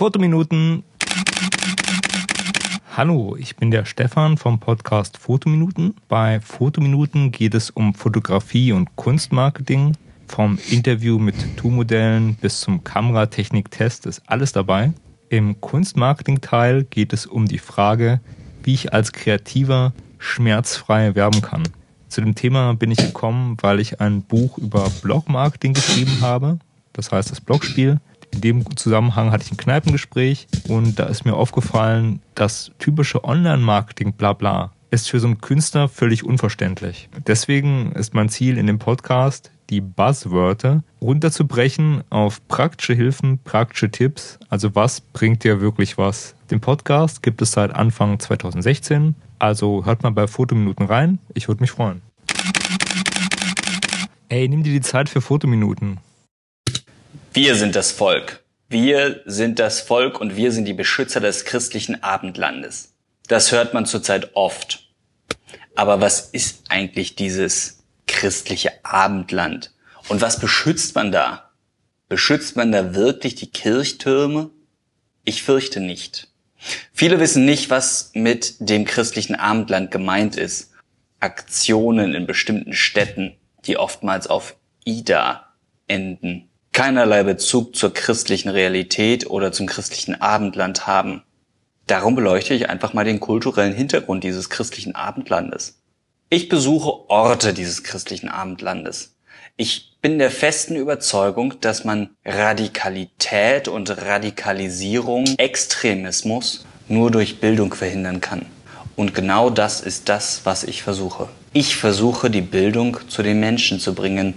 Fotominuten. Hallo, ich bin der Stefan vom Podcast Fotominuten. Bei Fotominuten geht es um Fotografie und Kunstmarketing. Vom Interview mit Tu-Modellen bis zum Kameratechnik-Test ist alles dabei. Im Kunstmarketing-Teil geht es um die Frage, wie ich als Kreativer schmerzfrei werben kann. Zu dem Thema bin ich gekommen, weil ich ein Buch über Blogmarketing geschrieben habe. Das heißt das Blogspiel. In dem Zusammenhang hatte ich ein Kneipengespräch und da ist mir aufgefallen, das typische Online-Marketing Blabla ist für so einen Künstler völlig unverständlich. Deswegen ist mein Ziel in dem Podcast, die Buzzwörter runterzubrechen auf praktische Hilfen, praktische Tipps. Also was bringt dir wirklich was? Den Podcast gibt es seit Anfang 2016. Also hört mal bei Fotominuten rein. Ich würde mich freuen. Ey, nimm dir die Zeit für Fotominuten. Wir sind das Volk. Wir sind das Volk und wir sind die Beschützer des christlichen Abendlandes. Das hört man zurzeit oft. Aber was ist eigentlich dieses christliche Abendland? Und was beschützt man da? Beschützt man da wirklich die Kirchtürme? Ich fürchte nicht. Viele wissen nicht, was mit dem christlichen Abendland gemeint ist. Aktionen in bestimmten Städten, die oftmals auf Ida enden keinerlei Bezug zur christlichen Realität oder zum christlichen Abendland haben. Darum beleuchte ich einfach mal den kulturellen Hintergrund dieses christlichen Abendlandes. Ich besuche Orte dieses christlichen Abendlandes. Ich bin der festen Überzeugung, dass man Radikalität und Radikalisierung, Extremismus nur durch Bildung verhindern kann. Und genau das ist das, was ich versuche. Ich versuche, die Bildung zu den Menschen zu bringen.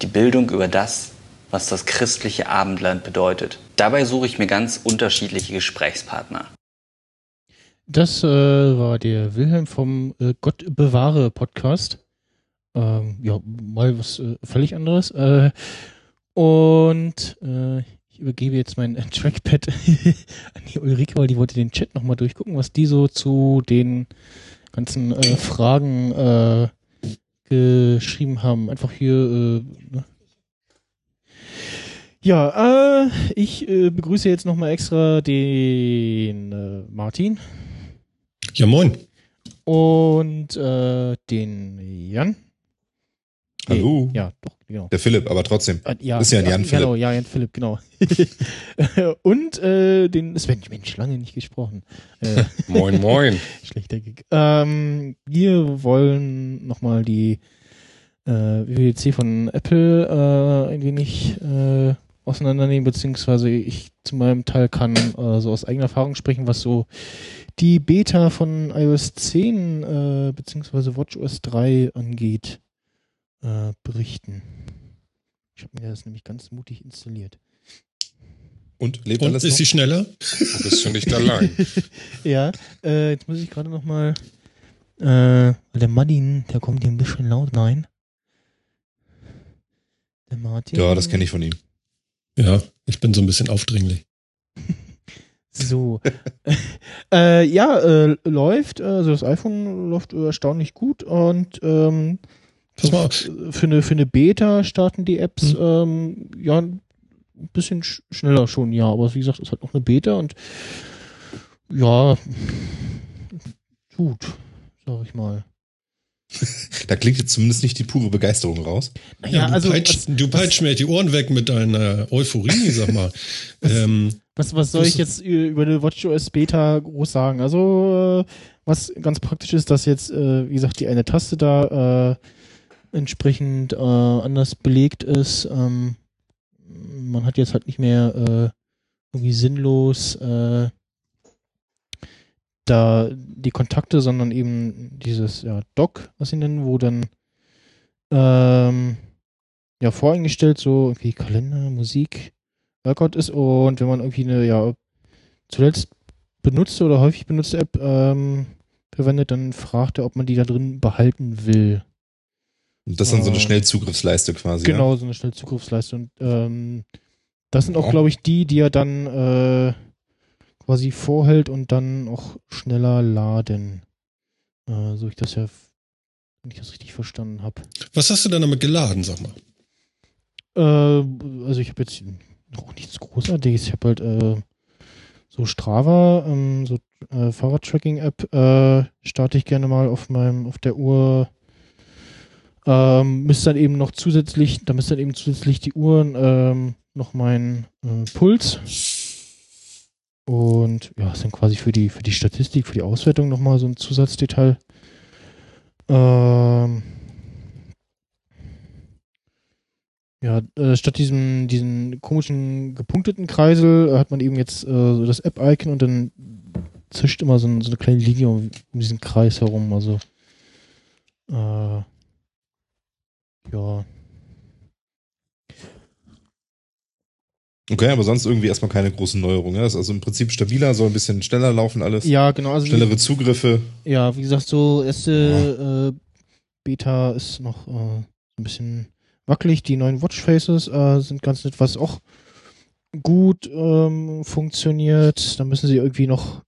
Die Bildung über das, was das christliche Abendland bedeutet. Dabei suche ich mir ganz unterschiedliche Gesprächspartner. Das äh, war der Wilhelm vom äh, Gott bewahre Podcast. Ähm, ja, mal was äh, völlig anderes. Äh, und äh, ich übergebe jetzt mein äh, Trackpad an die Ulrike, weil die wollte den Chat nochmal durchgucken, was die so zu den ganzen Fragen geschrieben haben. Einfach hier ne, ja, äh, ich äh, begrüße jetzt nochmal extra den äh, Martin. Ja, moin. Und äh, den Jan. Hallo. Ja, doch, genau. Der Philipp, aber trotzdem. Äh, ja, ist ja, ja Jan Philipp. Genau, ja, Jan Philipp, genau. Und äh, den Sven, Mensch, lange nicht gesprochen. Moin, moin. Schlechter Gig. Ähm, wir wollen nochmal die äh, WWDC von Apple äh, ein wenig äh, auseinandernehmen, beziehungsweise ich zu meinem Teil kann äh, so aus eigener Erfahrung sprechen, was so die Beta von iOS 10 äh, beziehungsweise WatchOS 3 angeht, äh, berichten. Ich habe mir das nämlich ganz mutig installiert. Und lebt Und alles ist noch? sie schneller? Du bist schon nicht allein. ja, äh, jetzt muss ich gerade noch mal äh, der Martin, der kommt hier ein bisschen laut rein. Der Martin. Ja, das kenne ich von ihm. Ja, ich bin so ein bisschen aufdringlich. So. äh, ja, äh, läuft, also das iPhone läuft erstaunlich gut und ähm, Pass mal auf. für eine, für eine Beta starten die Apps Hm. ähm, ja ein bisschen sch schneller schon, ja, aber wie gesagt, es ist halt noch eine Beta und ja, gut, sag ich mal. Da klingt jetzt zumindest nicht die pure Begeisterung raus. Naja, du also peitschst, was, du peitschst mir die Ohren weg mit deiner Euphorie, sag mal. ähm, was, was soll ich jetzt über eine WatchOS Beta groß sagen? Also, äh, was ganz praktisch ist, dass jetzt, äh, wie gesagt, die eine Taste da äh, entsprechend äh, anders belegt ist. Ähm, man hat jetzt halt nicht mehr äh, irgendwie sinnlos äh, da die Kontakte, sondern eben dieses ja, Dock, was sie nennen, wo dann ähm, ja voreingestellt so irgendwie Kalender, Musik, Workout ist und wenn man irgendwie eine ja zuletzt benutzte oder häufig benutzte App ähm, verwendet, dann fragt er, ob man die da drin behalten will. Und das ist dann so eine Äh, Schnellzugriffsleiste quasi. Genau, so eine Schnellzugriffsleiste. Und ähm, das sind auch, Ja. glaube ich, die, die er dann äh, quasi vorhält und dann auch schneller laden. Äh, so ich das ja, wenn ich das richtig verstanden habe. was hast du denn damit geladen, sag mal? Äh, also ich habe jetzt noch nichts Großartiges. Ich habe halt äh, so Strava, ähm, so äh, Fahrradtracking-App, äh, starte ich gerne mal auf meinem, auf der Uhr. Ähm, müsste dann eben noch zusätzlich, da müsste dann eben zusätzlich die Uhren ähm, noch mein äh, Puls und ja, dann quasi für die für die Statistik, für die Auswertung nochmal so ein Zusatzdetail. Ähm, ja, äh, statt diesem diesen komischen gepunkteten Kreisel äh, hat man eben jetzt äh, so das App-Icon und dann zischt immer so, ein, so eine kleine Linie um, um diesen Kreis herum. Also äh, ja, Okay, aber sonst irgendwie erstmal keine großen Neuerungen. Ja? Das ist also im Prinzip stabiler, soll ein bisschen schneller laufen alles. ja, genau. Also wie- Schnellere Zugriffe. Ja, wie gesagt, so erste äh, Beta ist noch äh, ein bisschen wackelig. Die neuen Watchfaces äh, sind ganz nett, was auch gut ähm, funktioniert. Da müssen sie irgendwie noch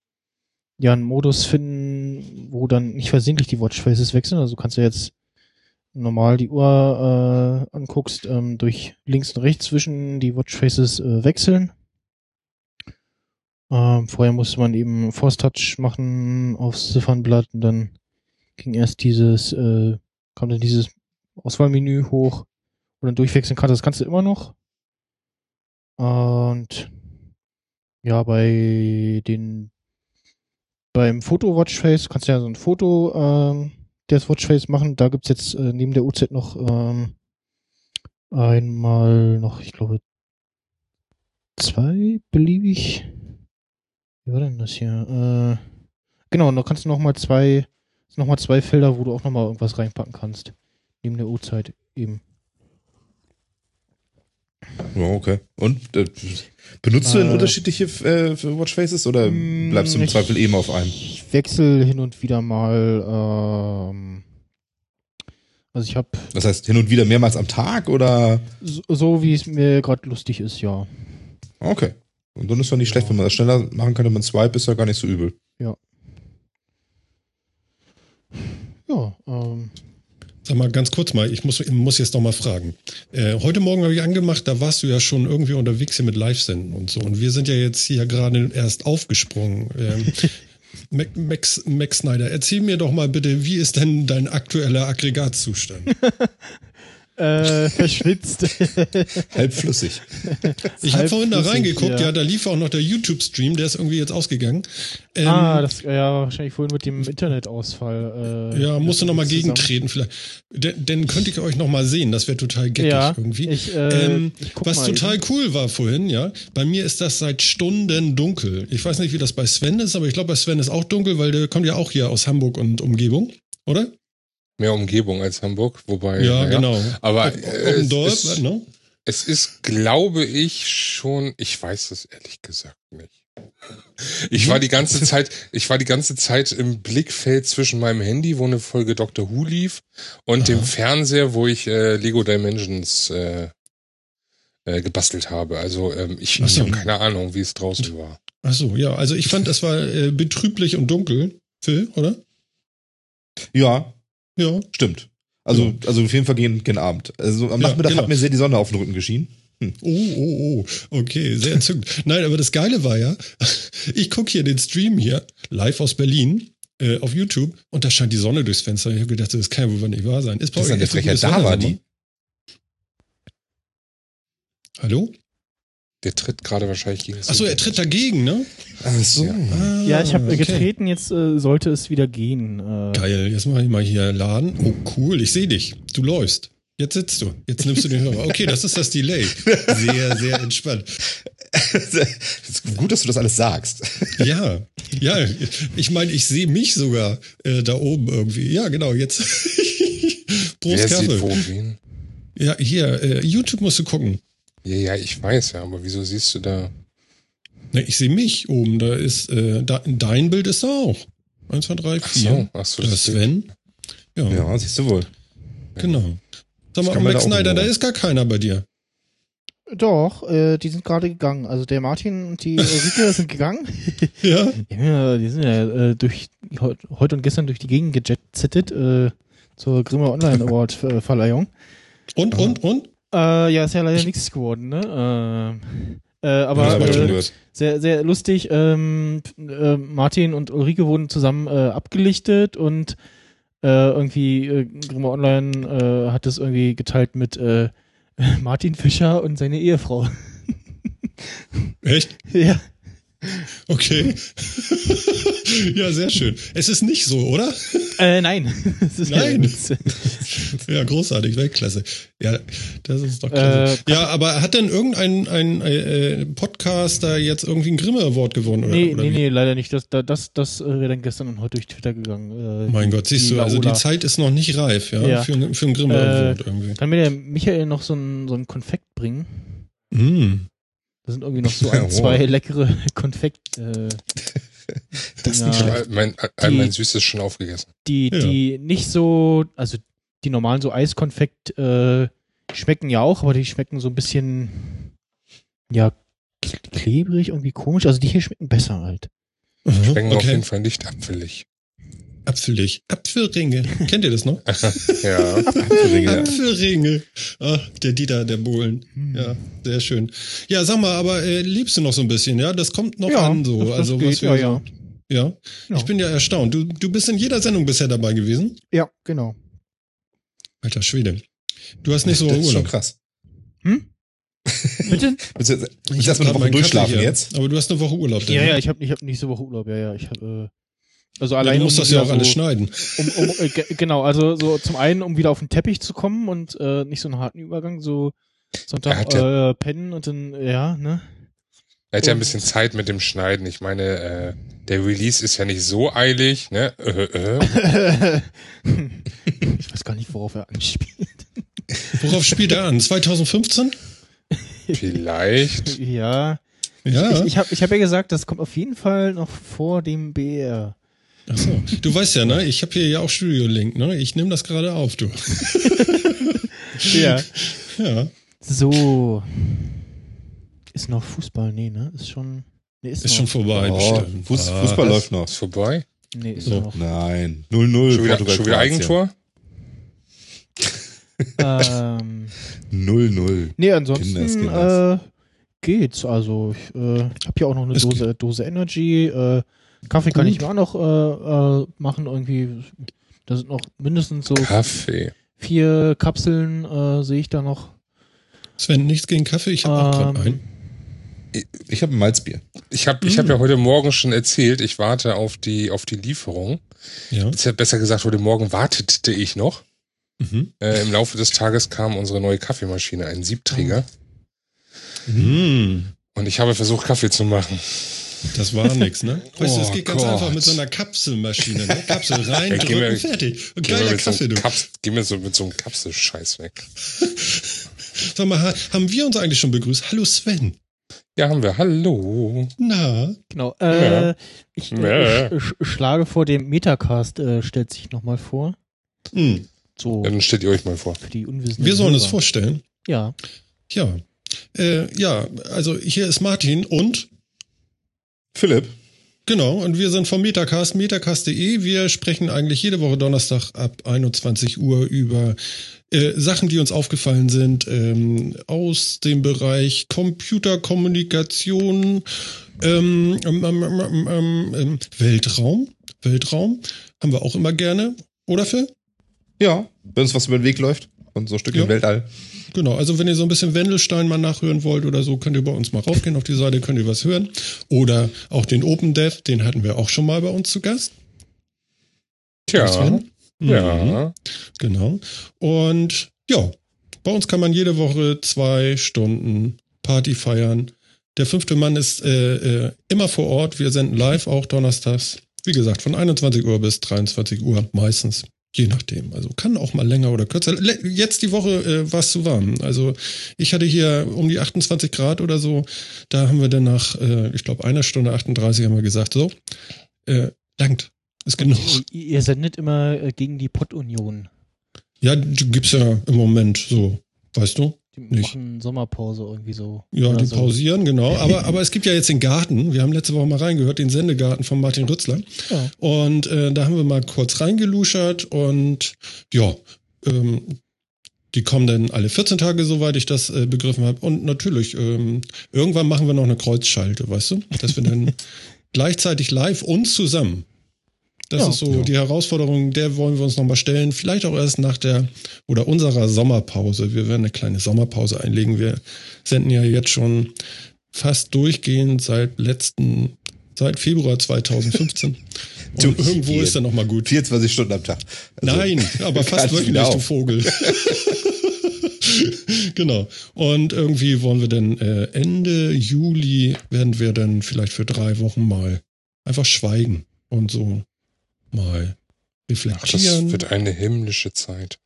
ja einen Modus finden, wo dann nicht versehentlich die Watchfaces wechseln. Also du kannst ja jetzt normal die Uhr äh, anguckst, ähm, durch links und rechts zwischen die Watchfaces äh, wechseln. Ähm, vorher musste man eben Force Touch machen aufs Ziffernblatt und dann ging erst dieses, äh, kam dann dieses Auswahlmenü hoch und dann durchwechseln kannst. Das kannst du immer noch. Und ja, bei den beim Foto Watchface kannst du ja so ein Foto ähm, des Watchface machen. Da gibt's jetzt äh, neben der UZ noch ähm, einmal noch, ich glaube, zwei beliebig. Wie war denn das hier? Äh, genau, da kannst du noch mal zwei, noch zwei Felder, wo du auch noch mal irgendwas reinpacken kannst. Neben der Uhrzeit eben. Ja, okay. Und äh, benutzt du denn Äh, unterschiedliche äh, Watchfaces oder Mm, bleibst du im Zweifel eben auf einem? Ich wechsle hin und wieder mal. Ähm, also ich habe Das heißt, hin und wieder mehrmals am Tag oder? so, so wie es mir gerade lustig ist, ja. Okay. Und dann ist ja nicht schlecht, wenn man das schneller machen kann, wenn man Swipe, ist ja gar nicht so übel. Ja, ähm, Sag mal ganz kurz mal, ich muss, muss jetzt noch mal fragen. Äh, heute Morgen habe ich angemacht, da warst du ja schon irgendwie unterwegs hier mit Live-Senden und so. Und wir sind ja jetzt hier gerade erst aufgesprungen. Ähm, Mac, Max, Max Snyder, erzähl mir doch mal bitte, wie ist denn dein aktueller Aggregatzustand? äh, verschwitzt. Halb flüssig. Ich habe vorhin da Halbflüssig, reingeguckt, ja. ja. da lief auch noch der YouTube-Stream, der ist irgendwie jetzt ausgegangen. Ähm, ah, das ja wahrscheinlich vorhin mit dem Internetausfall. Äh, ja, musst du noch mal zusammen. gegentreten vielleicht. Denn, denn könnte ich euch noch mal sehen, das wäre total geckig Ja, irgendwie. ich, äh, ähm, was mal total eben. cool war vorhin, ja, bei mir ist das seit Stunden dunkel. Ich weiß nicht, wie das bei Sven ist, aber ich glaube, bei Sven ist auch dunkel, weil der kommt ja auch hier aus Hamburg und Umgebung, oder? Mehr Umgebung als Hamburg, wobei. Ja, naja. genau. Aber äh, dem es, Dorf, ist, ne? es ist, glaube ich, schon. Ich weiß es ehrlich gesagt nicht. Ich war die ganze Zeit, ich war die ganze Zeit im Blickfeld zwischen meinem Handy, wo eine Folge Doctor Who lief, und dem Fernseher, wo ich äh, Lego Dimensions äh, äh, gebastelt habe. Also ähm, ich, ich habe keine Ahnung, wie es draußen war. Ach so, ja, also ich fand, es war äh, betrüblich und dunkel, Phil, oder? Ja, Ja. stimmt. Also, also auf jeden Fall gegen, gegen Abend. Also am Ja, Nachmittag genau. hat mir sehr die Sonne auf den Rücken geschienen. Oh, oh, oh. Okay, sehr entzückend. Nein, aber das Geile war ja, ich gucke hier den Stream hier, live aus Berlin, äh, auf YouTube, und da scheint die Sonne durchs Fenster. Ich habe gedacht, das kann ja wohl nicht wahr sein. Ist Das ist so Frechheit. Da war die. Hallo? Der tritt gerade wahrscheinlich gegen das Achso, er tritt dagegen, ne? Ach so. Ah, Ja, ich habe okay. getreten, jetzt äh, sollte es wieder gehen. Äh, Geil, jetzt mache ich mal hier Laden. Oh, cool, ich sehe dich. Du läufst. Jetzt sitzt du. Jetzt nimmst du den Hörer. Okay, das ist das Delay. Sehr, sehr entspannt. ist gut, dass du das alles sagst. Ja, ja, ich meine, ich sehe mich sogar äh, da oben irgendwie. Ja, genau, jetzt. Prost, Wer sieht Kaffee. Ja, hier, äh, YouTube musst du gucken. Ja, ja, ich weiß ja, aber wieso siehst du da? Ne, ich sehe mich oben, da ist, äh, da, dein Bild ist da auch. Eins, zwei, drei, Ach vier. so, ach so, Da das ist Sven. Ja, Ja, siehst du wohl. genau. Sag mal, Max Snyder, da ist gar keiner bei dir. Doch, äh, die sind gerade gegangen. Also der Martin und die Ulrike sind gegangen. Ja? Ja, die sind ja äh, durch heut- heute und gestern durch die Gegend gejetsettet äh, zur Grimme Online Award äh, Verleihung. Und, und, und? Äh, ja, ist ja leider nichts geworden, ne? Äh, Äh, aber äh, sehr, sehr lustig. Ähm, äh, Martin und Ulrike wurden zusammen äh, abgelichtet und äh, irgendwie äh, Grimme Online äh, hat es irgendwie geteilt mit äh, Martin Fischer und seine Ehefrau. Echt? ja. Okay. ja, sehr schön. Es ist nicht so, oder? Äh, nein. Nein. Ja, großartig, Weltklasse. Ja, das ist doch klasse. Äh, ja, aber hat denn irgendein ein, äh, Podcaster jetzt irgendwie einen Grimme Award gewonnen? Oder, nee, oder nee, wie? nee, leider nicht. Das, das, das, äh, wäre dann gestern und heute durch Twitter gegangen. Äh, Mein Gott, siehst du, also die. Zeit ist noch nicht reif, ja, Ja. Für, einen- für einen Grimme Äh, Award irgendwie. Kann mir der Michael noch so ein, so ein Konfekt bringen? Mm. Da sind irgendwie noch so Ja, ein, wow. zwei leckere Konfekt. Äh, Das habe all mein, Die- mein Süßes schon aufgegessen. die, Ja. die nicht so, also die normalen so Eiskonfekt äh, schmecken ja auch, aber die schmecken so ein bisschen, ja, klebrig, irgendwie komisch. Also die hier schmecken besser halt. Aha, Schmecken auf okay. jeden Fall nicht apfelig. Apfelig. Apfelringe. Kennt ihr das noch? ja. Apfelringe. Apfelringe. Ah, der Dieter, der Bohlen. Hm. Ja, sehr schön. Ja, sag mal, aber äh, liebst du noch so ein bisschen, ja? Das kommt noch Ja, an so. das- das also geht, was wir ja, ja. ja. Ja. Ich bin ja erstaunt. Du, du bist in jeder Sendung bisher dabei gewesen. Ja, genau. Alter Schwede. Du hast nicht so Das ist schon Urlaub. krass. Hm? Bitte? Willst du willst du erstmal eine Woche durchschlafen jetzt? Aber du hast eine Woche Urlaub. Ja, ja, ich habe ich hab nächste Woche Urlaub, ja, ja. Ich hab, äh, also Ja, allein du musst um das ja auch alles so, schneiden. um, um, äh, ge- genau, also so zum einen, um wieder auf den Teppich zu kommen und äh, nicht so einen harten Übergang, so Sonntag äh, pennen und dann, ja, ne? Er hat ja ein bisschen Zeit mit dem Schneiden. Ich meine, äh, der Release ist ja nicht so eilig, ne? Äh, äh. ich weiß gar nicht, worauf er anspielt. Worauf spielt er an? 2015? Vielleicht. ja. Ja. Ich, ich habe ich hab ja gesagt, das kommt auf jeden Fall noch vor dem BR. Ach so. Du weißt ja, ne? Ich habe hier ja auch Studio Link, ne? Ich nehme das gerade auf, du. Ja. Ja. So. Ist noch Fußball? Nee, ne? Ist schon. Nee, ist, Ist schon vorbei. Oh, bestimmt. Fuß, Ah, Fußball das- läuft noch. Ist vorbei. Nee, ist So. noch. Nein. 0-0. Schon wieder, Portugal, schon wieder. Eigentor? ähm, 0-0. nee, ansonsten Kinders, Kinders. äh, geht's. Also, ich äh, habe hier auch noch eine Dose, Dose Energy. Äh, Kaffee kann Gut. ich mir auch noch äh, äh, machen. Irgendwie. Da sind noch mindestens so Kaffee. vier Kapseln, äh, sehe ich da noch. Sven, nichts gegen Kaffee, ich habe auch gerade Ähm, einen. Ich habe ein Malzbier. Ich habe ich hab ja heute Morgen schon erzählt, ich warte auf die, auf die Lieferung. Ja. Ist ja Besser gesagt, heute Morgen wartete ich noch. Mhm. Äh, Im Laufe des Tages kam unsere neue Kaffeemaschine, ein Siebträger. Mhm. Und ich habe versucht, Kaffee zu machen. Das war nix, ne? Weißt du, es Oh geht ganz Gott. einfach mit so einer Kapselmaschine, ne? Kapsel rein, drücken, mir- fertig. Und Geh mir geiler mit so Kaffee, einem du. Kaps, geh mir so mit so einem Kapselscheiß weg. Sag mal, ha- haben wir uns eigentlich schon begrüßt? Hallo Sven. Ja, haben wir. Hallo. Na, Genau. Äh, Ja. Ich Ja. äh, sch sch schlage vor, dem Metacast äh, stellt sich nochmal vor. hm. So Ja, dann stellt ihr euch mal vor. für die Unwissenden. wir sollen es Hörer. vorstellen. Ja. Ja. Äh, ja, also hier ist Martin und Philipp. Genau, und wir sind vom Metacast, metacast.de. Wir sprechen eigentlich jede Woche Donnerstag ab 21 Uhr über äh, Sachen, die uns aufgefallen sind ähm, aus dem Bereich Computerkommunikation, ähm, ähm, ähm, ähm, ähm, Weltraum. Weltraum haben wir auch immer gerne, oder Phil? Ja, wenn uns was über den Weg läuft. Und so ein Stück Ja. im Weltall. Genau, also wenn ihr so ein bisschen Wendelstein mal nachhören wollt oder so, könnt ihr bei uns mal raufgehen auf die Seite, könnt ihr was hören. Oder auch den Open Dev, den hatten wir auch schon mal bei uns zu Gast. Tja. Sven? Mhm. Ja. Genau. Und ja, bei uns kann man jede Woche zwei Stunden Party feiern. Der fünfte Mann ist äh, äh, immer vor Ort. Wir senden live auch donnerstags. Wie gesagt, von 21 Uhr bis 23 Uhr meistens. Je nachdem. Also kann auch mal länger oder kürzer. Jetzt die Woche äh, war es zu warm. Also ich hatte hier um die 28 Grad oder so. Da haben wir dann nach, äh, ich glaube, einer Stunde 38 haben wir gesagt, so, äh, langt. Ist genug. Ihr, ihr sendet immer äh, gegen die Pottunion. Ja, du gibst ja im Moment so, weißt du? Die Nicht. machen Sommerpause irgendwie so. Ja, die so. pausieren, genau. Aber, aber es gibt ja jetzt den Garten. Wir haben letzte Woche mal reingehört, den Sendegarten von Martin Rützler. Ja. Und äh, da haben wir mal kurz reingeluschert und ja, ähm, Die kommen dann alle 14 Tage, soweit ich das äh, begriffen habe. Und natürlich, ähm, irgendwann machen wir noch eine Kreuzschalte, weißt du? Dass wir dann gleichzeitig live und zusammen. Das Ja. ist so die Herausforderung, der wollen wir uns nochmal stellen. Vielleicht auch erst nach der oder unserer Sommerpause. Wir werden eine kleine Sommerpause einlegen. Wir senden ja jetzt schon fast durchgehend seit letzten, seit Februar 2015. Und irgendwo ist er nochmal gut. 24 Stunden am Tag. Also, Nein, aber fast wirklich, wieder du. Vogel. genau. Und irgendwie wollen wir dann äh, Ende Juli werden wir dann vielleicht für drei Wochen mal einfach schweigen und so mal Ach, das reflektieren. wird eine himmlische Zeit.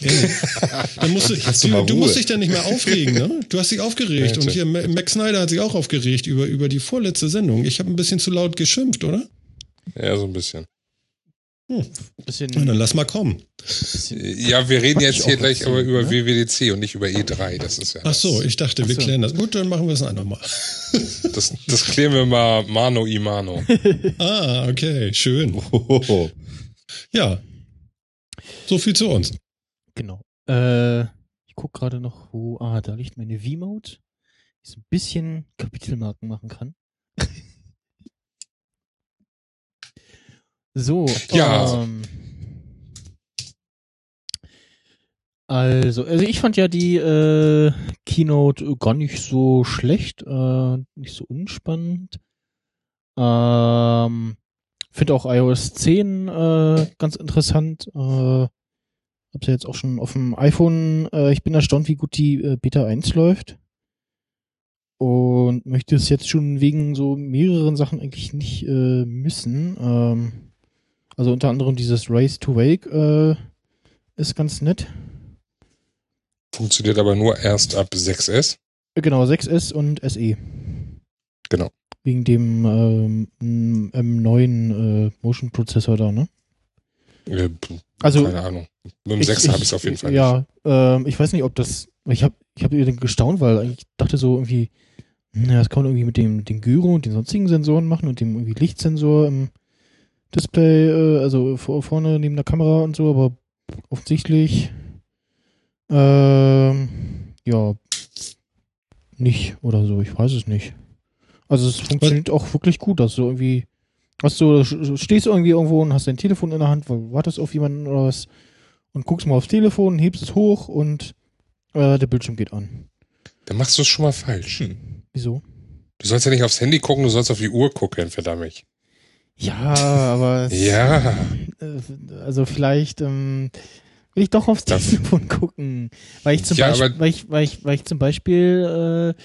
Ehrlich. Dann musst du, Hast du du, du musst dich dann nicht mehr aufregen, ne? Du hast dich aufgeregt. Und hier, Ma- Max Snyder hat sich auch aufgeregt über, über die vorletzte Sendung. Ich habe ein bisschen zu laut geschimpft, oder? Ja, so ein bisschen. Bisschen, Na, dann lass mal kommen. Ja, wir reden jetzt hier gleich aber über ne? WWDC und nicht über E3. Das ist ja. Ach so, ich dachte, wir so. klären das. Gut, dann machen wir es ein andermal. Das, das klären wir mal Mano i Mano. Ah, okay, schön. Ja. So viel zu uns. Genau. Äh, ich guck gerade noch, wo. Ah, da liegt meine V-Mode. Die so ein bisschen Kapitelmarken machen kann. So. Ja. Ähm, also, also ich fand ja die äh, Keynote gar nicht so schlecht, äh, nicht so unspannend. Ähm, Finde auch iOS 10 äh, ganz interessant. Äh, Hab's ja jetzt auch schon auf dem iPhone. Äh, ich bin erstaunt, wie gut die äh, Beta 1 läuft. Und möchte es jetzt schon wegen so mehreren Sachen eigentlich nicht äh, missen. Ähm, also unter anderem dieses Race to Wake äh, ist ganz nett. Funktioniert aber nur erst ab 6S. Äh, Genau, 6S und SE. Genau. Wegen dem ähm, m- M9 äh, Motion Prozessor da, ne? Äh, Also keine Ahnung. Mit dem 6er habe ich es auf jeden Fall nicht. Ja, ähm, ich weiß nicht, ob das. Ich habe ich hab irgendwie gestaunt, weil ich dachte so irgendwie, na, das kann man irgendwie mit dem, dem Gyro und den sonstigen Sensoren machen und dem irgendwie Lichtsensor im Display, äh, also vor, vorne neben der Kamera und so, aber offensichtlich ähm, ja nicht oder so, ich weiß es nicht. Also es funktioniert auch wirklich gut, dass du irgendwie hast du stehst du irgendwie irgendwo und hast dein Telefon in der Hand, wartest auf jemanden oder was und guckst mal aufs Telefon, hebst es hoch und äh, der Bildschirm geht an. Dann machst du es schon mal falsch. Hm. Wieso? Du sollst ja nicht aufs Handy gucken, du sollst auf die Uhr gucken, verdammt. Ja, aber es, Ja. äh, also vielleicht ähm, will ich doch aufs Das- Telefon gucken, weil ich zum Ja, Beispiel, weil ich, weil ich, weil ich zum Beispiel äh,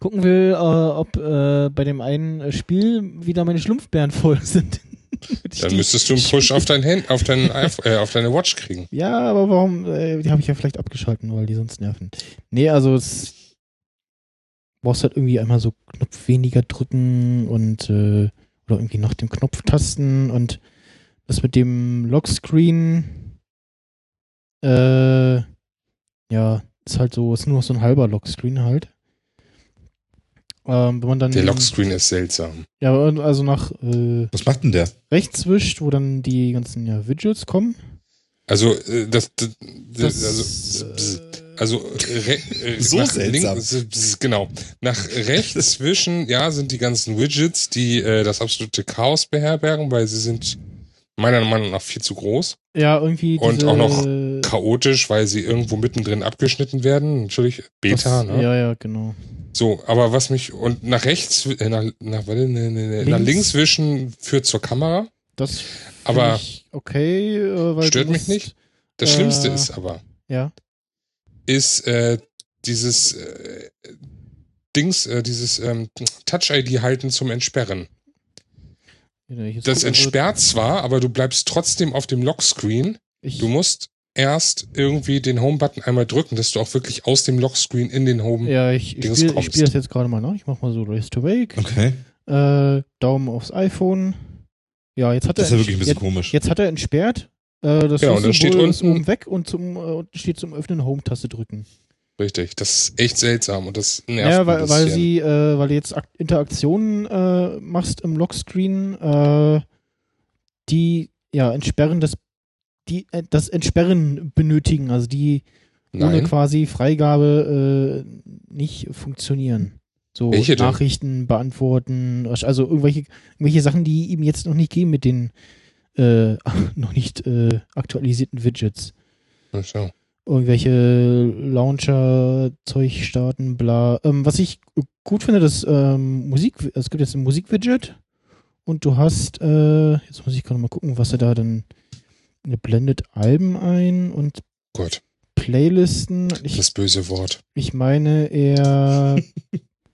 gucken will, äh, ob äh, bei dem einen Spiel wieder meine Schlumpfbären voll sind. Dann müsstest du einen Push auf dein Hand, auf dein äh, auf deine Watch kriegen. Ja, aber warum? Äh, die habe ich ja vielleicht abgeschalten, weil die sonst nerven. Nee, also es brauchst halt irgendwie einmal so Knopf weniger drücken und äh, oder irgendwie nach dem Knopf tasten und das mit dem Lockscreen äh, ja, ist halt so, ist nur noch so ein halber Lockscreen halt. Ähm, wenn man dann Der Lockscreen ist seltsam. ja, also nach äh, Was macht denn der? rechts wischt, wo dann die ganzen ja, Widgets kommen. Also, äh, das, das, Das, also, äh, also re, äh, So nach seltsam. links, genau. Nach rechts zwischen, ja, sind die ganzen Widgets, die äh, das absolute Chaos beherbergen, weil sie sind meiner Meinung nach viel zu groß. Ja, irgendwie Und auch noch Chaotisch, weil sie irgendwo mittendrin abgeschnitten werden. Natürlich Beta, das, ne? Ja, ja, genau. So, aber was mich und nach rechts, äh, nach, nach, warte, ne, ne, ne, nach Links. links wischen führt zur Kamera. Das Aber okay, äh, weil stört mich nicht. Das äh, Schlimmste ist aber, Ja. Ist äh, dieses äh, Dings, äh, dieses ähm, Touch-ID halten zum Entsperren. Ich jetzt Das entsperrt zwar, aber du bleibst trotzdem auf dem Lockscreen. Ich, Du musst erst irgendwie den Home-Button einmal drücken, dass du auch wirklich aus dem Lockscreen in den Home. ja, ich, ich Dings spiele kommst. spiel das jetzt gerade mal nach. Ich mach mal so Race to Wake. Okay. Äh, Daumen aufs iPhone. Ja, jetzt hat Das ist er ja wirklich ein bisschen jetzt, komisch. jetzt hat er entsperrt. Äh, das Genau, und dann steht ist unten- oben weg und zum äh, steht zum Öffnen Home-Taste drücken. Richtig, das ist echt seltsam und das nervt Ja, ein weil, weil sie, äh, weil du jetzt Ak Interaktionen äh, machst im Lockscreen, äh, die ja entsperren das, die äh, das Entsperren benötigen, also die ohne Nein. quasi Freigabe äh, nicht funktionieren. So Welche denn? Nachrichten beantworten, also irgendwelche, irgendwelche Sachen, die ihm jetzt noch nicht gehen mit den äh, noch nicht äh, aktualisierten Widgets. Ach so. Irgendwelche Launcher-Zeug starten, bla. Ähm, was ich gut finde, das ähm, Musik, es gibt jetzt ein Musik-Widget und du hast, äh, jetzt muss ich gerade mal gucken, was er da dann, blendet Alben ein und Gott, Playlisten. Ich das böse Wort. ich meine, er,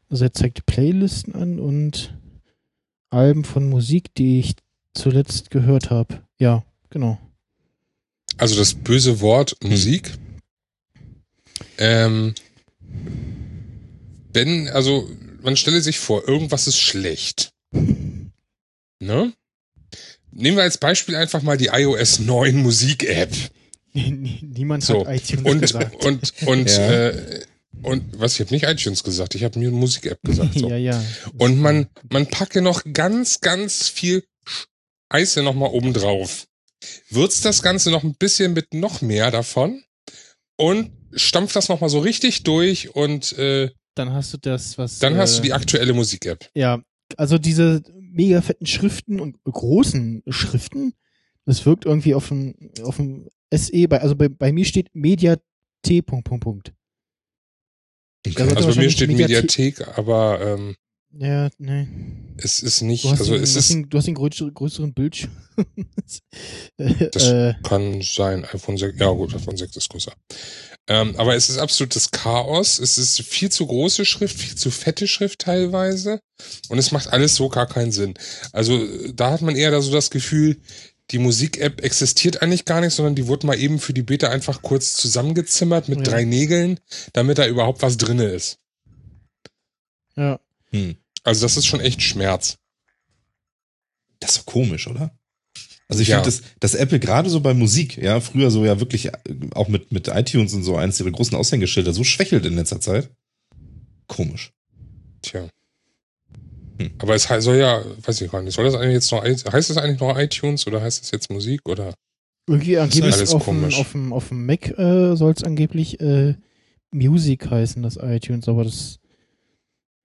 also er zeigt Playlisten an und Alben von Musik, die ich zuletzt gehört habe. Ja, genau. Also das böse Wort Musik. Ähm, wenn, also man stelle sich vor, irgendwas ist schlecht. Ne? Nehmen wir als Beispiel einfach mal die iOS 9 Musik-App. Niemand So. hat iTunes Und, gesagt. und, und, Ja. äh, und was, ich habe nicht iTunes gesagt, ich habe mir Musik-App gesagt. So. ja, ja. Und man, man packe noch ganz, ganz viel Scheiße nochmal oben drauf. Würzt das Ganze noch ein bisschen mit noch mehr davon und stampft das nochmal so richtig durch und äh, Dann hast du das, was. dann äh, hast du die aktuelle Musik-App. Ja, also diese mega fetten Schriften und großen Schriften, das wirkt irgendwie auf dem, auf dem SE, bei, also bei, bei mir steht Media T. Punkt, Punkt, Punkt. Okay. Also bei mir steht Mediathek- Mediathek, aber ähm, Ja, nee. es ist nicht, Du hast, also den, es ist, den, du hast den größeren, Bildschirm. Äh, Das- äh, kann sein, iPhone 6, ja gut, iPhone 6 ist größer. Ähm, aber es ist absolutes Chaos. Es ist viel zu große Schrift, viel zu fette Schrift teilweise. Und es macht alles so gar keinen Sinn. Also da hat man eher da so das Gefühl, die Musik-App existiert eigentlich gar nicht, sondern die wurde mal eben für die Beta einfach kurz zusammengezimmert mit Ja. drei Nägeln, damit da überhaupt was drinne ist. ja. Hm. Also das ist schon echt Schmerz. Das ist doch komisch, oder? Also ich Ja. finde, dass, dass Apple gerade so bei Musik, ja, früher so ja wirklich äh, auch mit, mit iTunes und so eins ihrer großen Aushängeschilder so schwächelt in letzter Zeit. Komisch. Tja. Hm. Aber es soll ja, weiß ich gar nicht, soll das eigentlich jetzt noch, heißt das eigentlich noch iTunes oder heißt das jetzt Musik oder? Irgendwie angeblich alles auf dem, komisch. auf dem, auf dem Mac äh, soll es angeblich äh, Music heißen, das iTunes, aber das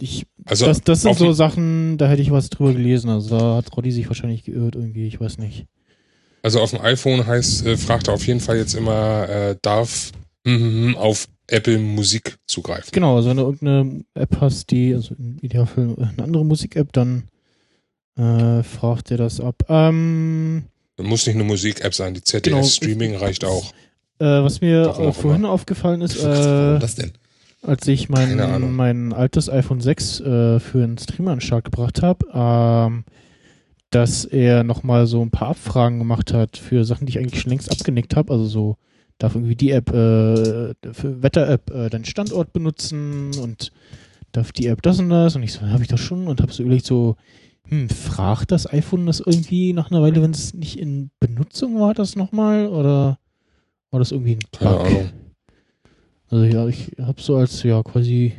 ich, Also das, das sind auf so dem- Sachen, da hätte ich was drüber gelesen. Also da hat Roddy sich wahrscheinlich geirrt irgendwie, ich weiß nicht. Also auf dem iPhone heißt, äh, fragt er auf jeden Fall jetzt immer, äh, darf mhm, auf Apple Musik zugreifen. Genau, also wenn du irgendeine App hast, die, also im Idealfall eine andere Musik-App, dann äh, fragt er das ab. Ähm, Muss nicht eine Musik-App sein, die Genau. ZDS-Streaming reicht auch. äh, was mir Warum auch vorhin aufgefallen ist, Warum äh, das denn? Als ich mein, mein altes iPhone 6 äh, für einen Streamer an den Start gebracht habe, ähm, dass er nochmal so ein paar Abfragen gemacht hat für Sachen, die ich eigentlich schon längst abgenickt habe. Also so, darf irgendwie die App, äh, für Wetter-App äh, deinen Standort benutzen und darf die App das und das? Und ich so, habe ich das schon und habe so überlegt, so, hm, fragt das iPhone das irgendwie nach einer Weile, wenn es nicht in Benutzung war, das nochmal? Oder war das irgendwie ein Bug? Keine Ahnung. Also ja, ich habe so als ja quasi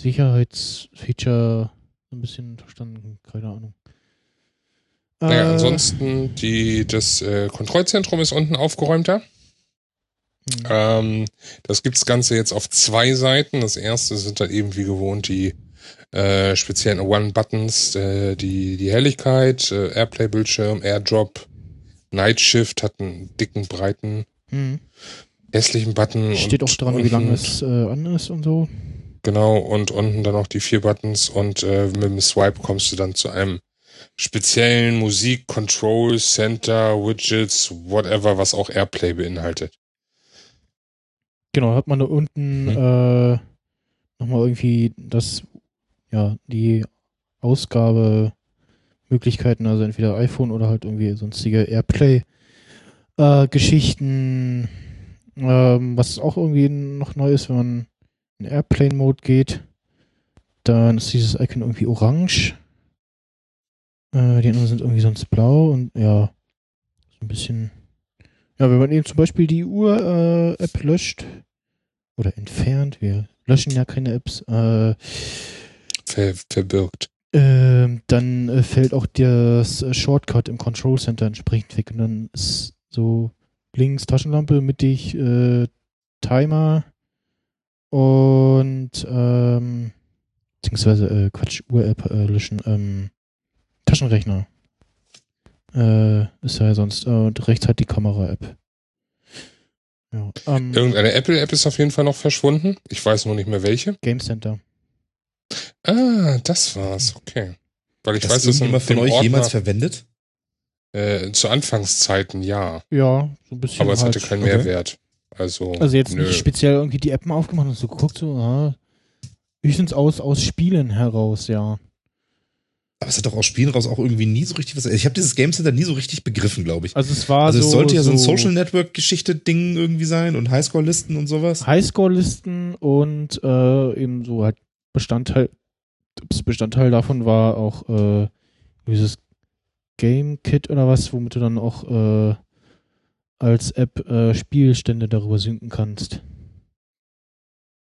Sicherheitsfeature ein bisschen verstanden, keine Ahnung. Naja, Äh, ansonsten, die, das äh, Kontrollzentrum ist unten aufgeräumter. hm. Ähm, das gibt's Ganze jetzt auf zwei Seiten. Das erste sind dann eben wie gewohnt die äh, speziellen One-Buttons, äh, die, die Helligkeit, äh, Airplay-Bildschirm, AirDrop, Night Shift hat einen dicken, breiten, Hm. Hässlichen Button. Steht auch dran, wie lange es äh, an ist und so. Genau, und unten dann noch die vier Buttons und äh, mit dem Swipe kommst du dann zu einem speziellen Musik, Control, Center, Widgets, whatever, was auch Airplay beinhaltet. Genau, hat man da unten Hm. äh, nochmal irgendwie das, ja, die Ausgabemöglichkeiten, also entweder iPhone oder halt irgendwie sonstige Airplay-Geschichten. Ähm, was auch irgendwie noch neu ist, wenn man in Airplane-Mode geht, dann ist dieses Icon irgendwie orange. Äh, die anderen sind irgendwie sonst blau und ja, so ein bisschen. Ja, wenn man eben zum Beispiel die Uhr-App löscht oder entfernt, wir löschen ja keine Apps, äh, Ver verbirgt. ähm, dann äh, fällt auch das äh, Shortcut im Control Center entsprechend weg und dann ist so links Taschenlampe, mittig äh, Timer und ähm, beziehungsweise äh, Quatsch, Ur-App äh, löschen, ähm, Taschenrechner. Äh, ist ja sonst, äh, und rechts hat die Kamera-App. Ja, ähm, Irgendeine Apple-App ist auf jeden Fall noch verschwunden. Ich weiß nur nicht mehr welche. Game Center. Ah, das war's. Okay. Weil ich das weiß, dass irgendjemand von euch Ordner, jemals verwendet? Äh, zu Anfangszeiten ja. Ja, so ein bisschen. Aber es halt. hatte keinen okay. Mehrwert. Also, Also jetzt nö. nicht speziell irgendwie die App mal aufgemacht und so geguckt, so, ah, höchstens aus, aus Spielen heraus, ja. Aber es hat doch aus Spielen raus auch irgendwie nie so richtig was. Ich habe dieses Game Center nie so richtig begriffen, glaube ich. Also es war Also so, es sollte ja so ein Social Network Geschichte Ding irgendwie sein und Highscore-Listen und sowas. Highscore-Listen und äh, eben so halt Bestandteil, Bestandteil davon war auch äh, dieses Game Kit oder was, womit du dann auch äh, als App äh, Spielstände darüber synken kannst.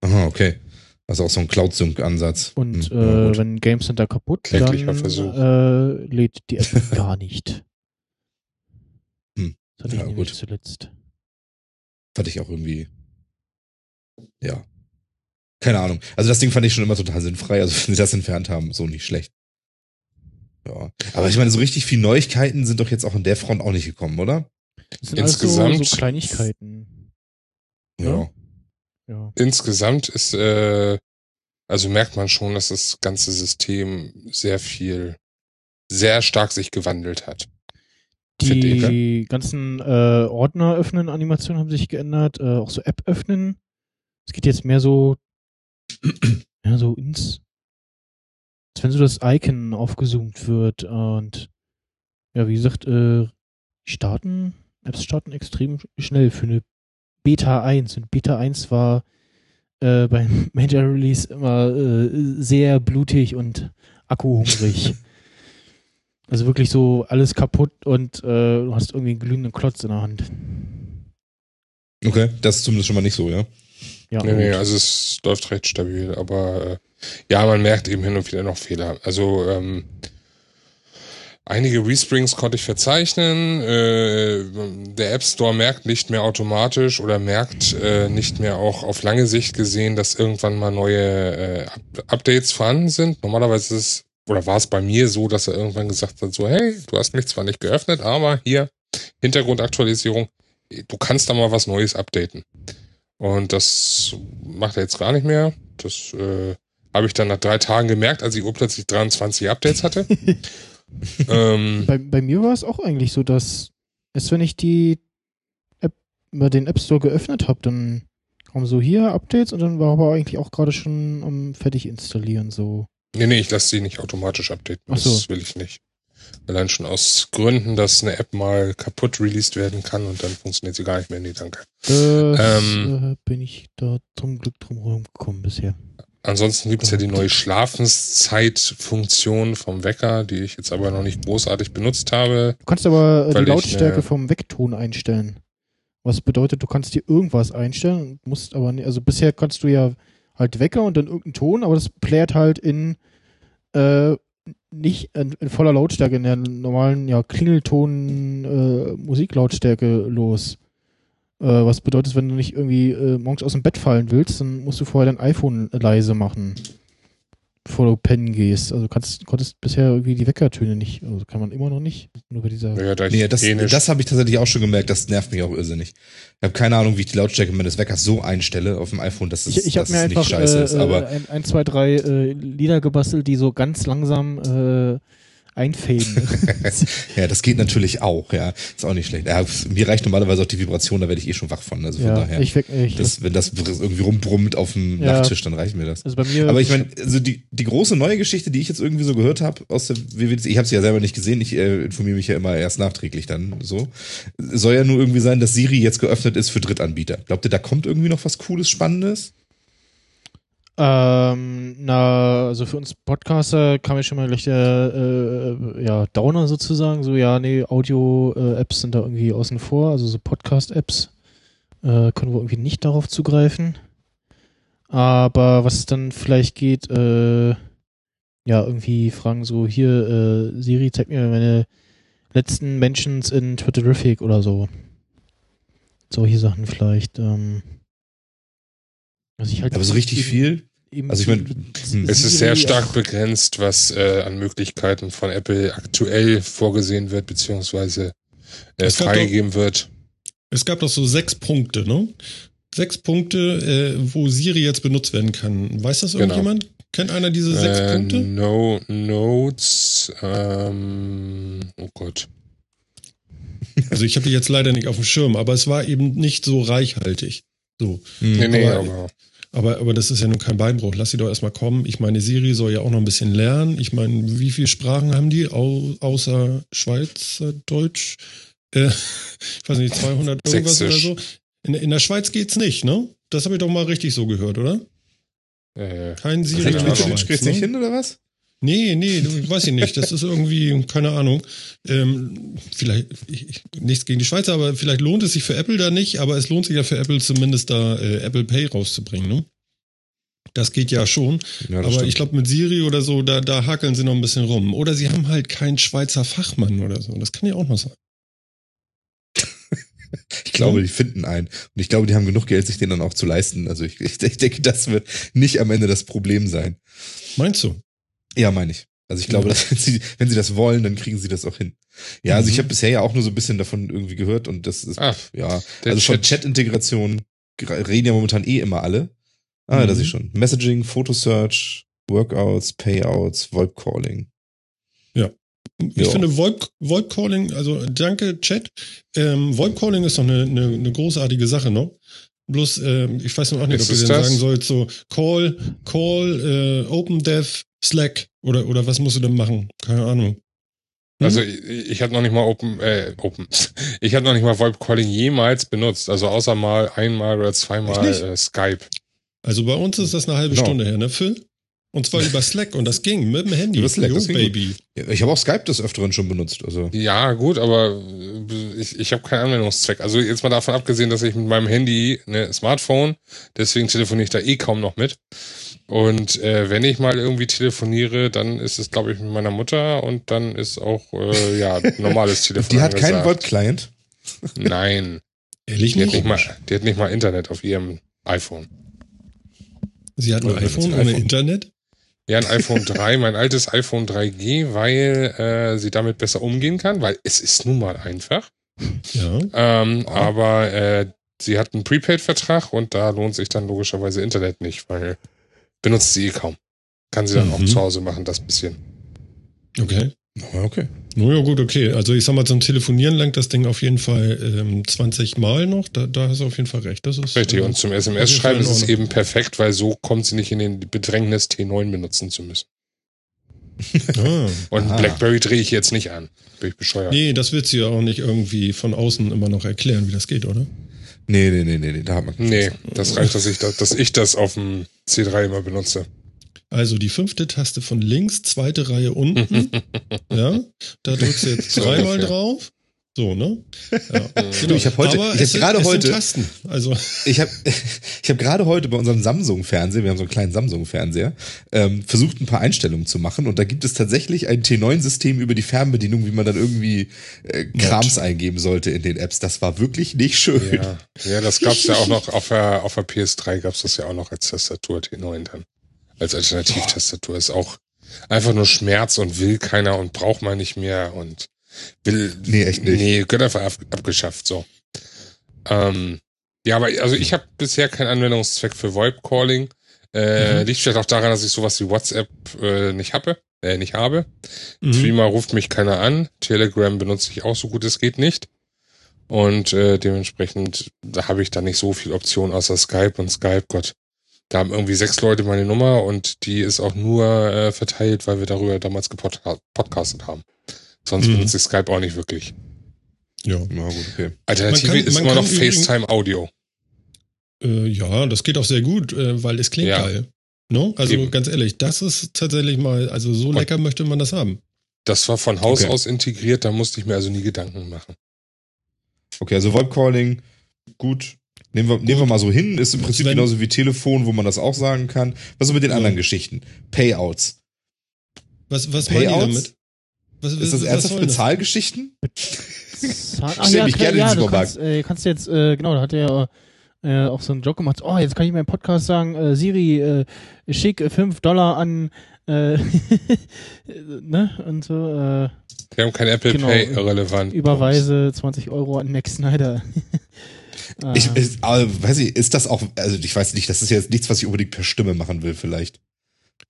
Aha, okay. Also auch so ein Cloud-Sync-Ansatz. Und Hm, äh, wenn Game Center kaputt, Kläglicher dann äh, lädt die App gar nicht. Hm. Das hatte Ja, ich gut. zuletzt. fand ich auch irgendwie. Ja. Keine Ahnung. Also das Ding fand ich schon immer total sinnfrei. Also wenn sie das entfernt haben, so nicht schlecht. Ja. Aber ich meine, so richtig viel Neuigkeiten sind doch jetzt auch in der Front auch nicht gekommen, oder? Das sind Insgesamt- so Kleinigkeiten. Ja. Ja. insgesamt ist, äh, also merkt man schon, dass das ganze System sehr viel, sehr stark sich gewandelt hat. Ich, Die ganzen äh, Ordner öffnen Animationen haben sich geändert, äh, auch so App öffnen. Es geht jetzt mehr so, ja, so ins, wenn so das Icon aufgezoomt wird und ja, wie gesagt, äh, starten, Apps starten extrem schnell für eine Beta 1 und Beta 1 war äh, beim Major Release immer äh, sehr blutig und akkuhungrig. Also wirklich so alles kaputt und äh, du hast irgendwie einen glühenden Klotz in der Hand. Okay, das ist zumindest schon mal nicht so, ja. Ja, Nee, nee, also es läuft recht stabil, aber äh, ja, man merkt eben hin und wieder noch Fehler. Also ähm, einige Resprings konnte ich verzeichnen. Äh, der App Store merkt nicht mehr automatisch oder merkt äh, nicht mehr auch auf lange Sicht gesehen, dass irgendwann mal neue äh, Up Updates vorhanden sind. Normalerweise ist es, oder war es bei mir so, dass er irgendwann gesagt hat, so, hey, du hast mich zwar nicht geöffnet, aber hier, Hintergrundaktualisierung, du kannst da mal was Neues updaten. Und das macht er jetzt gar nicht mehr. Das äh, habe ich dann nach drei Tagen gemerkt, als die Uhr plötzlich 23 Updates hatte. ähm, bei, bei mir war es auch eigentlich so, dass erst wenn ich die App über den App Store geöffnet habe, dann kamen so hier Updates und dann war aber eigentlich auch gerade schon am fertig installieren so. nee, nee, ich lasse sie nicht automatisch updaten. Ach so. Das will ich nicht. Allein schon aus Gründen, dass eine App mal kaputt released werden kann und dann funktioniert sie gar nicht mehr. Nee, danke. Das Ähm. äh, bin ich da zum Glück drum rumgekommen bisher. Ansonsten gibt's ja die neue Schlafenszeitfunktion vom Wecker, die ich jetzt aber noch nicht großartig benutzt habe. Du kannst aber äh, die ich, Lautstärke äh, vom Weckton einstellen. Was bedeutet, du kannst dir irgendwas einstellen, musst aber nicht, also bisher kannst du ja halt Wecker und dann irgendeinen Ton, aber das playert halt in äh, nicht in, in voller Lautstärke, in der normalen ja, Klingelton äh, Musiklautstärke los. Äh, was bedeutet, wenn du nicht irgendwie äh, morgens aus dem Bett fallen willst, dann musst du vorher dein iPhone leise machen, bevor du pennen gehst. Also kannst, konntest bisher irgendwie die Weckertöne nicht, also kann man immer noch nicht. Nur bei dieser Ja, da Nee, das, das habe ich tatsächlich auch schon gemerkt. Das nervt mich auch irrsinnig. Ich habe keine Ahnung, wie ich die Lautstärke meines Weckers so einstelle auf dem iPhone, dass es, Ich, ich habe dass mir es einfach nicht scheiße äh, ist. Aber äh, ein, ein, zwei, drei äh, Lieder gebastelt, die so ganz langsam einfaden. ja, das geht natürlich auch. Ja, ist auch nicht schlecht. Ja, mir reicht normalerweise auch die Vibration, da werde ich eh schon wach von. Also von ja, daher, ich, ich das, wenn das irgendwie rumbrummt auf dem Ja. Nachttisch, dann reicht mir das. also bei mir. Aber ich meine, also die, die große neue Geschichte, die ich jetzt irgendwie so gehört habe aus der WWDC, ich habe sie ja selber nicht gesehen, ich äh, informiere mich ja immer erst nachträglich dann so. Soll ja nur irgendwie sein, dass Siri jetzt geöffnet ist für Drittanbieter. Glaubt ihr, da kommt irgendwie noch was Cooles, Spannendes? Ähm, na, also für uns Podcaster kam ja schon mal gleich der äh, ja, Downer sozusagen. So, ja, nee, Audio-Apps sind da irgendwie außen vor, also so Podcast-Apps äh, können wir irgendwie nicht darauf zugreifen. Aber was dann vielleicht geht, äh, ja, irgendwie fragen so, hier, äh, Siri, zeig mir meine letzten Mentions in Twitterific oder so. Solche Sachen vielleicht. Ähm, Also ich halt Aber so richtig eben- viel? eben Also ich mein, Siri hm. Es ist sehr stark begrenzt, was äh, an Möglichkeiten von Apple aktuell vorgesehen wird, beziehungsweise äh, freigegeben wird. Es gab doch so sechs Punkte, ne? Sechs Punkte, äh, wo Siri jetzt benutzt werden kann. Weiß das Genau. irgendjemand? Kennt einer diese sechs Äh, Punkte? no Notes. Ähm, oh Gott. Also ich habe die jetzt leider nicht auf dem Schirm, aber es war eben nicht so reichhaltig. So. Nee, nee, aber- aber, Aber, das ist ja nun kein Beinbruch. Lass sie doch erstmal kommen. Ich meine, Siri soll ja auch noch ein bisschen lernen. Ich meine, wie viele Sprachen haben die au außer Schweizerdeutsch? Äh, ich weiß nicht, 200 irgendwas Sächsisch. oder so. In, in der Schweiz geht's nicht, ne? Das habe ich doch mal richtig so gehört, oder? Kein Siri Keine in Ahnung. der Twitch Schweiz, kriegst nicht ne? hin, oder was? Nee, nee, weiß ich nicht. Das ist irgendwie, keine Ahnung. Ähm, vielleicht, ich, ich- nichts gegen die Schweizer, aber vielleicht lohnt es sich für Apple da nicht, aber es lohnt sich ja für Apple zumindest da äh, Apple Pay rauszubringen, ne? Das geht ja schon. Ja, aber stimmt. ich glaube, mit Siri oder so, da, da hakeln sie noch ein bisschen rum. Oder sie haben halt keinen Schweizer Fachmann oder so. Das kann ja auch noch sein. Ich glaube, die finden einen. Und ich glaube, die haben genug Geld, sich den dann auch zu leisten. Also ich, ich, ich denke, das wird nicht am Ende das Problem sein. Meinst du? Ja, meine ich. Also ich glaube, Ja. dass wenn sie, wenn sie das wollen, dann kriegen sie das auch hin. Ja, also ich Mhm. habe bisher ja auch nur so ein bisschen davon irgendwie gehört und das ist, ah, ja, also von Chat. Chat-Integration gra- reden ja momentan eh immer alle. Ah, Mhm. das ich schon. Messaging, Photosearch, Workouts, Payouts, VoIP Calling. Ich Ja. finde VoIP, VoIP Calling, also danke Chat. Ähm, VoIP Calling ist doch eine, eine, eine großartige Sache, ne? Bloß, ähm, ich weiß noch auch nicht, Ist ob du das? sagen sollst, so Call, Call, äh, OpenDev, Slack oder, oder was musst du denn machen? Keine Ahnung. Hm? Also ich, ich habe noch nicht mal Open, äh, Open. Ich habe noch nicht mal VoIP Calling jemals benutzt. Also außer mal einmal oder zweimal äh, Skype. Also bei uns ist das eine halbe Genau. Stunde her, ne, Phil? Und zwar über Slack und das ging mit dem Handy. Über Slack, Jo, das ging Baby. Ich habe auch Skype des Öfteren schon benutzt. Also Ja, gut, aber äh, ich, ich habe keinen Anwendungszweck. Also jetzt mal davon abgesehen, dass ich mit meinem Handy, ne, Smartphone, deswegen telefoniere ich da eh kaum noch mit. Und äh, wenn ich mal irgendwie telefoniere, dann ist es, glaube ich, mit meiner Mutter und dann ist auch, äh, ja, normales Telefon. die hat keinen. VoIP-Client. Nein, Ehrlich die hat, nicht? nicht mal, die hat nicht mal Internet auf ihrem iPhone. Sie hat ein iPhone ohne. Internet? Ja, ein iPhone 3, mein altes iPhone 3G, weil äh, sie damit besser umgehen kann, weil es ist nun mal einfach. Ja. Ähm, Aber äh, sie hat einen Prepaid-Vertrag und da lohnt sich dann logischerweise Internet nicht, weil benutzt sie eh kaum. Kann sie dann auch Mhm. zu Hause machen, das bisschen. Okay. Ja, Naja, gut, okay. Also ich sag mal, zum Telefonieren langt das Ding auf jeden Fall ähm, 20 Mal noch. Da, da hast du auf jeden Fall recht. Das ist Richtig, äh, und zum SMS-Schreiben ist es eben perfekt, weil so kommt sie nicht in den Bedrängnis, T9 benutzen zu müssen. Ah. Und Aha. BlackBerry drehe ich jetzt nicht an. Bin ich bescheuert. Nee, das wird sie ja auch nicht irgendwie von außen immer noch erklären, wie das geht, oder? Nee, nee, nee, nee, nee, da hat man Nee, das reicht, dass ich das, dass ich das auf dem C3 immer benutze. Also die fünfte Taste von links, zweite Reihe unten. ja, da drückst du jetzt So dreimal drauf. So, ne? Ja, Du, ich hab heute- Aber ich hab es sind- gerade es heute- Tasten. Also, Ich habe ich hab gerade heute bei unserem Samsung-Fernseher, wir haben so einen kleinen Samsung-Fernseher, ähm, versucht ein paar Einstellungen zu machen und da gibt es tatsächlich ein T9-System über die Fernbedienung, wie man dann irgendwie äh, Krams eingeben sollte in den Apps. Das war wirklich nicht schön. Ja, ja das gab's ja auch noch auf der, auf der PS3 gab's das ja auch noch als Tastatur T9 dann. Als Alternativtastatur ist auch einfach nur Schmerz und will keiner und braucht man nicht mehr und will. Nee, echt nicht. Nee, gehört einfach ab, abgeschafft, so. Ähm, ja, aber also ich habe bisher keinen Anwendungszweck für VoIP Calling. Äh, Mhm. Liegt vielleicht auch daran, dass ich sowas wie WhatsApp äh, nicht habe, äh, nicht habe. mhm. Threema ruft mich keiner an. Telegram benutze ich auch so gut es geht nicht. Und äh, dementsprechend habe ich da nicht so viel Option außer Skype und Skype, Gott. Da haben irgendwie sechs Leute meine Nummer und die ist auch nur äh, verteilt, weil wir darüber damals gepodcastet haben. Sonst Mhm. benutze ich Skype auch nicht wirklich. ja. Na gut, okay. Alternative Man kann- ist immer noch FaceTime Audio. Äh, ja, das geht auch sehr gut, äh, weil es klingt Ja. geil. No? Also Eben. ganz ehrlich, das ist tatsächlich mal, also so lecker möchte man das haben. Das war von Haus Okay. aus integriert, da musste ich mir also nie Gedanken machen. Okay, also VoIP-Calling, gut. Nehmen wir, nehmen wir mal so hin, ist im Prinzip Wenn- genauso wie Telefon, wo man das auch sagen kann. Was ist mit den Ja. anderen Geschichten? Payouts. Was, was meinen die Payouts? damit? Was, Ist das ernsthaft? Bezahlgeschichten? Ach stell mich ja, gerne in klar, den ja, du Supermarkt. kannst, äh, kannst jetzt, äh, genau, da hat der äh, auch so einen Joke gemacht, oh, jetzt kann ich meinen Podcast sagen, äh, Siri, äh, schick 5 Dollar an, äh, ne, und so, äh, Wir haben kein Apple Genau. Pay, irrelevant. überweise 20 Euro an Max Snyder. Äh, Ich, ich, aber, weiß ich, ist das auch, also ich weiß nicht, das ist jetzt nichts, was ich unbedingt per Stimme machen will, vielleicht.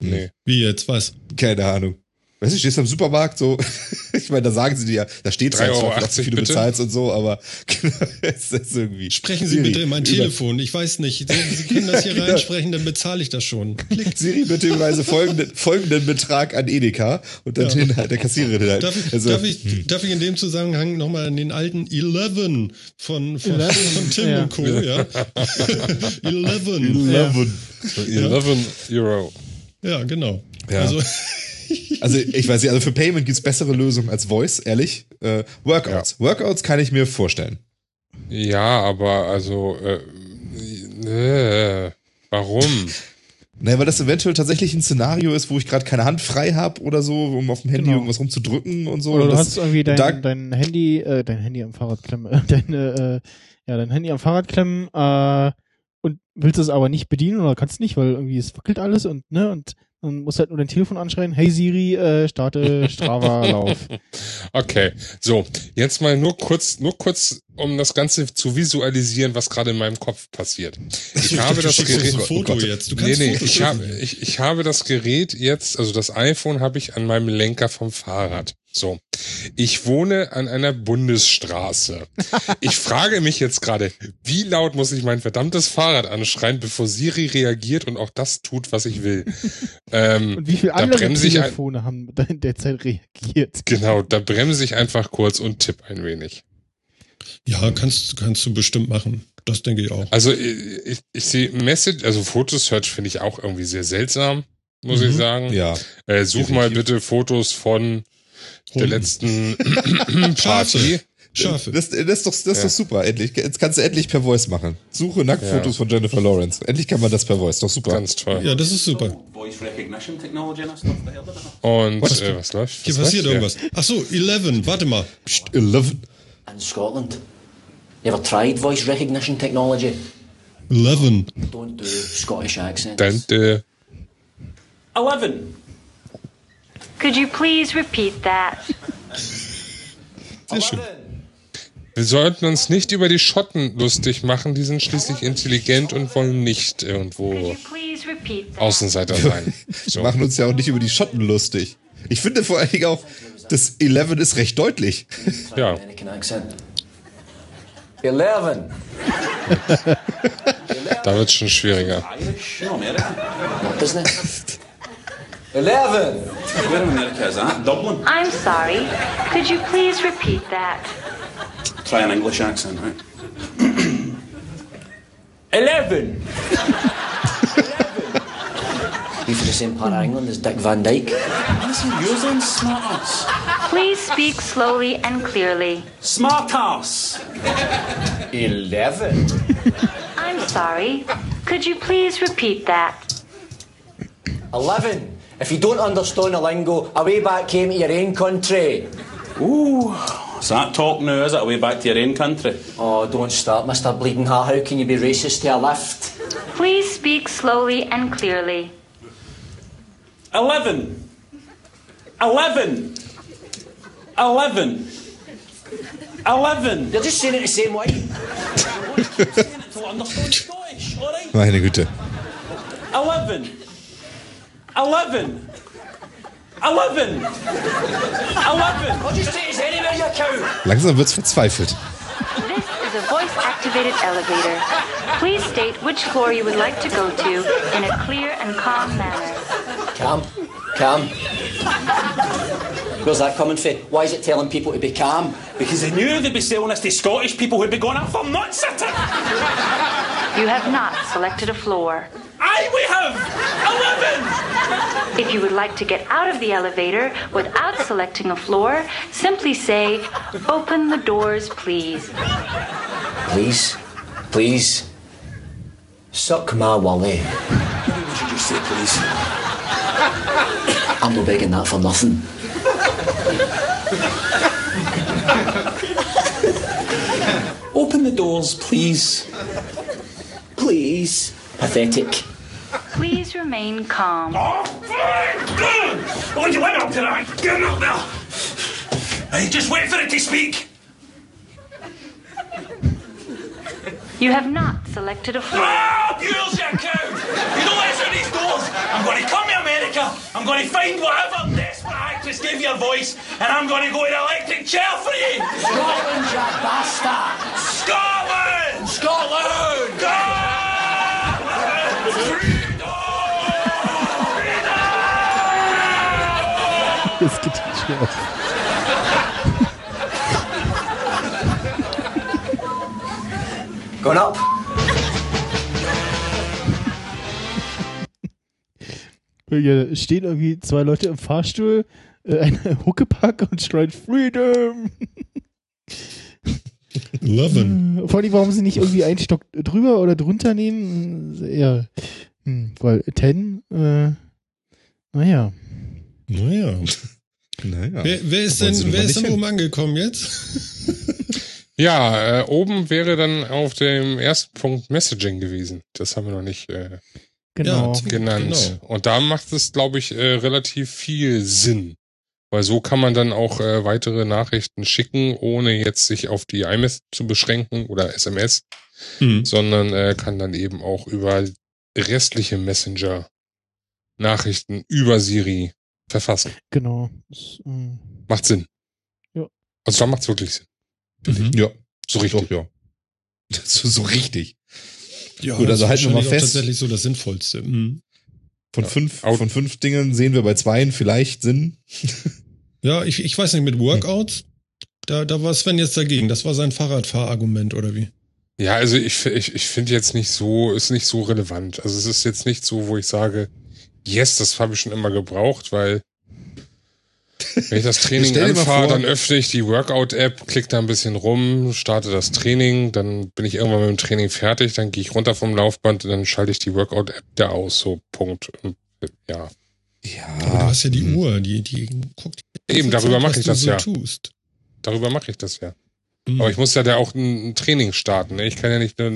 Hm, Nee. Wie jetzt, was? Keine Ahnung. Weißt du, stehst am Supermarkt so, ich meine, da sagen sie dir ja, da steht 3,80 Euro was du bitte? bezahlst und so, aber es ist irgendwie. Sprechen Sie Siri, bitte in mein Telefon. Ich weiß nicht. Sie, Sie können das hier Genau. reinsprechen, dann bezahle ich das schon. Klick. Siri bitte überweise folgenden, folgenden Betrag an Edeka und dann Ja. den halt der Kassiererin halt. Darf ich, also, darf, ich, darf ich in dem Zusammenhang nochmal an den alten Eleven von, von, Eleven, von Tim ja. und Co. Ja. Eleven. Eleven. So 11 Euro. Ja, genau. Ja. Also, Also ich weiß nicht, also für Payment gibt's bessere Lösungen als Voice, ehrlich. Äh, Workouts. Workouts kann ich mir vorstellen. Ja, aber also, äh, äh, warum? Ne, weil das eventuell tatsächlich ein Szenario ist, wo ich gerade keine Hand frei habe oder so, um auf dem Handy Genau. irgendwas rumzudrücken und so. Oder Und du das, hast irgendwie da- dein, dein Handy, äh, dein Handy am Fahrrad klemmen, äh, deine, äh, ja, dein Handy am Fahrrad klemmen, äh, und willst es aber nicht bedienen oder kannst nicht, weil irgendwie es wackelt alles und, ne, und dann musst halt nur dein Telefon anschreien, hey Siri, äh, starte Strava-Lauf. Okay, so, jetzt mal nur kurz, nur kurz, um das Ganze zu visualisieren, was gerade in meinem Kopf passiert. Ich habe das Gerät, ein Foto Oh Gott. jetzt. Du nee, kannst nee, Fotos ich habe, schicken. ich, ich habe das Gerät jetzt, also das iPhone habe ich an meinem Lenker vom Fahrrad. So. Ich wohne an einer Bundesstraße. Ich frage mich jetzt gerade, wie laut muss ich mein verdammtes Fahrrad anschreien, bevor Siri reagiert und auch das tut, was ich will. Ähm, Und wie viele andere Telefone haben da in der Zeit reagiert? genau, da bremse ich einfach kurz und tipp ein wenig. Ja, kannst, kannst du bestimmt machen. Das denke ich auch. Also ich, ich, ich sehe Message, also Fotosearch finde ich auch irgendwie sehr seltsam, muss Mhm. ich sagen. ja. Äh, such mal bitte Fotos von der Hunden. letzten Party. Schafe. Das, das ist doch, das ist Ja. doch super. Endlich. Jetzt kannst du endlich per Voice machen. Suche Nacktfotos Ja. von Jennifer Lawrence. Endlich kann man das per Voice. Doch super. Ganz toll. Ja, das ist super. Und Was? äh, was läuft? Hier was passiert läuft irgendwas. Ach so, Eleven. Warte mal. Psst, 11. In Scotland. You ever tried voice recognition technology? Eleven. Don't do Scottish accents. Dann, äh, Eleven. Could you please repeat that? Sehr schön. wir sollten uns nicht über die Schotten lustig machen, die sind schließlich intelligent und wollen nicht irgendwo? Außenseiter sein. Wir So. machen uns ja auch nicht über die Schotten lustig. Ich finde vor allen Dingen auch, das 11 ist recht deutlich. Ja. 11. da wird es schon schwieriger. 11. I'm sorry. Could you please repeat that? Try an English accent, right? 11. Be for the same part of England as Dick Van Dyke. Honestly, smartass. Please speak slowly and clearly. Smartass! Eleven. I'm sorry. Could you please repeat that? Eleven. If you don't understand a lingo, away back came to your own country. Ooh. It's that talk now, is it? Away back to your own country. Oh, don't start, Mr. Bleeding Heart. How can you be racist to a left? Please speak slowly and clearly. Eleven. Eleven. Eleven. Eleven. You're just saying it the same way. to understand Scottish, alright? Meine Güte. Eleven. Eleven. Eleven. Eleven. I'll just take us anywhere, you cow. Langsam wird's verzweifelt. A voice activated elevator. Please state which floor you would like to go to in a clear and calm manner. Calm. Calm. Where's that coming from? Why is it telling people to be calm? Because they knew they'd be selling this to Scottish people who'd be going off for nut sitting. You have not selected a floor. Aye, we have. Eleven. If you would like to get out of the elevator without selecting a floor, simply say, Open the doors, please. Please. Please. Suck my wally. What should you say, please? I'm not begging that for nothing. Open the doors, please. 80s. Pathetic. Please remain calm. Oh, you went up to that. Get him up there. Hey, just wait for it to speak. You have not selected a floor. Ah, girls, you cow! You don't answer these doors. I'm going to come to America. I'm going to find whatever desperate actress gave you a voice, and I'm going to go in an electric chair for you. Scotland, you bastard! Scotland! Scotland! Das Going up. Hier stehen irgendwie zwei Leute im Fahrstuhl, äh, eine Huckepack und schreien Freedom. Loven. Vor allem, warum sie nicht irgendwie einen Stock drüber oder drunter nehmen? Ja, hm, weil Ten, äh, naja. Naja. Naja. Wer, wer ist denn, wer ist denn oben angekommen jetzt? Ja, äh, oben wäre dann auf dem ersten Punkt Messaging gewesen. Das haben wir noch nicht äh, Genau. Ja, genannt. Genau. Und da macht es, glaube ich, äh, relativ viel Sinn. Weil so kann man dann auch äh, weitere Nachrichten schicken, ohne jetzt sich auf die iMess zu beschränken oder SMS, Mhm. sondern äh, kann dann eben auch über restliche Messenger Nachrichten über Siri verfassen. Genau. Das, ähm, Macht Sinn. Ja. Also da macht's wirklich Sinn. Mhm. Ja, So richtig. doch, ja. So, so richtig. Ja, Gut, das also ist halten wir mal fest. tatsächlich so das Sinnvollste. Mhm. Von Ja. fünf, von fünf Dingen sehen wir bei zweien vielleicht Sinn. Ja, ich, ich weiß nicht, mit Workouts, da, da war Sven jetzt dagegen. Das war sein Fahrradfahrargument, oder wie? Ja, also ich, ich, ich finde jetzt nicht so, ist nicht so relevant. Also es ist jetzt nicht so, wo ich sage, yes, das habe ich schon immer gebraucht, weil wenn ich das Training anfahre, dann öffne ich die Workout-App, klicke da ein bisschen rum, starte das Training, dann bin ich irgendwann mit dem Training fertig, dann gehe ich runter vom Laufband und dann schalte ich die Workout-App da aus, so Punkt. Und, ja. Aber du Ja. hast ja die hm. Uhr, die, die guckt die Eben, darüber mache ich das so ja. Tust. Darüber mache ich das ja. Mhm. Aber ich muss ja da auch ein, ein Training starten. Ne? Ich kann ja nicht nur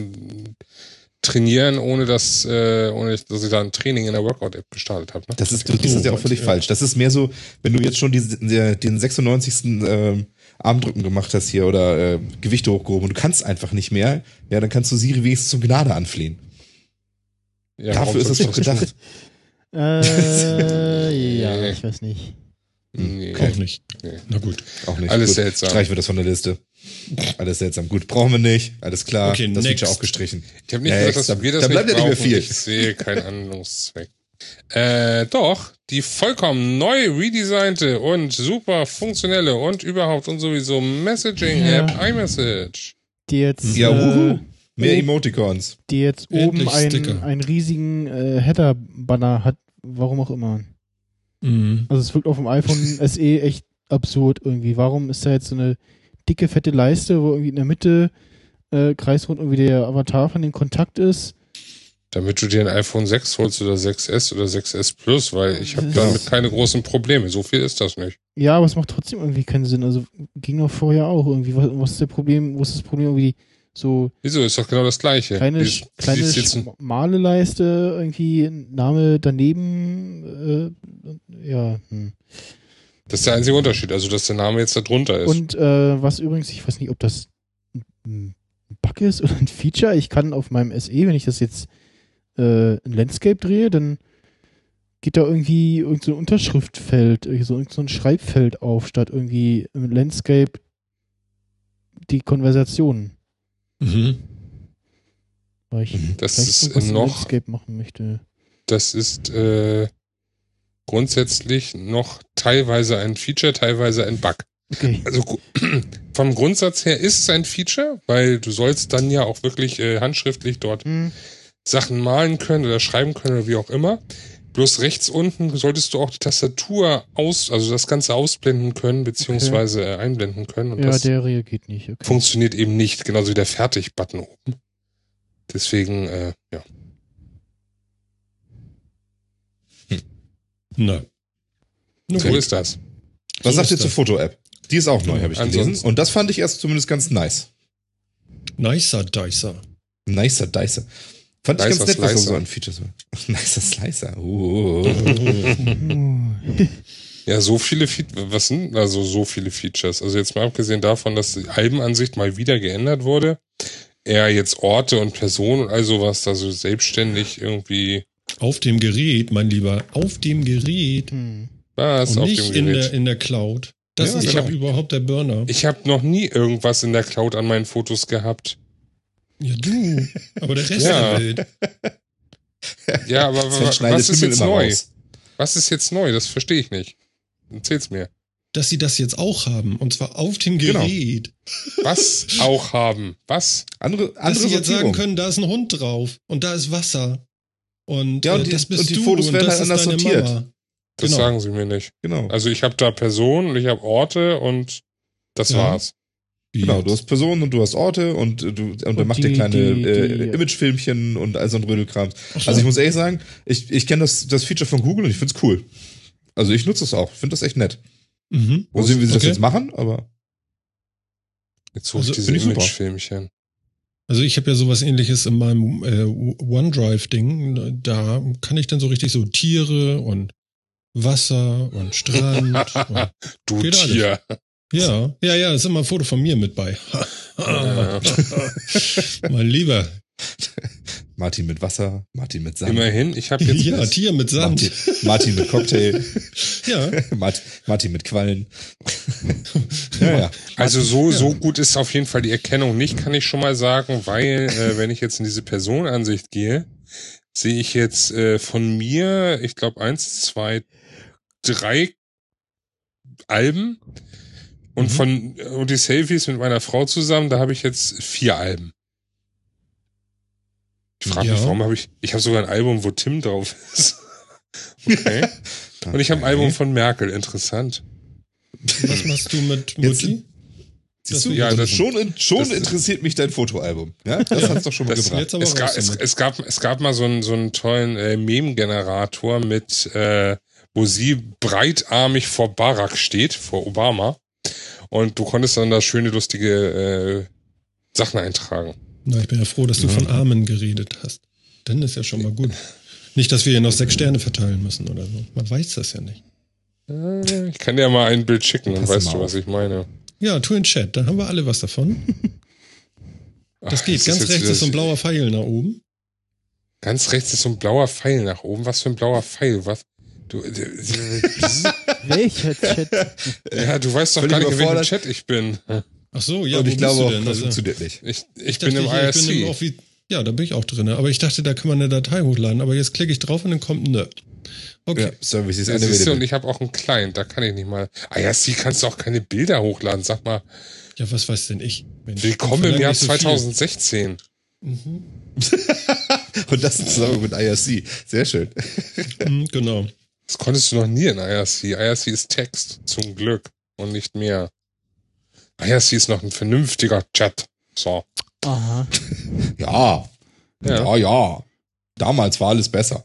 trainieren, ohne dass, äh, ohne dass ich da ein Training in der Workout-App gestartet habe. Ne? Das ist, du siehst das ja auch völlig Ja. falsch. Das ist mehr so, wenn du jetzt schon der, den 96. Ähm, Armdrücken gemacht hast hier oder äh, Gewichte hochgehoben und du kannst einfach nicht mehr, ja, dann kannst du Siri wenigstens zum Gnade anflehen. Ja, Dafür ist es doch gedacht. äh, ja, ich weiß nicht. Nee, Auch nicht. Nee. Na gut. Auch nicht. Alles Gut, seltsam. Streichen wir das von der Liste. Alles seltsam. Gut, brauchen wir nicht. Alles klar. Okay, das next. Feature auch gestrichen. Ich habe nicht Ja, gesagt, dass da- wir das da bleibt nicht ja nicht mehr viel. Ich sehe keinen Handlungszweck. Äh, doch, die vollkommen neu redesignte und super funktionelle und überhaupt und sowieso Messaging-App Ja. iMessage. Die jetzt, Ja, äh. Mehr oh. Emoticons. die jetzt Endlich oben einen, einen riesigen äh, Header-Banner hat, warum auch immer. Mhm. Also es wirkt auf dem iPhone SE echt absurd irgendwie. Warum ist da jetzt so eine dicke, fette Leiste, wo irgendwie in der Mitte äh, kreisrund irgendwie der Avatar von dem Kontakt ist? Damit du dir ein iPhone 6 holst oder 6S oder 6S Plus, weil ich habe damit keine großen Probleme. So viel ist das nicht. Ja, aber es macht trotzdem irgendwie keinen Sinn. Also ging doch vorher auch irgendwie. Was, was ist der Problem? Wo ist das Problem irgendwie so Wieso? Ist doch genau das Gleiche. kleine, Wie- kleine schmale Leiste, irgendwie Name daneben, äh, ja. Hm. Das ist der einzige Unterschied. Also, dass der Name jetzt da drunter ist. Und äh, was übrigens, ich weiß nicht, ob das ein Bug ist oder ein Feature. Ich kann auf meinem SE, wenn ich das jetzt äh, ein Landscape drehe, dann geht da irgendwie irgend so ein Unterschriftfeld, so, irgend so ein Schreibfeld auf, statt irgendwie im Landscape die Konversation. Mhm. Weil ich Das vielleicht ist noch- Landscape machen möchte. das ist äh, grundsätzlich noch teilweise ein Feature, teilweise ein Bug. Okay. Also vom Grundsatz her ist es ein Feature, weil du sollst dann ja auch wirklich äh, handschriftlich dort Hm. Sachen malen können oder schreiben können oder wie auch immer. Bloß rechts unten solltest du auch die Tastatur aus, also das Ganze ausblenden können, beziehungsweise äh, einblenden können. Und Ja, das der reagiert nicht. Okay. funktioniert eben nicht, genauso wie der Fertig-Button oben. Deswegen, äh, ja. Na. Na So gut. ist das. Was So sagt ihr zur. Foto-App? Die ist auch neu, habe ich gelesen. Ansonsten- Und das fand ich erst zumindest ganz nice. Nicer Dicer. Nicer Dicer. Fand ich Nicer ganz nett, was da Slicer. so an Features war. Nicer Slicer. Oh. Ja, so viele Features, was sind also so viele Features? Also jetzt mal abgesehen davon, dass die Albenansicht mal wieder geändert wurde, er jetzt Orte und Personen und all sowas da so selbstständig irgendwie Auf dem Gerät, mein Lieber, auf dem Gerät. was und auf nicht dem in Gerät. der, in der Cloud. Das Ja, ist genau. ja überhaupt der Burner. ich habe noch nie irgendwas in der Cloud an meinen Fotos gehabt. Ja, du. Aber der Rest Ja. der Welt. Ja, aber was ist Himmel jetzt neu? raus. Was ist jetzt neu? Das verstehe ich nicht. Erzähl's mir. Dass sie das jetzt auch haben. Und zwar auf dem Genau. Gerät. Was auch haben? Was? Andere, Dass andere sie jetzt sagen können, da ist ein Hund drauf. Und da ist Wasser. Und, Ja, und äh, die- das bist und die du. Fotos und werden das halt ist anders deine sortiert. Mama. Das Genau. sagen sie mir nicht. Genau. Also ich habe da Personen und ich habe Orte und das Ja. war's. Genau, du hast Personen und du hast Orte und äh, du und dann Und macht ihr die- kleine die- äh, die- Imagefilmchen und all so ein Rödelkram. Also ich muss ehrlich sagen, ich, ich kenne das, das Feature von Google und ich find's cool. Also ich nutze es auch, finde das echt nett. Mhm. Mal sehen, wie sie das Okay. jetzt machen, aber Jetzt suche Also, ich diese finde. Imagefilmchen. Also ich habe ja sowas ähnliches in meinem äh, OneDrive-Ding. Da kann ich dann so richtig so Tiere und Wasser und Strand. und, Du Geht alles. Ja, ja, ja, ist immer ein Foto von mir mit bei. Ja. mein Lieber. Martin mit Wasser, Martin mit Sand. Immerhin, ich habe jetzt Ja, Tier mit Sand. Martin, Martin mit Cocktail, Ja, Mart, Martin mit Quallen. ja, ja. Also so, so gut ist auf jeden Fall die Erkennung nicht, kann ich schon mal sagen, weil äh, wenn ich jetzt in diese Personenansicht gehe, sehe ich jetzt äh, von mir, ich glaube eins, zwei, drei Alben und Mhm. von und die Selfies mit meiner Frau zusammen, da habe ich jetzt vier Alben. Ich frage mich, Ja. warum habe ich, ich habe sogar ein Album, wo Tim drauf ist. Okay. Und ich habe ein Album von Merkel, interessant. was machst du mit Mutti? Siehst du, Ja, ja, das- schon, in, schon das- interessiert mich dein Fotoalbum. Ja, das hat's doch schon mal Das- gebracht. Jetzt aber es, gab, es, es, gab, es gab mal so einen, so einen tollen äh, Meme-Generator mit, äh, wo sie breitarmig vor Barack steht, vor Obama. Und du konntest dann da schöne, lustige äh, Sachen eintragen. Na, ich bin ja froh, dass du von Armen geredet hast. Dann ist ja schon mal gut. Nicht, dass wir hier noch sechs Sterne verteilen müssen oder so. Man weiß das ja nicht. Äh, ich kann dir mal ein Bild schicken, dann Pass weißt du, was ich meine. Ja, tu in Chat, dann haben wir alle was davon. Das Ach, geht. Ganz rechts wieder- ist so ein blauer Pfeil nach oben. Ganz rechts ist so ein blauer Pfeil nach oben. Was für ein blauer Pfeil? Was? Du, äh, Welcher Chat? ja, du weißt doch Völlig gar nicht, in welchem. Chat ich bin. Ach so, ja, und wo ich glaube bist auch, du denn? das Also, funktioniert nicht. Ich, ich, ich bin dachte, im hier, ich bin im IRC. Offi- ja, da bin ich auch drin. Aber ich dachte, da kann man eine Datei hochladen. Aber jetzt klicke ich drauf und dann kommt Nö. Okay. Ja, Service ist Ja, eine siehst du, und ich habe auch einen Client, da kann ich nicht mal. Ah ja, sie kannst du auch keine Bilder hochladen. Sag mal, Ja, was weiß denn ich? Mensch, willkommen im Jahr nicht so viel. 2016. Und das zusammen mit IRC. Sehr schön. Hm, genau. Das konntest du noch nie in IRC. IRC ist Text, zum Glück. Und nicht mehr. IRC ist noch ein vernünftiger Chat. So. Aha. Ja. Ja. Ja, ja. Damals war alles besser.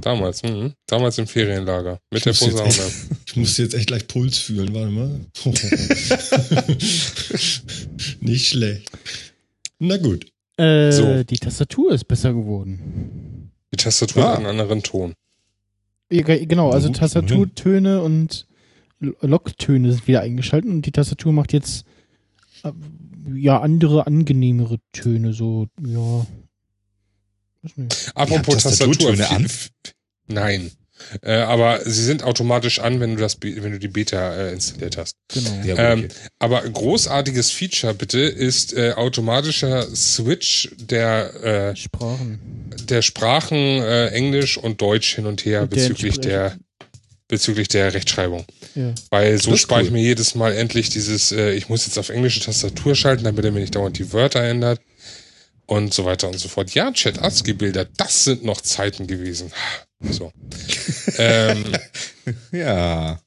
Damals, mhm. damals im Ferienlager. Mit der Ich jetzt Posaune. Ich muss jetzt echt gleich Puls fühlen. Warte mal. Nicht schlecht. Na gut. Äh, So. Die Tastatur ist besser geworden. Die Tastatur Ah. hat einen anderen Ton. Genau, also Tastaturtöne und L- Locktöne sind wieder eingeschaltet und die Tastatur macht jetzt äh, ja andere, angenehmere Töne, so, ja. Apropos Ja, Tastatur. Tastaturtöne an? Nein. Äh, aber sie sind automatisch an, wenn du das, wenn du die Beta äh, installiert hast. Genau. Ja, Ähm, okay. aber großartiges Feature bitte ist äh, automatischer Switch der äh, Sprachen. der Sprachen äh, Englisch und Deutsch hin und her Und bezüglich der bezüglich der Rechtschreibung. Ja. Weil so spare ich cool. mir jedes Mal endlich dieses, äh, ich muss jetzt auf englische Tastatur schalten, damit er mir nicht dauernd die Wörter ändert und so weiter und so fort. Ja, Chat ASCII-Bilder, das sind noch Zeiten gewesen. So. ähm, Ja.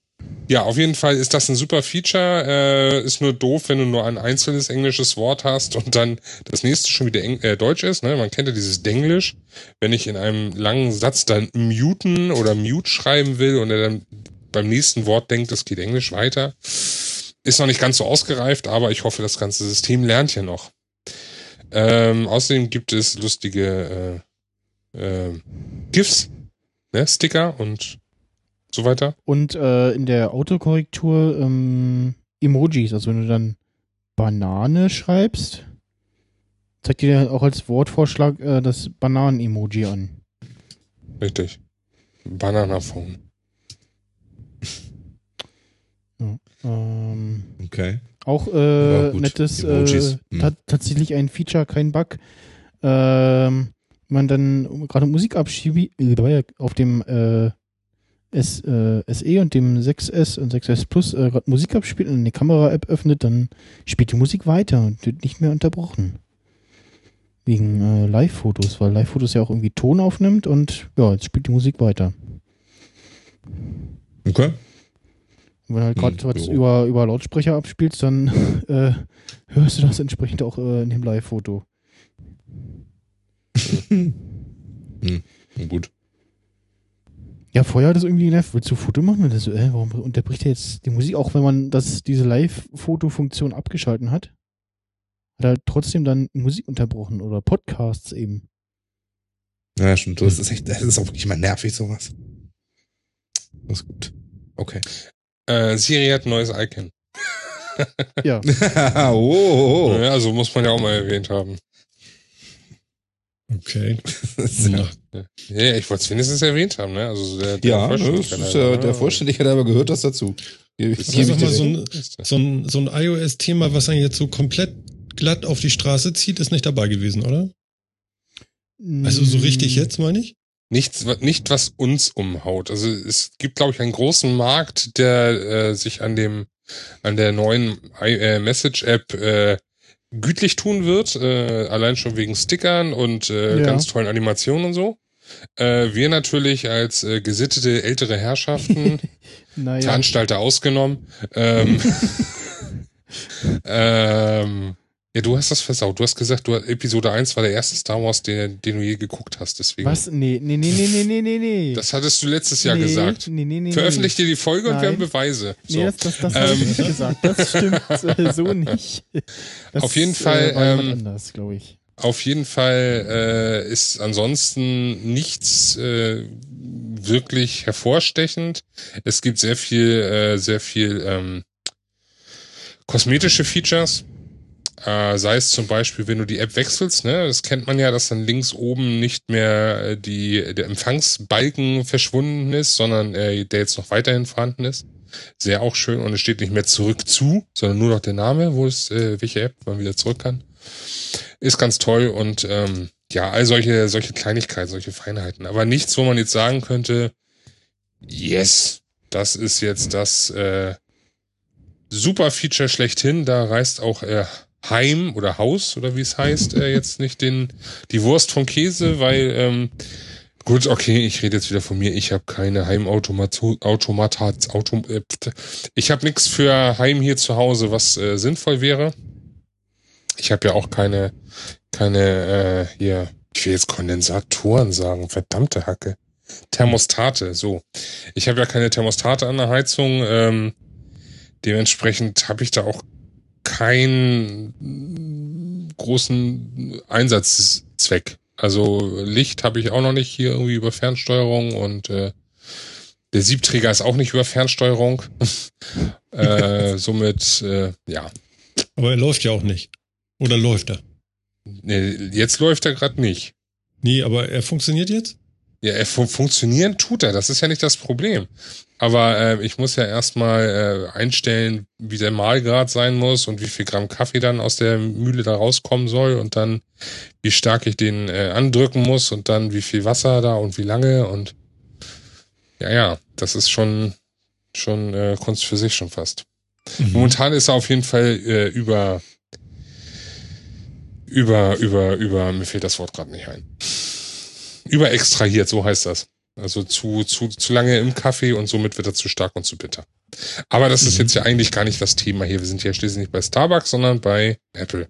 ja, auf jeden Fall ist das ein super Feature. Äh, ist nur doof, wenn du nur ein einzelnes englisches Wort hast und dann das nächste schon wieder Eng äh, Deutsch ist. Ne? Man kennt ja dieses Denglisch. Wenn ich in einem langen Satz dann muten oder mute schreiben will und er dann beim nächsten Wort denkt, es geht Englisch weiter. Ist noch nicht ganz so ausgereift, aber ich hoffe, das ganze System lernt ja noch. Ähm, außerdem gibt es lustige äh, GIFs, ne, Sticker und so weiter. Und äh, in der Autokorrektur ähm, Emojis, also wenn du dann Banane schreibst, zeigt dir auch als Wortvorschlag äh, das Bananen-Emoji an. Richtig. Bananaphone. Ähm, Okay. auch äh, nettes, äh, hm. ta tatsächlich ein Feature, kein Bug. Ähm, man dann gerade Musik abschiebt, äh, auf dem äh, S, äh, SE und dem 6S und 6S Plus äh, gerade Musik abspielt und eine Kamera-App öffnet, dann spielt die Musik weiter und wird nicht mehr unterbrochen. Wegen äh, Live-Fotos, weil Live-Fotos ja auch irgendwie Ton aufnimmt und ja, jetzt spielt die Musik weiter. Okay. Und wenn halt gerade Hm, was über, über Lautsprecher abspielst, dann äh, hörst du das entsprechend auch äh, in dem Live-Foto. Hm, gut. Ja, vorher hat es irgendwie genervt. Willst du Foto machen? Und das so, äh, warum unterbricht er jetzt die Musik? Auch wenn man das, diese Live-Foto-Funktion abgeschalten hat, hat er trotzdem dann Musik unterbrochen oder Podcasts eben. Ja, stimmt. Das ist echt, das ist auch wirklich mal nervig, sowas. Das ist gut. Okay. Äh, Siri hat ein neues Icon. Ja. oh, oh, oh. Ja, also muss man ja auch mal erwähnt haben. Okay. Ja, Ja, ich wollte es wenigstens erwähnt haben, ne? Also der, der ja das Vollständigkeit ist, halber, äh, ne? der Vollständigkeit aber gehört das dazu. Gebe ich- Ist gebe ich mal, so ein, so ein, so ein iOS-Thema, was einen jetzt so komplett glatt auf die Straße zieht, ist nicht dabei gewesen, oder? Also so richtig Mm, jetzt, meine ich? Nichts, nicht was uns umhaut. Also es gibt, glaube ich, einen großen Markt, der äh, sich an dem, an der neuen I- äh, Message-App äh, gütlich tun wird, äh, allein schon wegen Stickern und äh, Ja. ganz tollen Animationen und so. Äh, wir natürlich als äh, gesittete ältere Herrschaften, Naja, Veranstalter ausgenommen, ähm, ähm, ja, du hast das versaut. Du hast gesagt, du Episode 1 war der erste Star Wars, den, den du je geguckt hast. Deswegen. was? Nee, nee, nee, nee, nee, nee, nee, nee. Das hattest du letztes Jahr nee, gesagt. Nee, nee, nee, Veröffentlich dir die Folge und wir Nein. haben Beweise. So. Nee, das, das, das habe ich Ähm. nicht gesagt. Das stimmt äh, so nicht. Das, Auf jeden Fall, Äh, war ähm, anders, glaube ich. Auf jeden Fall äh, ist ansonsten nichts äh, wirklich hervorstechend. Es gibt sehr viel, äh, sehr viel ähm, kosmetische Features. Äh, sei es zum Beispiel, wenn du die App wechselst, ne, das kennt man ja, dass dann links oben nicht mehr äh, die, der Empfangsbalken verschwunden ist, sondern äh, der jetzt noch weiterhin vorhanden ist. Sehr auch schön und es steht nicht mehr zurück zu, sondern nur noch der Name, wo es, äh, welche App man wieder zurück kann. Ist ganz toll und ähm, ja, all solche, solche Kleinigkeiten, solche Feinheiten. Aber nichts, wo man jetzt sagen könnte, yes, das ist jetzt das äh, super Feature schlechthin. Da reißt auch äh, Heim oder Haus oder wie es heißt, äh, jetzt nicht den die Wurst vom Käse, weil ähm, gut, okay, ich rede jetzt wieder von mir. Ich habe keine Heimautomata, Automata, Autom, äh, ich habe nichts für Heim hier zu Hause, was äh, sinnvoll wäre. Ich habe ja auch keine keine äh, hier, ich will jetzt Kondensatoren sagen, verdammte Hacke. Thermostate, so. Ich habe ja keine Thermostate an der Heizung. Ähm, dementsprechend habe ich da auch keinen großen Einsatzzweck. Also Licht habe ich auch noch nicht hier irgendwie über Fernsteuerung und äh, der Siebträger ist auch nicht über Fernsteuerung. äh, somit, äh, ja. Aber er läuft ja auch nicht. Oder läuft er? Nee, Jetzt läuft er gerade nicht. Nee, aber er funktioniert jetzt? Ja, er fun funktionieren tut er, das ist ja nicht das Problem. Aber äh, ich muss ja erstmal äh, einstellen, wie der Mahlgrad sein muss und wie viel Gramm Kaffee dann aus der Mühle da rauskommen soll und dann wie stark ich den äh, andrücken muss und dann wie viel Wasser da und wie lange und ja, ja, das ist schon schon äh, Kunst für sich schon fast. Momentan ist er auf jeden Fall äh, über über über über mir fehlt das Wort gerade nicht ein überextrahiert, so heißt das. Also zu, zu, zu lange im Kaffee und somit wird er zu stark und zu bitter. Aber das ist jetzt ja eigentlich gar nicht das Thema hier. Wir sind ja schließlich nicht bei Starbucks, sondern bei Apple.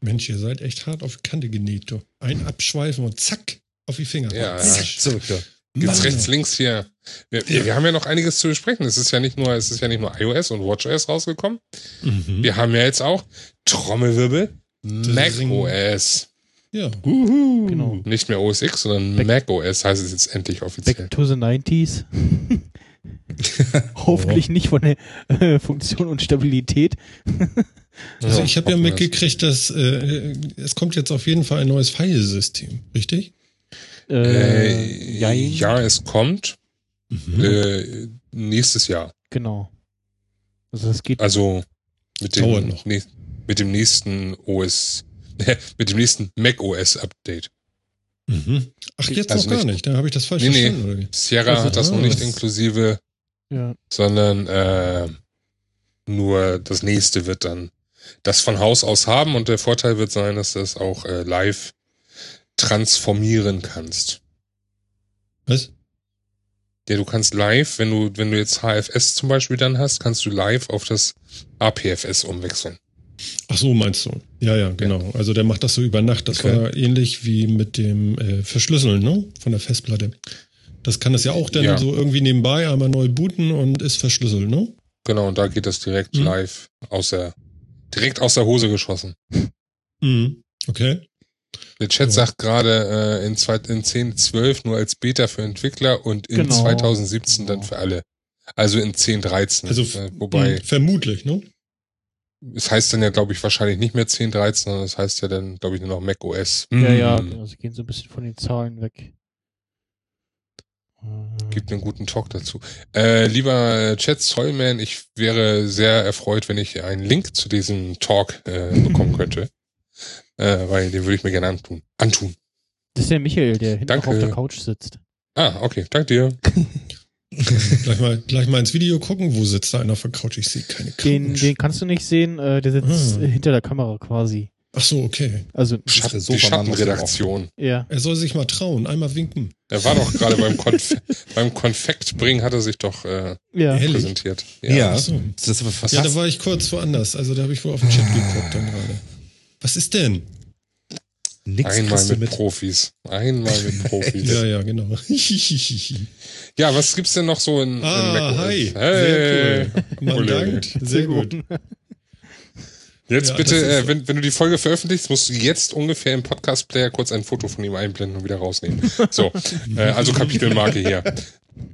Mensch, ihr seid echt hart auf die Kante genäht, du. Ein Abschweifen und zack, auf die Finger. Ja, ja. zack. Zurück da. Gibt's Mann. rechts, links hier. Wir, wir, wir haben ja noch einiges zu besprechen. Es ist ja nicht nur, es ist ja nicht nur iOS und WatchOS rausgekommen. Mhm. Wir haben ja jetzt auch Trommelwirbel, macOS. Ja. Genau. Nicht mehr OS X, sondern Back- Mac OS heißt es jetzt endlich offiziell. Back to the 90s. Hoffentlich nicht von der äh, Funktion und Stabilität. Also Ja, ich habe ja mitgekriegt, dass äh, es kommt jetzt auf jeden Fall ein neues Filesystem, richtig? Äh, jein. ja, es kommt Mhm. äh, nächstes Jahr. Genau. Also es geht Also mit dem, noch. ne, mit dem nächsten OS, mit dem nächsten Mac OS Update. Mhm. Ach, jetzt Also noch gar nicht- nicht. Da habe ich das falsch Nee, nee. verstanden, oder wie? Sierra Also, hat das noch ah, nicht das- inklusive, ja. sondern äh, nur das nächste wird dann das von Haus aus haben und der Vorteil wird sein, dass du das auch äh, live transformieren kannst. Was? Ja, du kannst live, wenn du, wenn du jetzt HFS zum Beispiel dann hast, kannst du live auf das APFS umwechseln. Ach so, meinst du? Ja, ja, genau. Also der macht das so über Nacht. Das Okay. war ähnlich wie mit dem äh, Verschlüsseln, ne? Von der Festplatte. Das kann es ja auch dann Ja. so irgendwie nebenbei einmal neu booten und ist verschlüsselt, ne? Genau, und da geht das direkt Mhm. live aus der, direkt aus der Hose geschossen. Mhm. Okay. Der Chat Ja. sagt gerade äh, in, zwei, in 10, 12 nur als Beta für Entwickler und in Genau. 2017 dann für alle. Also in 10, 13. Also äh, wobei, mh, vermutlich, ne? Es heißt dann ja, glaube ich, wahrscheinlich nicht mehr 10, 13, sondern es heißt ja dann, glaube ich, nur noch Mac OS. Ja, ja, Hm, also gehen so ein bisschen von den Zahlen weg. Äh, Gibt einen guten Talk dazu. Äh, lieber Chat Zollman, ich wäre sehr erfreut, wenn ich einen Link zu diesem Talk äh, bekommen könnte. Äh, weil den würde ich mir gerne antun. antun. Das ist der Michael, der hinten auf der Couch sitzt. Ah, okay, danke dir. gleich, mal, gleich mal ins Video gucken, wo sitzt da einer auf der Couch? Ich sehe keine Couch. Den, den kannst du nicht sehen, äh, der sitzt Ah. äh, hinter der Kamera quasi. Ach so, okay. Also, Schatten, die Schattenredaktion. ja. Er soll sich mal trauen, einmal winken. Er war doch gerade beim, Konf beim Konfektbringen, hat er sich doch äh, Ja. Präsentiert. Ja. Ach so. Das ist aber fast Ja, da war ich kurz woanders. Also da habe ich wohl auf den Chat geguckt dann gerade. Was ist denn? Nix Einmal mit, mit. Profis. Einmal mit Profis. Ja, ja. ja, genau. was gibt's denn noch so in, in ah, macOS? hi. Hey. Sehr cool. Man dankt. Sehr gut. Jetzt Ja, bitte, äh, wenn, wenn du die Folge veröffentlichst, musst du jetzt ungefähr im Podcast-Player kurz ein Foto von ihm einblenden und wieder rausnehmen. So, äh, also Kapitelmarke hier.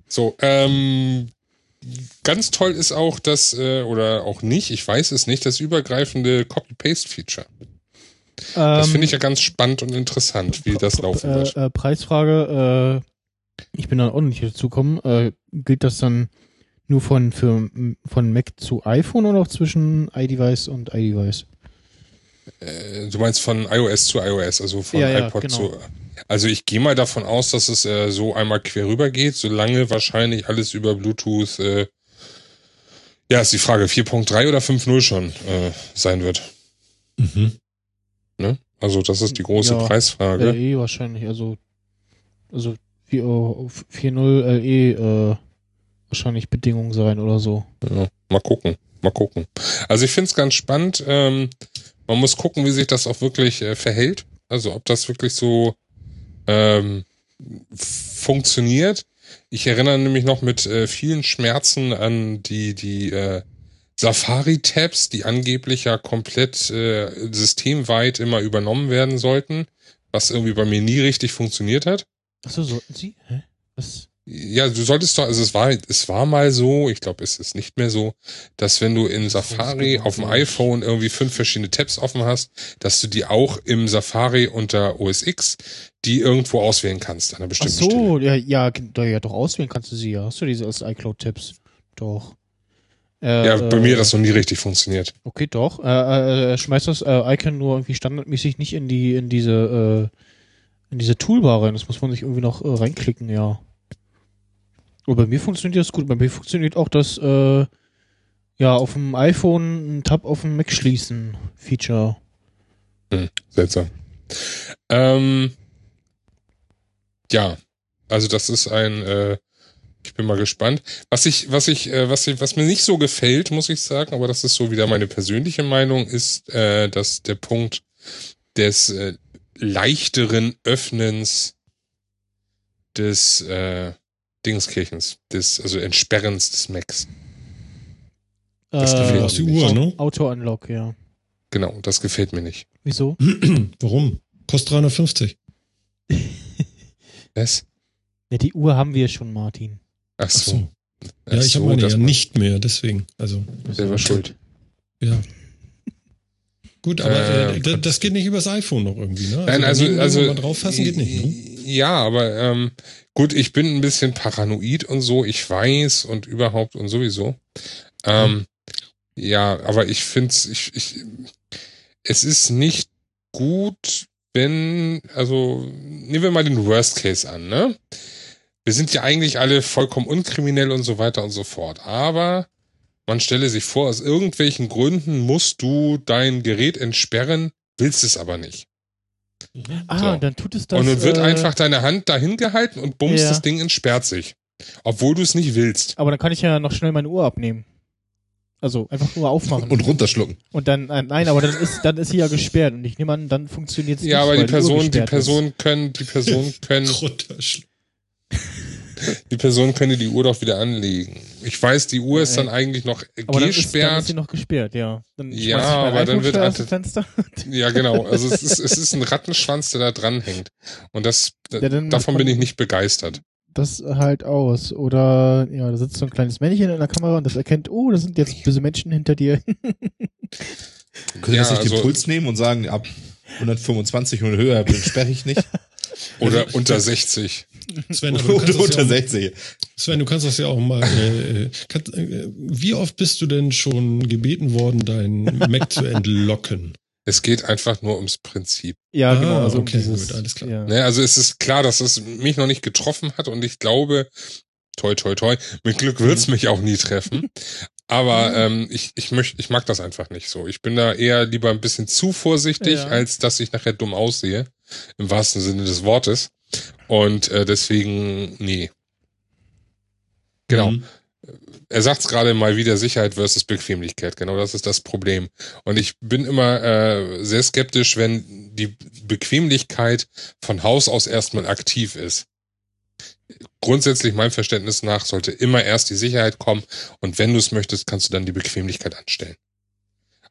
So, ähm, ganz toll ist auch das, äh, oder auch nicht, ich weiß es nicht, das übergreifende Copy-Paste-Feature. Das Ähm, finde ich ja ganz spannend und interessant, wie das laufen äh, wird. äh, Preisfrage, äh, ich bin dann auch nicht dazu gekommen. Äh, gilt das dann nur von, für, von Mac zu iPhone oder auch zwischen iDevice und iDevice? Äh, du meinst von iOS zu iOS, also von Ja, ja, iPod genau. zu. Also ich gehe mal davon aus, dass es äh, so einmal quer rüber geht, solange wahrscheinlich alles über Bluetooth, äh, ja, ist die Frage, 4.3 oder 5.0 schon äh, sein wird. Mhm. Ne? Also das ist die große Ja, Preisfrage. LE wahrscheinlich, also, also 4, äh, 4.0 LE äh, wahrscheinlich Bedingung sein oder so. Ja, mal gucken, mal gucken. Also ich finde es ganz spannend. Ähm, man muss gucken, wie sich das auch wirklich äh, verhält. Also ob das wirklich so ähm, funktioniert. Ich erinnere nämlich noch mit äh, vielen Schmerzen an die die äh, Safari-Tabs, die angeblich ja komplett äh, systemweit immer übernommen werden sollten, was irgendwie bei mir nie richtig funktioniert hat. Achso, sollten sie? Hä? Was? Ja, du solltest doch, also es war, es war mal so, ich glaube, es ist nicht mehr so, dass wenn du in Safari auf dem iPhone irgendwie fünf verschiedene Tabs offen hast, dass du die auch im Safari unter OS X die irgendwo auswählen kannst an einer Ach bestimmten Stelle. so, ja, ja, da, ja, doch auswählen kannst du sie ja. Hast du diese als iCloud-Tipps? Doch. Äh, Ja, bei äh, mir hat das noch nie richtig funktioniert. Okay, doch. Äh, äh, er schmeißt das äh, Icon nur irgendwie standardmäßig nicht in die, in diese, äh, in diese Toolbar rein. Das muss man sich irgendwie noch äh, reinklicken, ja. Aber bei mir funktioniert das gut. Bei mir funktioniert auch das, äh, ja, auf dem iPhone einen Tab auf dem Mac schließen Feature. Hm, seltsam. Ähm, ja, also das ist ein, äh, ich bin mal gespannt. Was ich, was ich, äh, was ich, was mir nicht so gefällt, muss ich sagen, aber das ist so wieder meine persönliche Meinung, ist, äh, dass der Punkt des äh, leichteren Öffnens des äh, Dingskirchens, des, also Entsperrens des Macs. Das Äh, gefällt aus die mir nicht. Ne? Auto-Unlock, ja. Genau, das gefällt mir nicht. Wieso? Warum? Kostet 350. Was? Ja, die Uhr haben wir schon, Martin. Ach Ach so. Ja, ich habe meine das ja nicht mehr, deswegen. Also, Selber schuld. ja. Gut, aber Äh, äh, da- das geht nicht übers iPhone noch irgendwie, ne? Nein, also, daneben also, irgendwo mal drauf fassen geht nicht, ne? Ja, aber ähm, gut, ich bin ein bisschen paranoid und so, ich weiß und überhaupt und sowieso. Ähm, ja, aber ich find's, ich, ich, es ist nicht gut, wenn, also, nehmen wir mal den Worst Case an, ne? Wir sind ja eigentlich alle vollkommen unkriminell und so weiter und so fort. Aber man stelle sich vor, aus irgendwelchen Gründen musst du dein Gerät entsperren, willst es aber nicht. Ah, So. dann tut es das. und nun wird äh, einfach deine Hand dahin gehalten und bums, Ja. das Ding entsperrt sich. Obwohl du es nicht willst. Aber dann kann ich ja noch schnell meine Uhr abnehmen. Also einfach nur aufmachen. Und runterschlucken. Und dann, äh, nein, aber dann ist, dann ist sie ja gesperrt. Und ich nehme an, dann funktioniert es Ja, nicht. aber die weil Uhr Person, die gesperrt Person können, die Person können, Runterschlucken. Die Person könnte die Uhr doch wieder anlegen. Ich weiß, die Uhr ist dann eigentlich noch. Aber dann ist, dann ist gesperrt. sie noch gesperrt, ja. Dann Ja, aber dann wird aus dem Fenster. Ja, genau. Also es ist, es ist ein Rattenschwanz, der da dran hängt. Und das, Ja, dann davon bin ich nicht begeistert. das halt aus. Oder ja, da sitzt so ein kleines Männchen in der Kamera und das erkennt, oh, das sind jetzt böse Menschen hinter dir. Könnt ihr Ja, das nicht also- den Puls nehmen und sagen, ab 125 und höher sperre ich nicht? Oder unter 60. Sven, aber du kannst ja unter auch, 60. Sven, du kannst das ja auch mal. Äh, äh, kannst, äh, wie oft bist du denn schon gebeten worden, dein Mac zu entlocken? Es geht einfach nur ums Prinzip. Ja, Ah, genau. Also okay, dieses, gut, alles klar. Ja. Ne, also es ist klar, dass es mich noch nicht getroffen hat und ich glaube, toi toi toi, mit Glück wird's mich auch nie treffen. Aber ähm, ich, ich möchte, ich mag das einfach nicht so. Ich bin da eher lieber ein bisschen zu vorsichtig, Ja. als dass ich nachher dumm aussehe. Im wahrsten Sinne des Wortes. Und äh, deswegen, nee. Genau. Mhm. Er sagt's gerade mal wieder, Sicherheit versus Bequemlichkeit. Genau das ist das Problem. Und ich bin immer äh, sehr skeptisch, wenn die Bequemlichkeit von Haus aus erstmal aktiv ist. Grundsätzlich meinem Verständnis nach sollte immer erst die Sicherheit kommen und wenn du es möchtest, kannst du dann die Bequemlichkeit anstellen.